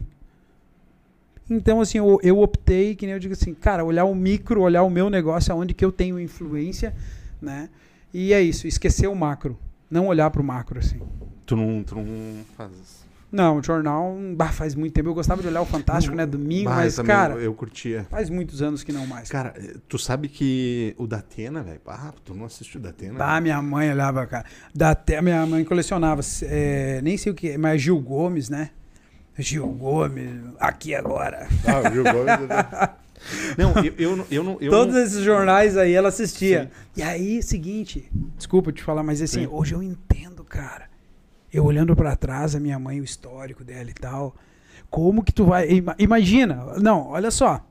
Speaker 3: Então, assim, eu, eu optei, que nem eu digo assim, cara, olhar o micro, olhar o meu negócio, aonde que eu tenho influência, né? E é isso, esquecer o macro. Não olhar pro macro, assim.
Speaker 1: Tu não, tu não faz isso.
Speaker 3: Não, o jornal, bah, faz muito tempo. Eu gostava de olhar o Fantástico, né? Domingo,
Speaker 1: Bah, eu
Speaker 3: mas,
Speaker 1: também,
Speaker 3: cara,
Speaker 1: Eu, eu curtia.
Speaker 3: faz muitos anos que não mais.
Speaker 1: Cara, eh, tu sabe que o Datena, velho. Ah, tu não assistiu o Datena?
Speaker 3: Ah, minha mãe olhava, cara. Da até minha mãe colecionava, é, nem sei o que, mas Gil Gomes, né? Gil Gomes, aqui agora.
Speaker 1: Ah, o Gil Gomes. *laughs* Não, eu, eu, eu, não. Eu
Speaker 3: Todos
Speaker 1: não...
Speaker 3: esses jornais aí ela assistia.
Speaker 1: Sim.
Speaker 3: E aí, seguinte, desculpa te falar, mas assim,
Speaker 1: Sim.
Speaker 3: hoje eu entendo, cara. Eu olhando pra trás, a minha mãe, o histórico dela e tal. Como que tu vai. ima- Imagina, não, olha só.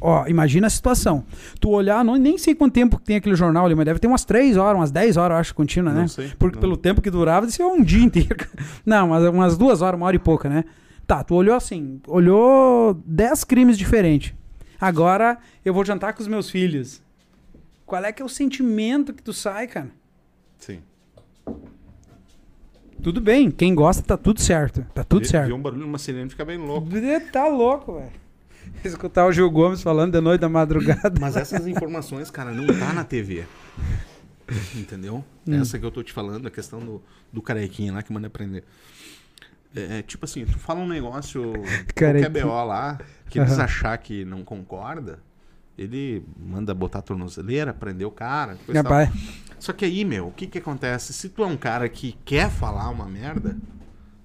Speaker 3: Ó, imagina a situação. Tu olhar, não, nem sei quanto tempo que tem aquele jornal ali, mas deve ter umas 3 horas, umas 10 horas, eu acho, contínua,
Speaker 1: Não
Speaker 3: né?
Speaker 1: sei,
Speaker 3: Porque
Speaker 1: não.
Speaker 3: pelo tempo que durava, isso é um dia *laughs* inteiro. Não, mas umas duas horas, uma hora e pouca, né? Tá, tu olhou assim, olhou 10 crimes diferentes. Agora eu vou jantar com os meus filhos. Qual é que é o sentimento que tu sai, cara?
Speaker 1: Sim.
Speaker 3: Tudo bem, quem gosta tá tudo certo. Tá tudo
Speaker 1: Vi-
Speaker 3: certo.
Speaker 1: Vi um barulho numa sirene fica bem louco.
Speaker 3: Tá louco, velho. Escutar o Gil Gomes falando de noite da madrugada.
Speaker 1: Mas essas informações, cara, não tá na TV. Entendeu?
Speaker 3: Hum.
Speaker 1: Essa que eu tô te falando, a questão do, do carequinha lá que manda aprender. É, é, tipo assim, tu fala um negócio, qualquer. BO lá, que eles
Speaker 3: Aham.
Speaker 1: achar que não concorda, ele manda botar a tornozeleira, prender o cara. coisa Só que aí, meu, o que que acontece? Se tu é um cara que quer falar uma merda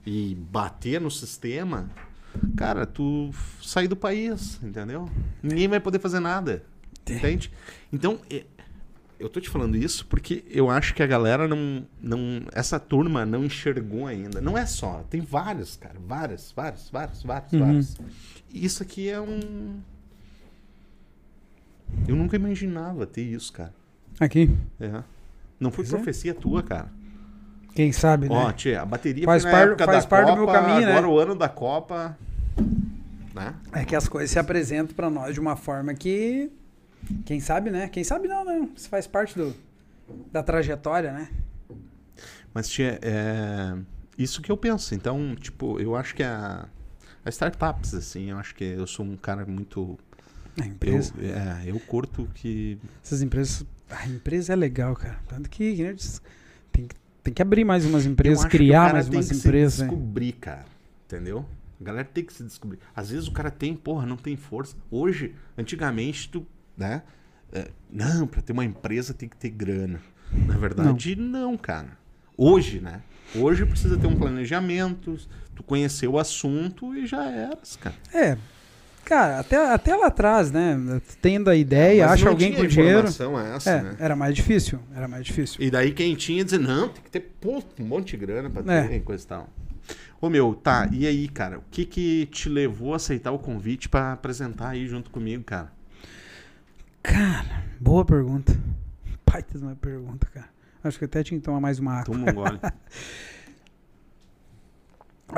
Speaker 1: e bater no sistema, cara, tu sai do país, entendeu? Ninguém vai poder fazer nada. Entende? Então, é- eu tô te falando isso porque eu acho que a galera não, não. Essa turma não enxergou ainda. Não é só, tem vários, cara. Vários, vários, vários, vários,
Speaker 3: Uhum.
Speaker 1: vários. Isso aqui é um. Eu nunca imaginava ter isso, cara.
Speaker 3: aqui.
Speaker 1: É. Não foi
Speaker 3: Pois é.
Speaker 1: profecia tua, cara.
Speaker 3: Quem sabe, né?
Speaker 1: Ó, tia, a bateria
Speaker 3: Faz
Speaker 1: foi na
Speaker 3: par- faz parte do
Speaker 1: Copa,
Speaker 3: meu caminho, né?
Speaker 1: agora o ano da Copa, né?
Speaker 3: É que as coisas se apresentam pra nós de uma forma que. Quem sabe, né? Quem sabe não, né? Isso faz parte do, da trajetória, né?
Speaker 1: Mas, tia, é... isso que eu penso. Então, tipo, eu acho que a, a startups, assim, eu acho que eu sou um cara muito...
Speaker 3: A
Speaker 1: Eu,
Speaker 3: empresa.
Speaker 1: é, eu curto que...
Speaker 3: Essas empresas. A empresa é legal, cara. Tanto que, que disse, tem, que- tem que abrir mais umas empresas,
Speaker 1: que
Speaker 3: criar mais
Speaker 1: tem
Speaker 3: umas
Speaker 1: que
Speaker 3: empresas.
Speaker 1: se
Speaker 3: né?
Speaker 1: descobrir, cara. Entendeu? A galera tem que se descobrir. Às vezes o cara tem, porra, não tem força. Hoje, antigamente, tu, né? é, não, pra ter uma empresa tem que ter grana. Na verdade, não, cara. Hoje, né? Hoje precisa ter um planejamento, tu conhecer o assunto e já eras, cara.
Speaker 3: É. Cara, até, até lá atrás, né? Tendo a ideia,
Speaker 1: Mas
Speaker 3: acha
Speaker 1: não
Speaker 3: alguém
Speaker 1: tinha
Speaker 3: com dinheiro.
Speaker 1: essa,
Speaker 3: É,
Speaker 1: né?
Speaker 3: era mais difícil. Era mais difícil.
Speaker 1: E daí quem tinha dizer, não, tem que ter pô, um monte de grana pra ter
Speaker 3: É.
Speaker 1: coisa e tal. Ô meu, tá, e aí, cara, o que que te levou a aceitar o convite pra apresentar aí junto comigo, cara?
Speaker 3: Cara, boa pergunta. *laughs* Baita de uma pergunta, cara. Acho que até tinha que tomar mais uma água.
Speaker 1: Toma um gole. *laughs*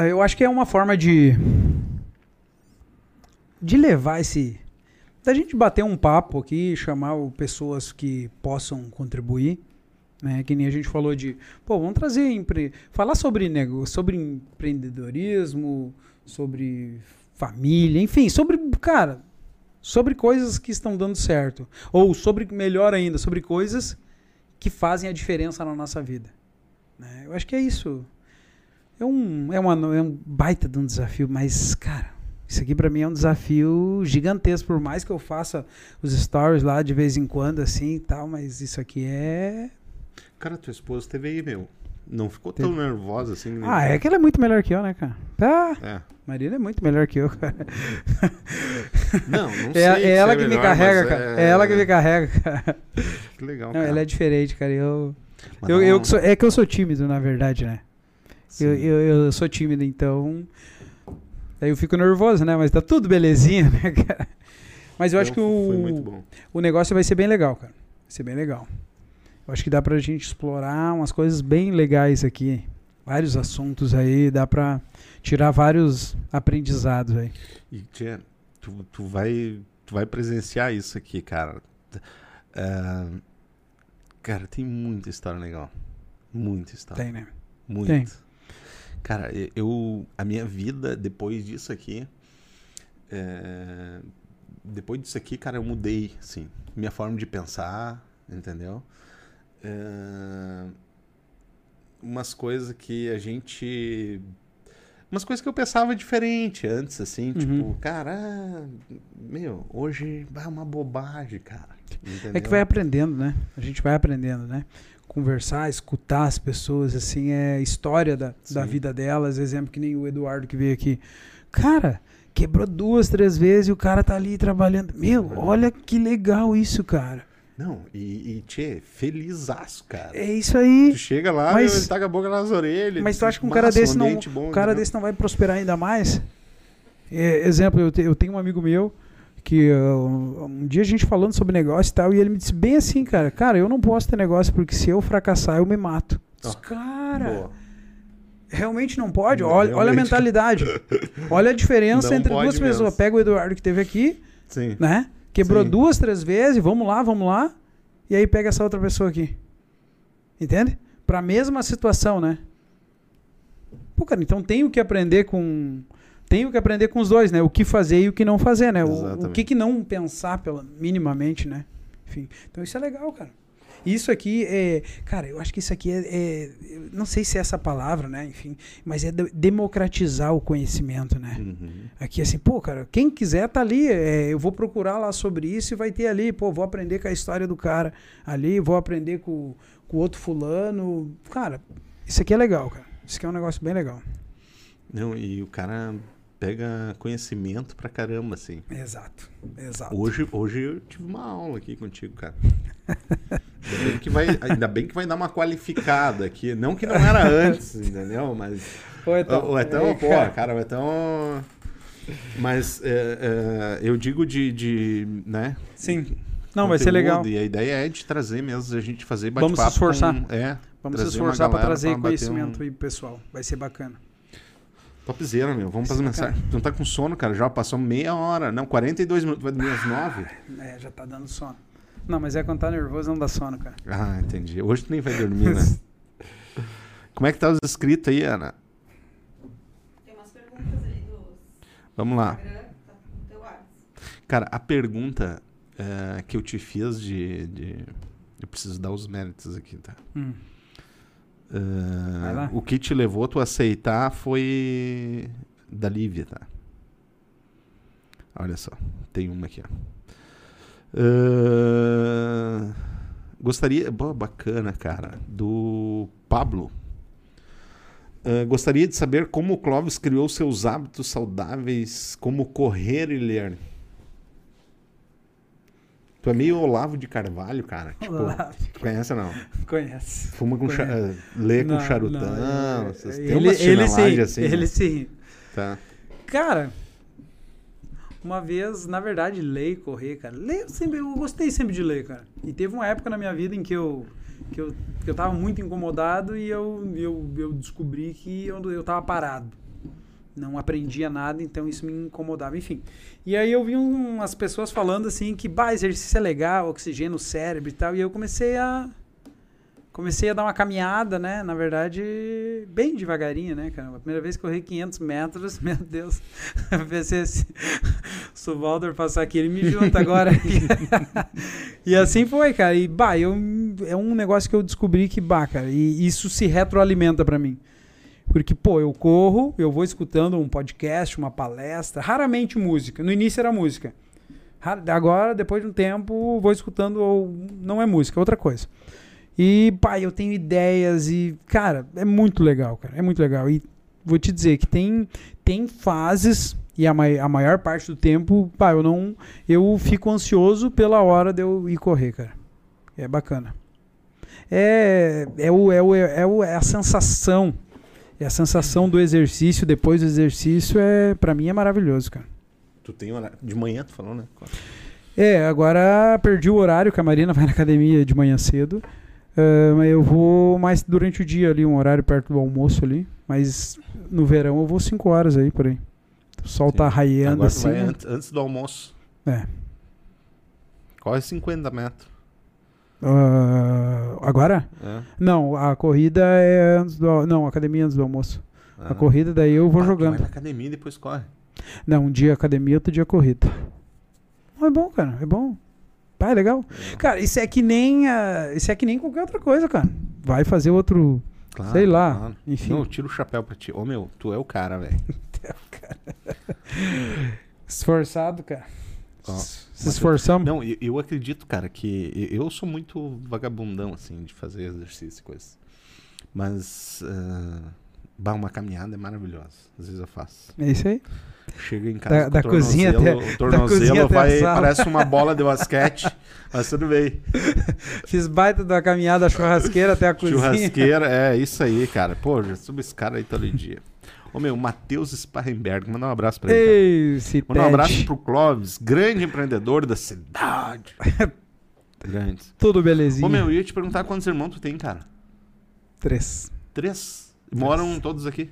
Speaker 3: Eu acho que é uma forma de. De levar esse. da gente bater um papo aqui, chamar pessoas que possam contribuir. Né? Que nem a gente falou de. Pô, vamos trazer. Empre... falar sobre, nego... sobre empreendedorismo, sobre família, enfim, sobre. Cara, sobre coisas que estão dando certo. Ou sobre, melhor ainda, sobre coisas que fazem a diferença na nossa vida. né? Eu acho que é isso. É um, é, uma, é um baita de um desafio, mas, cara, isso aqui pra mim é um desafio gigantesco. Por mais que eu faça os stories lá de vez em quando, assim e tal, mas isso aqui é.
Speaker 1: Cara, tua esposa teve aí, meu. Não ficou
Speaker 3: Teve.
Speaker 1: tão nervosa assim? né?
Speaker 3: Ah, é que ela é muito melhor que eu, né, cara? Ah,
Speaker 1: É.
Speaker 3: Marina é muito melhor que eu, cara.
Speaker 1: Não, não
Speaker 3: É,
Speaker 1: sei.
Speaker 3: é
Speaker 1: se
Speaker 3: ela que me
Speaker 1: melhor,
Speaker 3: carrega,
Speaker 1: mas
Speaker 3: cara. É... ela que me carrega, cara.
Speaker 1: Que legal,
Speaker 3: Não,
Speaker 1: cara.
Speaker 3: ela é diferente, cara. Eu, eu, eu é que eu sou tímido, na verdade, né? Eu, eu, eu sou tímido, então. Aí eu fico nervoso, né? Mas tá tudo belezinha, *laughs* né, cara? Mas eu acho que o, o negócio vai ser bem legal, cara. Vai ser bem legal. Eu acho que dá pra gente explorar umas coisas bem legais aqui. Vários assuntos aí, dá pra tirar vários aprendizados aí.
Speaker 1: E, tia, tu, tu, vai, tu vai presenciar isso aqui, cara. Ah, cara, tem muita história legal. Muita história.
Speaker 3: Tem, né?
Speaker 1: Muito.
Speaker 3: Tem.
Speaker 1: Cara, eu. A minha vida depois disso aqui. é, depois disso aqui, cara, eu mudei, assim. Minha forma de pensar, entendeu? É, umas coisas que a gente. Umas coisas que eu pensava diferente antes, assim,
Speaker 3: Uhum.
Speaker 1: tipo, cara, meu, hoje é uma bobagem, cara.
Speaker 3: É que
Speaker 1: entendeu?
Speaker 3: vai aprendendo, né? A gente vai aprendendo, né? Conversar, escutar as pessoas, assim, é história da, da vida delas. Exemplo que nem o Eduardo que veio aqui. Cara, quebrou duas, três vezes e o cara tá ali trabalhando. Meu, olha que legal isso, cara.
Speaker 1: Não, e, e tchê, felizaço, cara.
Speaker 3: É isso aí.
Speaker 1: Tu chega lá,
Speaker 3: Mas-
Speaker 1: meu, ele tá com a boca nas orelhas.
Speaker 3: Mas tu acha que um cara desse não,
Speaker 1: bom,
Speaker 3: um cara
Speaker 1: entendeu?
Speaker 3: desse não vai prosperar ainda mais? É, exemplo, eu, te- eu tenho um amigo meu que uh, um dia a gente falando sobre negócio e tal, e ele me disse bem assim, cara, cara, eu não posso ter negócio porque se eu fracassar eu me mato. Eu disse,
Speaker 1: Ó,
Speaker 3: cara,
Speaker 1: Boa.
Speaker 3: realmente não pode.
Speaker 1: Não,
Speaker 3: olha, olha a
Speaker 1: realmente.
Speaker 3: mentalidade. *laughs* olha a diferença
Speaker 1: Não
Speaker 3: entre duas pessoas.
Speaker 1: mesmo.
Speaker 3: Pega o Eduardo que teve aqui,
Speaker 1: Sim.
Speaker 3: né? Quebrou
Speaker 1: Sim.
Speaker 3: duas, três vezes, vamos lá, vamos lá. E aí pega essa outra pessoa aqui. Entende? Pra mesma situação, né? Pô, cara, então tenho que aprender com. Tenho que aprender com os dois, né? O que fazer e o que não fazer, né? O, o que, que não pensar pela, minimamente, né? Enfim. Então isso é legal, cara. Isso aqui é. Cara, eu acho que isso aqui é. é- não sei se é essa palavra, né? Enfim. Mas é de- democratizar o conhecimento, né?
Speaker 1: Uhum.
Speaker 3: Aqui assim, pô, cara, quem quiser tá ali. é, eu vou procurar lá sobre isso e vai ter ali, pô, vou aprender com a história do cara ali, vou aprender com com o outro fulano. Cara, isso aqui é legal, cara. Isso aqui é um negócio bem legal.
Speaker 1: Não, e o cara pega conhecimento pra caramba, assim.
Speaker 3: Exato, exato.
Speaker 1: Hoje, hoje eu tive uma aula aqui contigo, cara. Ainda bem que vai, ainda bem que vai dar uma qualificada aqui. Não que não era antes, entendeu? Mas.
Speaker 3: Ô, Etão,
Speaker 1: O Etão,
Speaker 3: ei,
Speaker 1: pô,
Speaker 3: cara.
Speaker 1: cara, o Etão. Mas é, é, eu digo de, de, né?
Speaker 3: Sim. Não, vai ser legal.
Speaker 1: E a ideia é de trazer mesmo, a gente fazer
Speaker 3: Vamos
Speaker 1: bate-papo.
Speaker 3: se esforçar.
Speaker 1: com- é,
Speaker 3: Vamos se esforçar pra
Speaker 1: galera
Speaker 3: trazer
Speaker 1: pra
Speaker 3: conhecimento
Speaker 1: um-
Speaker 3: aí, pro pessoal. Vai ser bacana.
Speaker 1: Topzera, meu. Vamos
Speaker 3: Vai
Speaker 1: fazer mensagem. Tu não tá com sono, cara? Já passou meia hora. Não, 42 minutos. Vai dormir às 9?
Speaker 3: É, já tá dando sono. Não, mas é quando tá nervoso não dá sono, cara.
Speaker 1: Ah, entendi. Hoje tu nem vai dormir, né? *laughs* Como é que tá os inscritos aí, Ana?
Speaker 2: Tem umas perguntas ali do
Speaker 1: Vamos lá.
Speaker 2: Tá.
Speaker 1: Cara, a pergunta eh, que eu te fiz de, de- Eu preciso dar os méritos aqui, tá?
Speaker 3: Hum. Lá.
Speaker 1: o que te levou a tu aceitar foi da Lívia, tá? Olha só, tem uma aqui, ó. Eh, gostaria, boa, bacana, cara, do Pablo. Eh, gostaria de saber como o Clóvis criou seus hábitos saudáveis, como correr e ler. Tu é meio Olavo de Carvalho, cara. Tipo,
Speaker 3: Olavo.
Speaker 1: tu conhece ou não?
Speaker 3: Conhece.
Speaker 1: Fuma com cha- lê com
Speaker 3: Não,
Speaker 1: charutão.
Speaker 3: não, ele,
Speaker 1: tem umas
Speaker 3: ele, sim,
Speaker 1: assim.
Speaker 3: ele
Speaker 1: né?
Speaker 3: sim.
Speaker 1: Tá.
Speaker 3: Cara, uma vez, na verdade, ler e correr, cara. Ler, eu, sempre, eu gostei sempre de ler, cara. E teve uma época na minha vida em que eu, que eu, que eu tava muito incomodado e eu, eu, eu descobri que eu, eu tava parado. Não aprendia nada, então isso me incomodava. Enfim. E aí eu vi um- umas pessoas falando assim que, bah, exercício é legal, oxigênio cérebro e tal. E eu comecei a. Comecei a dar uma caminhada, né? Na verdade, bem devagarinho, né, cara? A primeira vez que corri 500 metros, *laughs* meu Deus. *laughs* Eu pensei se o Walter *laughs* passar aqui, ele me junta agora. e assim foi, cara. E, bah, eu, é um negócio que eu descobri que, bah, cara, e isso se retroalimenta pra mim. Porque, pô, eu corro, eu vou escutando um podcast, uma palestra, raramente música. No início era música. Ra- Agora, depois de um tempo, vou escutando, ou não é música, é outra coisa. E, pai, eu tenho ideias e, cara, é muito legal, cara. É muito legal. E vou te dizer que tem, tem fases, e a, mai- a maior parte do tempo, pá, eu não. Eu fico ansioso pela hora de eu ir correr, cara. É bacana. É, é, o, é, o, é, o, é a sensação. É a sensação do exercício depois do exercício é para mim é maravilhoso, cara.
Speaker 1: Tu tem horário. De manhã, tu falou, né?
Speaker 3: É, agora perdi o horário, que a Marina vai na academia de manhã cedo. Mas eu vou mais durante o dia ali, um horário perto do almoço ali. Mas no verão eu vou 5 horas aí, por aí. O sol tá
Speaker 1: Sim.
Speaker 3: raiando
Speaker 1: Agora tu
Speaker 3: assim. né?
Speaker 1: antes, antes do almoço.
Speaker 3: É.
Speaker 1: Quase 50 metros.
Speaker 3: Ah, agora?
Speaker 1: É.
Speaker 3: Não, a corrida é antes do. Não, a academia antes do almoço.
Speaker 1: Ah,
Speaker 3: A corrida daí eu vou
Speaker 1: Ah,
Speaker 3: jogando.
Speaker 1: Vai na academia e depois corre.
Speaker 3: Não, um dia academia, outro dia corrida. É bom, cara, é bom. Pá, é legal. Cara, isso é que nem ah, isso é que nem qualquer outra coisa, cara. Vai fazer outro,
Speaker 1: Claro,
Speaker 3: sei lá,
Speaker 1: claro.
Speaker 3: enfim.
Speaker 1: Não, eu tiro o chapéu pra ti. Ô, meu, tu é o cara, velho. *laughs*
Speaker 3: Esforçado, cara.
Speaker 1: Ó.
Speaker 3: Se esforçamos.
Speaker 1: Não, eu, eu acredito, cara, que eu sou muito vagabundão, assim, de fazer exercício e coisas. Mas, ah, bah, uma caminhada é maravilhosa. Às vezes eu faço.
Speaker 3: É isso aí.
Speaker 1: Chega em casa
Speaker 3: Da- da
Speaker 1: o
Speaker 3: cozinha até-
Speaker 1: o
Speaker 3: da
Speaker 1: tornozelo vai, parece uma bola de *laughs* basquete, mas tudo bem. *laughs*
Speaker 3: Fiz baita da caminhada churrasqueira até a cozinha.
Speaker 1: Churrasqueira, é isso aí, cara. Pô, já subo esse cara aí todo dia. *laughs* Ô meu, Matheus Sparrenberg, mandar um abraço pra ele.
Speaker 3: Ei.
Speaker 1: Mandar um abraço pro Clóvis, grande empreendedor da cidade. *laughs* grande.
Speaker 3: Tudo belezinha.
Speaker 1: Ô meu, eu ia te perguntar quantos irmãos tu tem, cara?
Speaker 3: Três.
Speaker 1: Três? Moram todos aqui?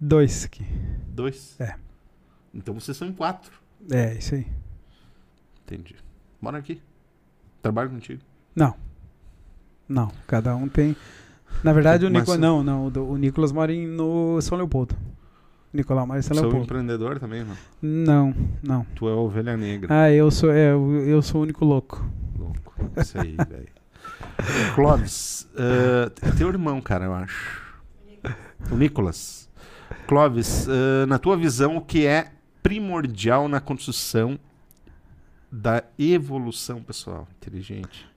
Speaker 3: Dois aqui.
Speaker 1: Dois?
Speaker 3: É.
Speaker 1: Então vocês são em quatro.
Speaker 3: É, isso aí.
Speaker 1: Entendi. Moram aqui. Trabalham contigo.
Speaker 3: Não. Não. Cada um tem. Na verdade, o Nicolas. Não, não. o Nicolas mora em, no São Leopoldo. Nicolau São
Speaker 1: Sou
Speaker 3: Leopoldo.
Speaker 1: empreendedor também, mano.
Speaker 3: Não, não.
Speaker 1: Tu é a ovelha negra.
Speaker 3: Ah, eu sou, é, eu eu sou o único louco.
Speaker 1: Louco. Isso aí, velho. *laughs* Clóvis, eh, teu irmão, cara, eu acho. O Nicolas. Clóvis, eh, na tua visão, o que é primordial na construção da evolução pessoal inteligente?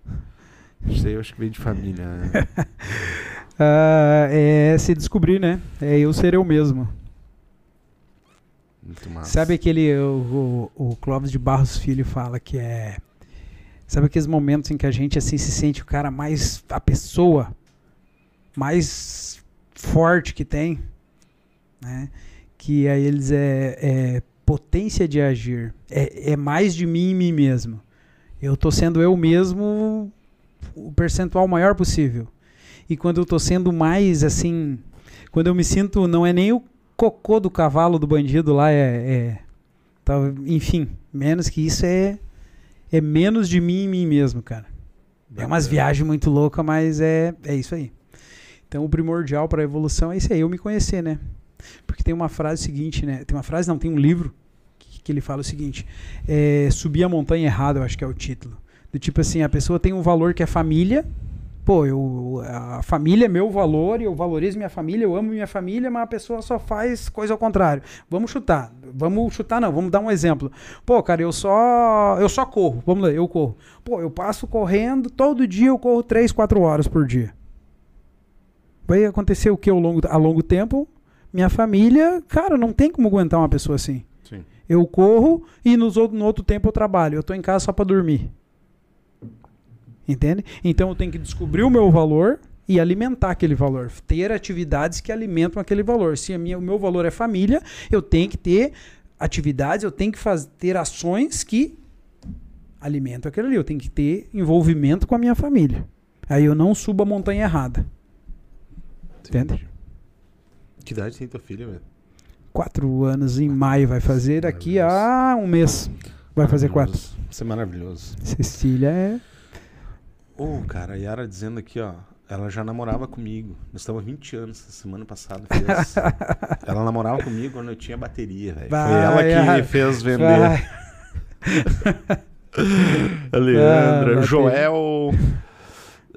Speaker 1: Isso aí eu acho que veio de família. né? *laughs*
Speaker 3: Ah, é se descobrir, né? É eu ser eu mesmo.
Speaker 1: Muito massa.
Speaker 3: Sabe aquele. O, o, o Clóvis de Barros Filho fala que é. Sabe aqueles momentos em que a gente assim se sente o cara mais. a pessoa mais forte que tem? Né? Que aí eles é, é potência de agir. É, é mais de mim e mim mesmo. Eu tô sendo eu mesmo o percentual maior possível. E quando eu tô sendo mais assim. Quando eu me sinto. Não é nem o cocô do cavalo do bandido lá, é. é tá, enfim, menos que isso é. É menos de mim e mim mesmo, cara. É umas viagens muito loucas, mas é, é isso aí. Então o primordial para a evolução é isso aí, eu me conhecer, né? Porque tem uma frase seguinte, né? Tem uma frase, não, tem um livro que, que ele fala o seguinte: é, subir a montanha errada, eu acho que é o título. Do tipo assim, a pessoa tem um valor que é família. Pô, eu, a família é meu valor e eu valorizo minha família, eu amo minha família, mas a pessoa só faz coisa ao contrário. Vamos chutar. Vamos chutar, não, vamos dar um exemplo. Pô, cara, eu só. Eu só corro. Vamos lá, eu corro. Pô, eu passo correndo, todo dia eu corro 3, 4 horas por dia. Vai acontecer o que ao longo, a longo tempo? Minha família, cara, não tem como aguentar uma pessoa assim.
Speaker 1: Sim.
Speaker 3: Eu corro e nos no outro tempo eu trabalho. Eu tô em casa só para dormir. Entende? Então eu tenho que descobrir o meu valor e alimentar aquele valor. Ter atividades que alimentam aquele valor. Se a minha, o meu valor é família, eu tenho que ter atividades, eu tenho que faz, ter ações que alimentam aquilo ali. Eu tenho que ter envolvimento com a minha família. Aí eu não subo a montanha errada. Entende?
Speaker 1: Que idade tem tua filha, velho?
Speaker 3: Quatro anos em maio vai fazer, daqui a um mês vai fazer quatro.
Speaker 1: Isso é maravilhoso.
Speaker 3: Cecília é.
Speaker 1: Ô, cara, a Yara dizendo aqui, ó. Ela já namorava comigo. Nós estamos há 20 anos, semana passada. Fez. *laughs* ela namorava comigo quando eu tinha bateria, velho. Foi ela que
Speaker 3: Yara.
Speaker 1: fez vender.
Speaker 3: Vai.
Speaker 1: A *laughs* Leandra,
Speaker 3: Ah.
Speaker 1: Joel.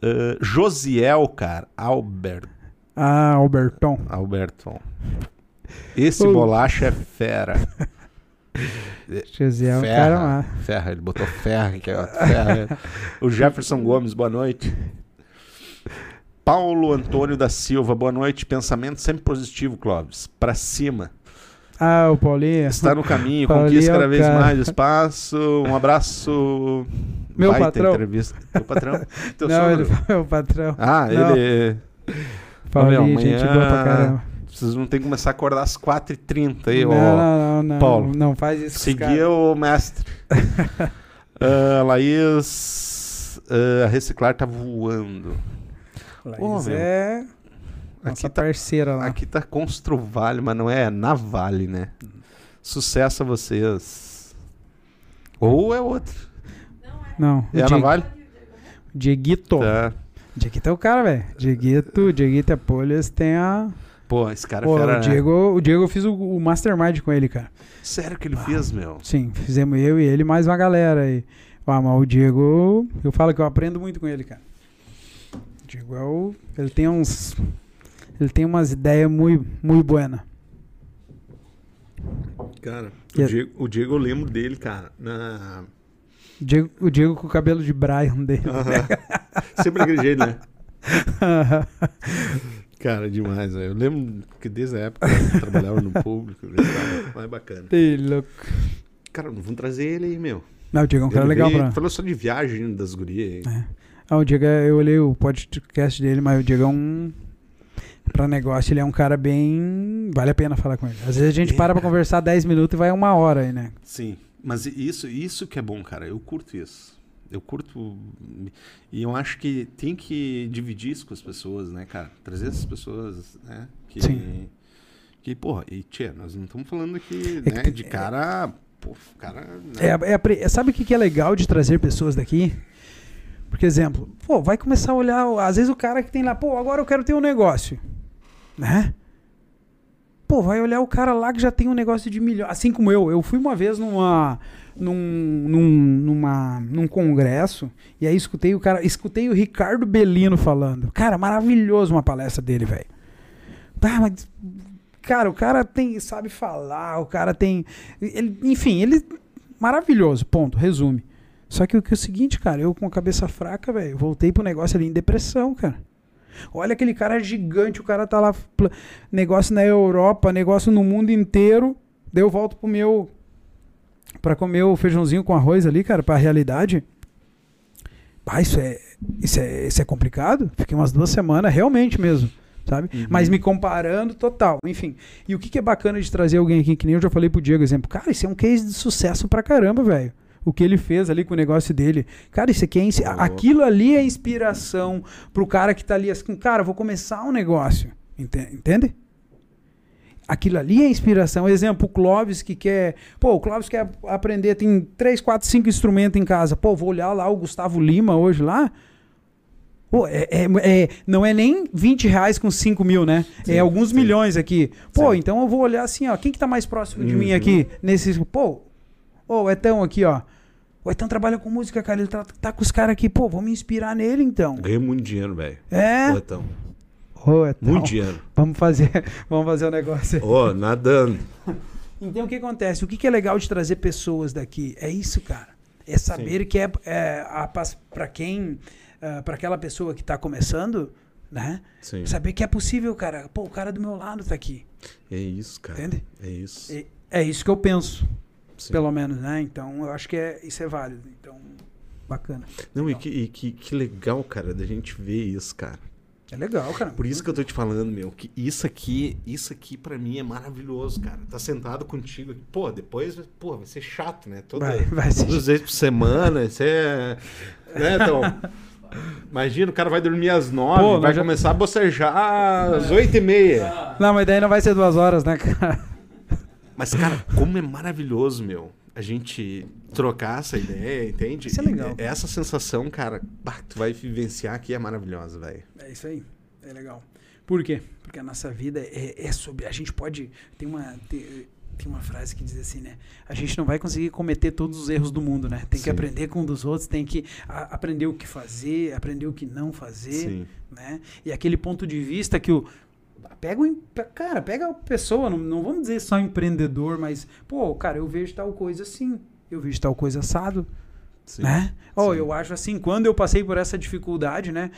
Speaker 1: eh, Josiel, cara. Albert,
Speaker 3: Ah, Alberton.
Speaker 1: Alberton. Esse bolacha é fera. *laughs*
Speaker 3: José é o cara
Speaker 1: Ferra,
Speaker 3: lá.
Speaker 1: ferra, ele botou ferra aqui, ó. Ferra. O Jefferson Gomes, boa noite. Paulo Antônio da Silva, boa noite. Pensamento sempre positivo, Clóvis. Pra cima.
Speaker 3: Ah, o Paulinho.
Speaker 1: Está no caminho, *laughs*
Speaker 3: Paulinho
Speaker 1: conquista
Speaker 3: é
Speaker 1: cada vez
Speaker 3: cara.
Speaker 1: mais espaço. Um abraço.
Speaker 3: Meu
Speaker 1: Baita
Speaker 3: patrão.
Speaker 1: entrevista. Teu patrão? *laughs* Teu
Speaker 3: Não,
Speaker 1: sogro?
Speaker 3: ele foi o patrão.
Speaker 1: Ah,
Speaker 3: Não.
Speaker 1: ele.
Speaker 3: Paulinho,
Speaker 1: meu,
Speaker 3: gente
Speaker 1: amanhã-
Speaker 3: boa pra caramba.
Speaker 1: Vocês não tem que começar a acordar às 4h30 aí,
Speaker 3: não,
Speaker 1: ó.
Speaker 3: não, não.
Speaker 1: Paulo.
Speaker 3: Não faz isso.
Speaker 1: Seguia
Speaker 3: caras.
Speaker 1: o mestre. *laughs* Ah, Laís, ah, a reciclar tá voando.
Speaker 3: Laís
Speaker 1: meu.
Speaker 3: é
Speaker 1: Aqui tá,
Speaker 3: parceira lá.
Speaker 1: aqui tá Construvale, mas não é Navale, né? Sucesso a vocês. Ou é outro.
Speaker 3: Não,
Speaker 1: É a
Speaker 3: Die-
Speaker 1: Navale?
Speaker 3: Dieguito.
Speaker 1: Tá.
Speaker 3: Dieguito é o cara, velho. Dieguito, Dieguito Apolhas tem a.
Speaker 1: Pô, esse cara
Speaker 3: Pô,
Speaker 1: é fera,
Speaker 3: o,
Speaker 1: né?
Speaker 3: Diego, o Diego eu fiz o, o Mastermind com ele, cara.
Speaker 1: Sério que ele fez, meu?
Speaker 3: Sim, fizemos eu e ele mais uma galera aí. Ah, mas o Diego, eu falo que eu aprendo muito com ele, cara. O Diego é o. Ele tem uns. Ele tem umas ideias muito, muito buenas.
Speaker 1: Cara,
Speaker 3: E
Speaker 1: o
Speaker 3: é-
Speaker 1: Diego, o Diego eu lembro dele, cara, na...
Speaker 3: Diego- o Diego com o cabelo de Brian dele.
Speaker 1: Sempre daquele jeito, né? *laughs* Cara, demais, velho. Eu lembro que desde a época eu trabalhava no público, mais bacana.
Speaker 3: Ei, louco.
Speaker 1: Cara, vamos trazer ele aí, meu.
Speaker 3: Não, o Diego é um cara
Speaker 1: Ele
Speaker 3: legal
Speaker 1: veio-
Speaker 3: pra.
Speaker 1: Falou só de viagem das gurias aí.
Speaker 3: É. Ah, o Diego, é- eu olhei o podcast dele, mas o Diego é um. Pra negócio, ele é um cara bem. Vale a pena falar com ele. Às vezes a gente
Speaker 1: É,
Speaker 3: para pra
Speaker 1: cara.
Speaker 3: conversar 10 minutos e vai uma hora aí, né?
Speaker 1: Sim, mas isso, isso que é bom, cara. Eu curto isso. Eu curto. E eu acho que tem que dividir isso com as pessoas, né, cara? Trazer essas pessoas, né? Que,
Speaker 3: Sim.
Speaker 1: Que, porra, e tia, nós não estamos falando aqui,
Speaker 3: É que
Speaker 1: né,
Speaker 3: tem-
Speaker 1: de cara. Pô, cara. né?
Speaker 3: É, é é- sabe o que que é legal de trazer pessoas daqui? Porque, exemplo, pô, vai começar a olhar. Às vezes o cara que tem lá, pô, agora eu quero ter um negócio. Né? Pô, vai olhar o cara lá que já tem um negócio de milhão. Assim como eu. Eu fui uma vez numa. Num, num, numa, num congresso e aí escutei o cara, escutei o Ricardo Bellino falando. Cara, maravilhoso uma palestra dele, velho. Ah, mas cara, o cara tem, sabe falar, o cara tem, ele, enfim, ele maravilhoso, ponto, resume. Só que o que é o seguinte, cara, eu com a cabeça fraca, velho, voltei pro negócio ali em depressão, cara. Olha aquele cara gigante, o cara tá lá, negócio na Europa, negócio no mundo inteiro. Daí eu volto pro meu. Pra comer o feijãozinho com arroz ali, cara, pra realidade. Ah, isso é, isso é, isso é complicado? Fiquei umas duas semanas, realmente mesmo, sabe?
Speaker 1: Uhum.
Speaker 3: Mas me comparando, total. Enfim. E o que, que é bacana de trazer alguém aqui, que nem eu já falei pro Diego, exemplo. Cara, isso é um case de sucesso pra caramba, velho. O que ele fez ali com o negócio dele. Cara, isso aqui é.
Speaker 1: louco.
Speaker 3: Aquilo ali é inspiração pro cara que tá ali assim, cara, vou começar um negócio. Ente- Entende? Aquilo ali é inspiração. Exemplo, o Clóvis que quer. Pô, o Clóvis quer aprender, tem 3, 4, 5 instrumentos em casa. Pô, vou olhar lá o Gustavo Lima hoje lá. Pô, é, é- é- não é nem 20 reais com 5 mil, né?
Speaker 1: Sim,
Speaker 3: é alguns
Speaker 1: sim.
Speaker 3: milhões aqui. Pô,
Speaker 1: Sim.
Speaker 3: então eu vou olhar assim, ó. Quem que tá mais próximo de mim
Speaker 1: Uhum.
Speaker 3: aqui? Nesse. Pô, ô, o Etão aqui, ó. O Etão trabalha com música, cara. Ele tá, tá com os caras aqui. Pô, vou me inspirar nele então.
Speaker 1: Ganhei muito dinheiro, velho.
Speaker 3: É.
Speaker 1: Ô, então,
Speaker 3: Etão.
Speaker 1: muito dinheiro. *laughs*
Speaker 3: Vamos fazer, vamos fazer o negócio.
Speaker 1: Ô, nadando. *laughs*
Speaker 3: Então o que acontece? O que, que é legal de trazer pessoas daqui? É isso, cara. É saber que é, é para quem, para aquela pessoa que está começando, né?
Speaker 1: Sim.
Speaker 3: Saber que é possível, cara. Pô, o cara do meu lado tá aqui,
Speaker 1: É isso, cara.
Speaker 3: entende?
Speaker 1: É isso.
Speaker 3: É, é isso que eu penso,
Speaker 1: Sim.
Speaker 3: pelo menos, né? Então eu acho que é, isso é válido. Então, bacana.
Speaker 1: Não, e, que, e que, que legal, cara, da gente ver isso, cara.
Speaker 3: É legal, cara.
Speaker 1: Por isso que eu tô te falando, meu, que isso aqui, isso aqui para mim é maravilhoso, cara. Tá sentado contigo aqui. Pô, depois, pô, vai ser chato, né? Toda,
Speaker 3: vai, vai ser.
Speaker 1: duas vezes por semana, isso é. Né, então. Imagina, o cara vai dormir às nove,
Speaker 3: Pô,
Speaker 1: vai
Speaker 3: já-
Speaker 1: começar a bocejar às oito e meia.
Speaker 3: Não, mas daí não vai ser duas horas, né, cara?
Speaker 1: Mas, cara, como é maravilhoso, meu, a gente trocar essa ideia, entende?
Speaker 3: Isso é legal.
Speaker 1: E essa sensação, cara, bah, tu vai vivenciar aqui é maravilhosa, velho.
Speaker 3: É isso aí. É legal. Por quê? Porque a nossa vida é, é sobre. A gente pode. Tem uma. Tem, tem uma frase que diz assim, né? A gente não vai conseguir cometer todos os erros do mundo, né? Tem que
Speaker 1: Sim.
Speaker 3: aprender com um dos outros, tem que a- aprender o que fazer, aprender o que não fazer,
Speaker 1: Sim.
Speaker 3: né? E aquele ponto de vista que o. Pega o. Cara, pega a pessoa, não, não vamos dizer só empreendedor, mas, pô, cara, eu vejo tal coisa assim, eu vejo tal coisa assado,
Speaker 1: Sim.
Speaker 3: né? Oh,
Speaker 1: Sim.
Speaker 3: eu acho assim, quando eu passei por essa dificuldade, né?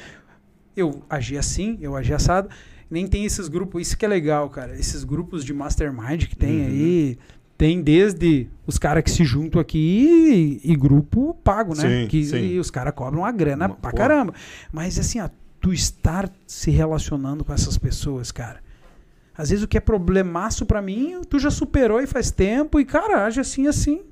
Speaker 3: Eu agi assim, eu agi assado. Nem tem esses grupos, isso que é legal, cara. Esses grupos de mastermind que tem
Speaker 1: Uhum.
Speaker 3: aí, tem desde os caras que se juntam aqui e, e grupo pago, né?
Speaker 1: Sim,
Speaker 3: que
Speaker 1: sim.
Speaker 3: e os caras cobram a grana
Speaker 1: Uma-
Speaker 3: pra caramba. Mas assim, ó, tu estar se relacionando com essas pessoas, cara. Às vezes o que é problemaço pra mim, tu já superou e faz tempo e, cara, age assim, assim.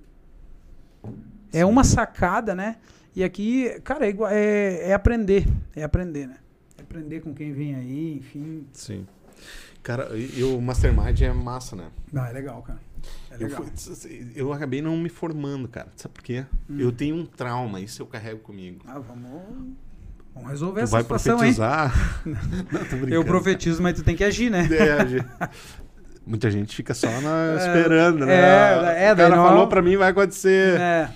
Speaker 3: É uma sacada, né? E aqui, cara, é, igual- é, é aprender. É aprender, né? É aprender com quem vem aí, enfim.
Speaker 1: Sim. Cara, e, e o Mastermind é massa, né?
Speaker 3: Não, é legal, cara. É
Speaker 1: Eu,
Speaker 3: legal.
Speaker 1: fui- eu acabei não me formando, cara. Sabe por quê?
Speaker 3: Hum.
Speaker 1: Eu tenho um trauma, isso eu carrego comigo.
Speaker 3: Ah, vamos, vamos resolver
Speaker 1: Tu
Speaker 3: essa
Speaker 1: vai
Speaker 3: situação,
Speaker 1: profetizar. *laughs* não,
Speaker 3: hein?
Speaker 1: brincando.
Speaker 3: Eu profetizo, mas tu tem que agir, né?
Speaker 1: É, gente. *laughs* Muita gente fica só na-
Speaker 3: É,
Speaker 1: esperando, né?
Speaker 3: é, é,
Speaker 1: o cara
Speaker 3: não-
Speaker 1: falou pra mim, vai acontecer.
Speaker 3: É.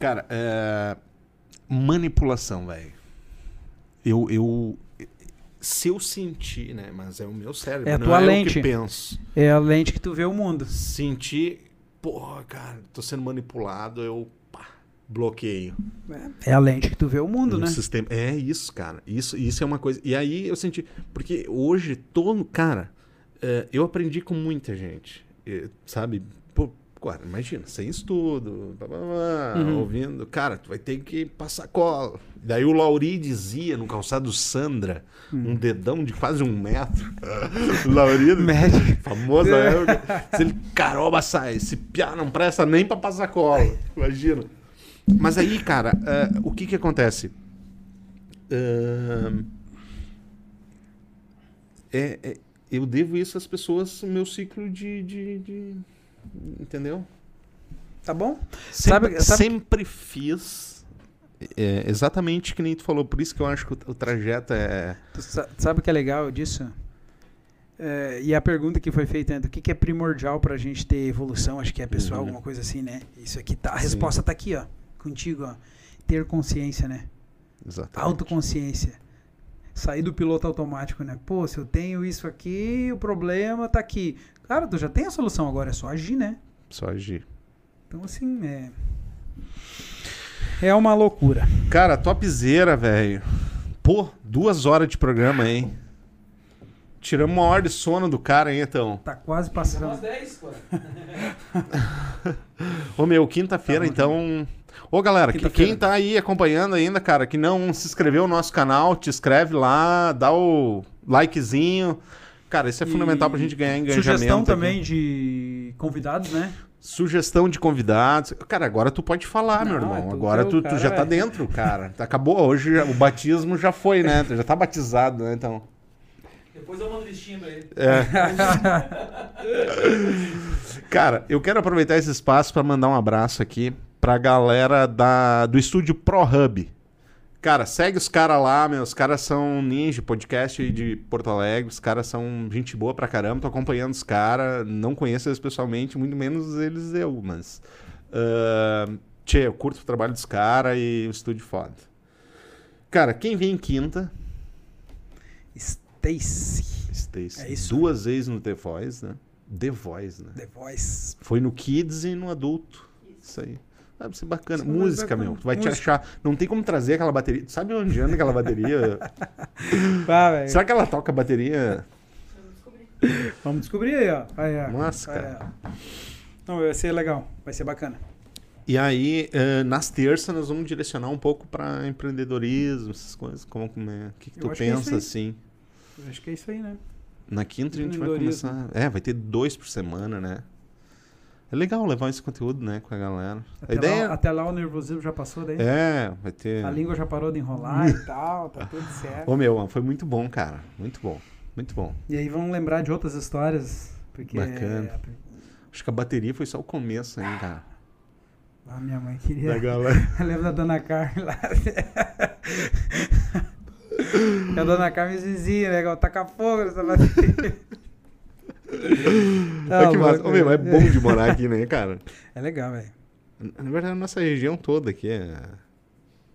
Speaker 1: Cara, é... manipulação, velho. Eu, eu. Se eu sentir, né? Mas é o meu cérebro.
Speaker 3: É a
Speaker 1: não
Speaker 3: tua
Speaker 1: é
Speaker 3: lente.
Speaker 1: o que penso.
Speaker 3: É a lente que tu vê o mundo.
Speaker 1: Sentir porra, cara, tô sendo manipulado, eu pá, bloqueio.
Speaker 3: É a lente que tu vê o mundo,
Speaker 1: no
Speaker 3: né?
Speaker 1: sistema. É isso, cara. Isso, isso é uma coisa. E aí eu senti. Porque hoje, todo. Cara, é, eu aprendi com muita gente. é, sabe? Pô, cara, imagina, sem estudo, blá, blá, blá,
Speaker 3: Uhum.
Speaker 1: ouvindo. Cara, tu vai ter que passar cola. Daí o Lauri dizia no calçado Sandra, um dedão de quase um metro. *laughs* Lauri, *laughs* famosa época. Se ele, caroba, sai. Esse piá não presta nem pra passar cola. Imagina. Mas aí, cara, eh, o que que acontece? Ahn, é, é- eu devo isso às pessoas, meu ciclo de, de- de- Entendeu?
Speaker 3: Tá bom?
Speaker 1: Sempre,
Speaker 3: Sabe- sabe-
Speaker 1: sempre fiz é, exatamente que nem tu falou. Por isso que eu acho que o, o trajeto é.
Speaker 3: Tu sa- sabe o que é legal disso? É, e a pergunta que foi feita, né, do que, que é primordial pra gente ter evolução, acho que é pessoal,
Speaker 1: Uhum.
Speaker 3: alguma coisa assim, né? Isso aqui tá. A
Speaker 1: Sim.
Speaker 3: resposta tá aqui, ó. Contigo, ó. Ter consciência, né?
Speaker 1: Exatamente.
Speaker 3: Autoconsciência. Sair do piloto automático, né? Pô, se eu tenho isso aqui, o problema tá aqui. Cara, tu já tem a solução agora, é só agir, né?
Speaker 1: Só agir.
Speaker 3: Então, assim, é. É uma loucura.
Speaker 1: Cara, topzera, velho. Pô, duas horas de programa, hein? Tiramos uma hora de sono do cara, hein, então.
Speaker 3: Tá quase passando.
Speaker 4: 10, pô. *laughs*
Speaker 1: Ô, meu, quinta-feira,
Speaker 3: Tá
Speaker 1: então. Ô, galera, que- quem tá aí acompanhando ainda, cara, que não se inscreveu no nosso canal, te inscreve lá, dá o likezinho. Cara, isso é
Speaker 3: E
Speaker 1: fundamental pra gente ganhar engajamento.
Speaker 3: Sugestão
Speaker 1: aqui.
Speaker 3: também de convidados, né?
Speaker 1: Sugestão de convidados. Cara, agora tu pode falar, meu
Speaker 3: Não,
Speaker 1: irmão.
Speaker 3: é tu
Speaker 1: agora
Speaker 3: teu
Speaker 1: tu, tu
Speaker 3: cara,
Speaker 1: já tá
Speaker 3: velho.
Speaker 1: dentro, cara. Acabou. Hoje já- o batismo já foi, né? Tu *laughs* já tá batizado, né? Então.
Speaker 4: Depois eu mando listinha pra ele.
Speaker 1: É. *laughs* Cara, eu quero aproveitar esse espaço para mandar um abraço aqui pra galera da, do estúdio Pro Hub. Cara, segue os caras lá, meu. Os caras são ninja, podcast de Porto Alegre. Os caras são gente boa pra caramba. Tô acompanhando os caras. Não conheço eles pessoalmente, muito menos eles eu, mas. ah, tchê, eu curto o trabalho dos caras e o estúdio foda. Cara, quem vem quinta,
Speaker 3: Stacy.
Speaker 1: Stacy,
Speaker 3: É isso.
Speaker 1: duas vezes no The Voice, né? The Voice, né?
Speaker 3: The Voice.
Speaker 1: Foi no Kids e no Adulto. Isso aí. Deve ser bacana.
Speaker 3: Isso é
Speaker 1: Música,
Speaker 3: bacana.
Speaker 1: meu. Tu vai te
Speaker 3: Música.
Speaker 1: achar. Não tem como trazer aquela bateria. Tu sabe onde anda aquela bateria? *laughs*
Speaker 3: Ah, velho.
Speaker 1: Será que ela toca bateria?
Speaker 3: Vamos descobrir aí, ó. Aí, ó.
Speaker 1: Nossa,
Speaker 3: Aí,
Speaker 1: cara.
Speaker 3: ó. Não, vai ser legal. Vai ser bacana.
Speaker 1: E aí, eh, nas terças, nós vamos direcionar um pouco pra empreendedorismo, essas coisas. Como, como é? O que, que tu
Speaker 3: acho que é
Speaker 1: pensa assim?
Speaker 3: Eu acho que é isso aí, né?
Speaker 1: Na quinta a gente vai começar. É, vai ter dois por semana, né? É legal levar esse conteúdo, né, com a galera.
Speaker 3: Até,
Speaker 1: a ideia
Speaker 3: lá, até lá o nervosismo já passou daí.
Speaker 1: é, vai ter.
Speaker 3: A língua já parou de enrolar e *laughs* tal, tá tudo certo.
Speaker 1: Ô meu, foi muito bom, cara. Muito bom. Muito bom.
Speaker 3: E aí vamos lembrar de outras histórias. Porque
Speaker 1: Bacana. Acho que a bateria foi só o começo aí, cara.
Speaker 3: a minha mãe queria.
Speaker 1: Da galera. *laughs*
Speaker 3: Eu lembro da dona Carla. *laughs* a dona Carmen vizinha, né? que ela Taca fogo nessa bateria. *laughs*
Speaker 1: Que massa.
Speaker 3: louco,
Speaker 1: Ô, meu, é
Speaker 3: velho.
Speaker 1: bom de morar aqui, né, *laughs* cara?
Speaker 3: É legal, velho.
Speaker 1: Na verdade, a nossa região toda aqui é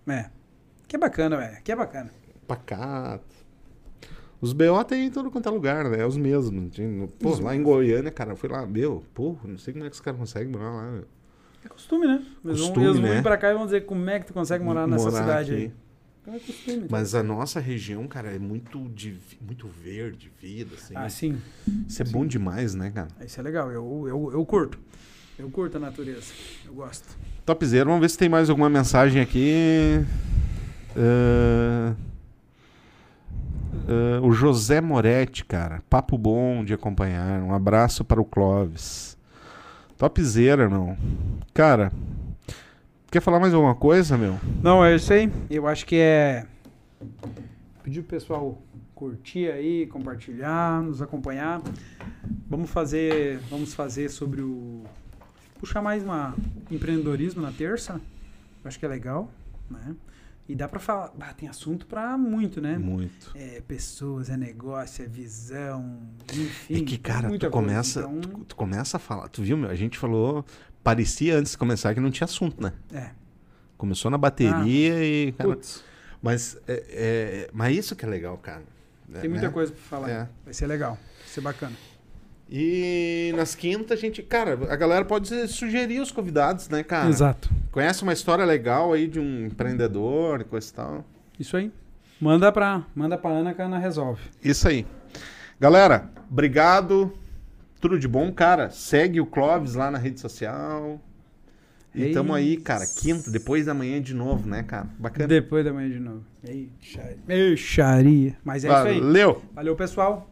Speaker 3: É. Que é bacana, velho. Que é bacana.
Speaker 1: pacato. Os BO tem em todo quanto é lugar, né? É os mesmos. Pô,
Speaker 3: Os
Speaker 1: lá em Goiânia, cara, eu fui lá, meu, pô, não sei como é que os caras conseguem morar lá. meu.
Speaker 3: É costume, né? Eles vão,
Speaker 1: Costume,
Speaker 3: eles vão
Speaker 1: né?
Speaker 3: vir pra cá e vão dizer como é que tu consegue morar nessa
Speaker 1: Morar
Speaker 3: cidade
Speaker 1: aqui.
Speaker 3: aí. É costume.
Speaker 1: Mas a nossa região, cara, é muito, de, muito verde, vida, assim.
Speaker 3: Ah, sim.
Speaker 1: Isso é bom demais, né, cara?
Speaker 3: Isso é legal. Eu, eu, eu curto. Eu curto a natureza. Eu gosto.
Speaker 1: Topzera, vamos ver se tem mais alguma mensagem aqui. Ah, ah, o José Moretti, cara. Papo bom de acompanhar. Um abraço para o Clóvis. Topzera, meu. Cara, quer falar mais alguma coisa, meu?
Speaker 3: Não, é isso aí. Eu acho que é. Pedir pro pessoal curtir aí, compartilhar, nos acompanhar. Vamos fazer, vamos fazer sobre o puxar mais uma empreendedorismo na terça. Eu acho que é legal, né? E dá pra falar, ah, tem assunto pra muito, né?
Speaker 1: Muito.
Speaker 3: É pessoas, é negócio, é visão, enfim.
Speaker 1: É que, cara, tu começa,
Speaker 3: Então,
Speaker 1: tu, tu começa a falar. Tu viu, meu? A gente falou. Parecia antes de começar que não tinha assunto, né?
Speaker 3: é.
Speaker 1: Começou na bateria e. Cara,
Speaker 3: Putz,
Speaker 1: mas, é, é- mas isso que é legal, cara.
Speaker 3: tem muita coisa pra falar.
Speaker 1: É.
Speaker 3: Vai ser legal, vai ser bacana.
Speaker 1: E nas quintas a gente, cara, a galera pode sugerir os convidados, né, cara?
Speaker 3: Exato.
Speaker 1: Conhece uma história legal aí de um empreendedor e coisa e tal.
Speaker 3: Isso aí. Manda pra, manda pra Ana que a Ana resolve.
Speaker 1: Isso aí. Galera, obrigado. Tudo de bom, cara. Segue o Clóvis lá na rede social. E
Speaker 3: É
Speaker 1: tamo aí, cara. Quinta, depois da manhã de novo, né, cara? Bacana.
Speaker 3: Depois da manhã de novo. Eixaria. Eixaria. Mas é isso aí.
Speaker 1: Valeu.
Speaker 3: Valeu, pessoal.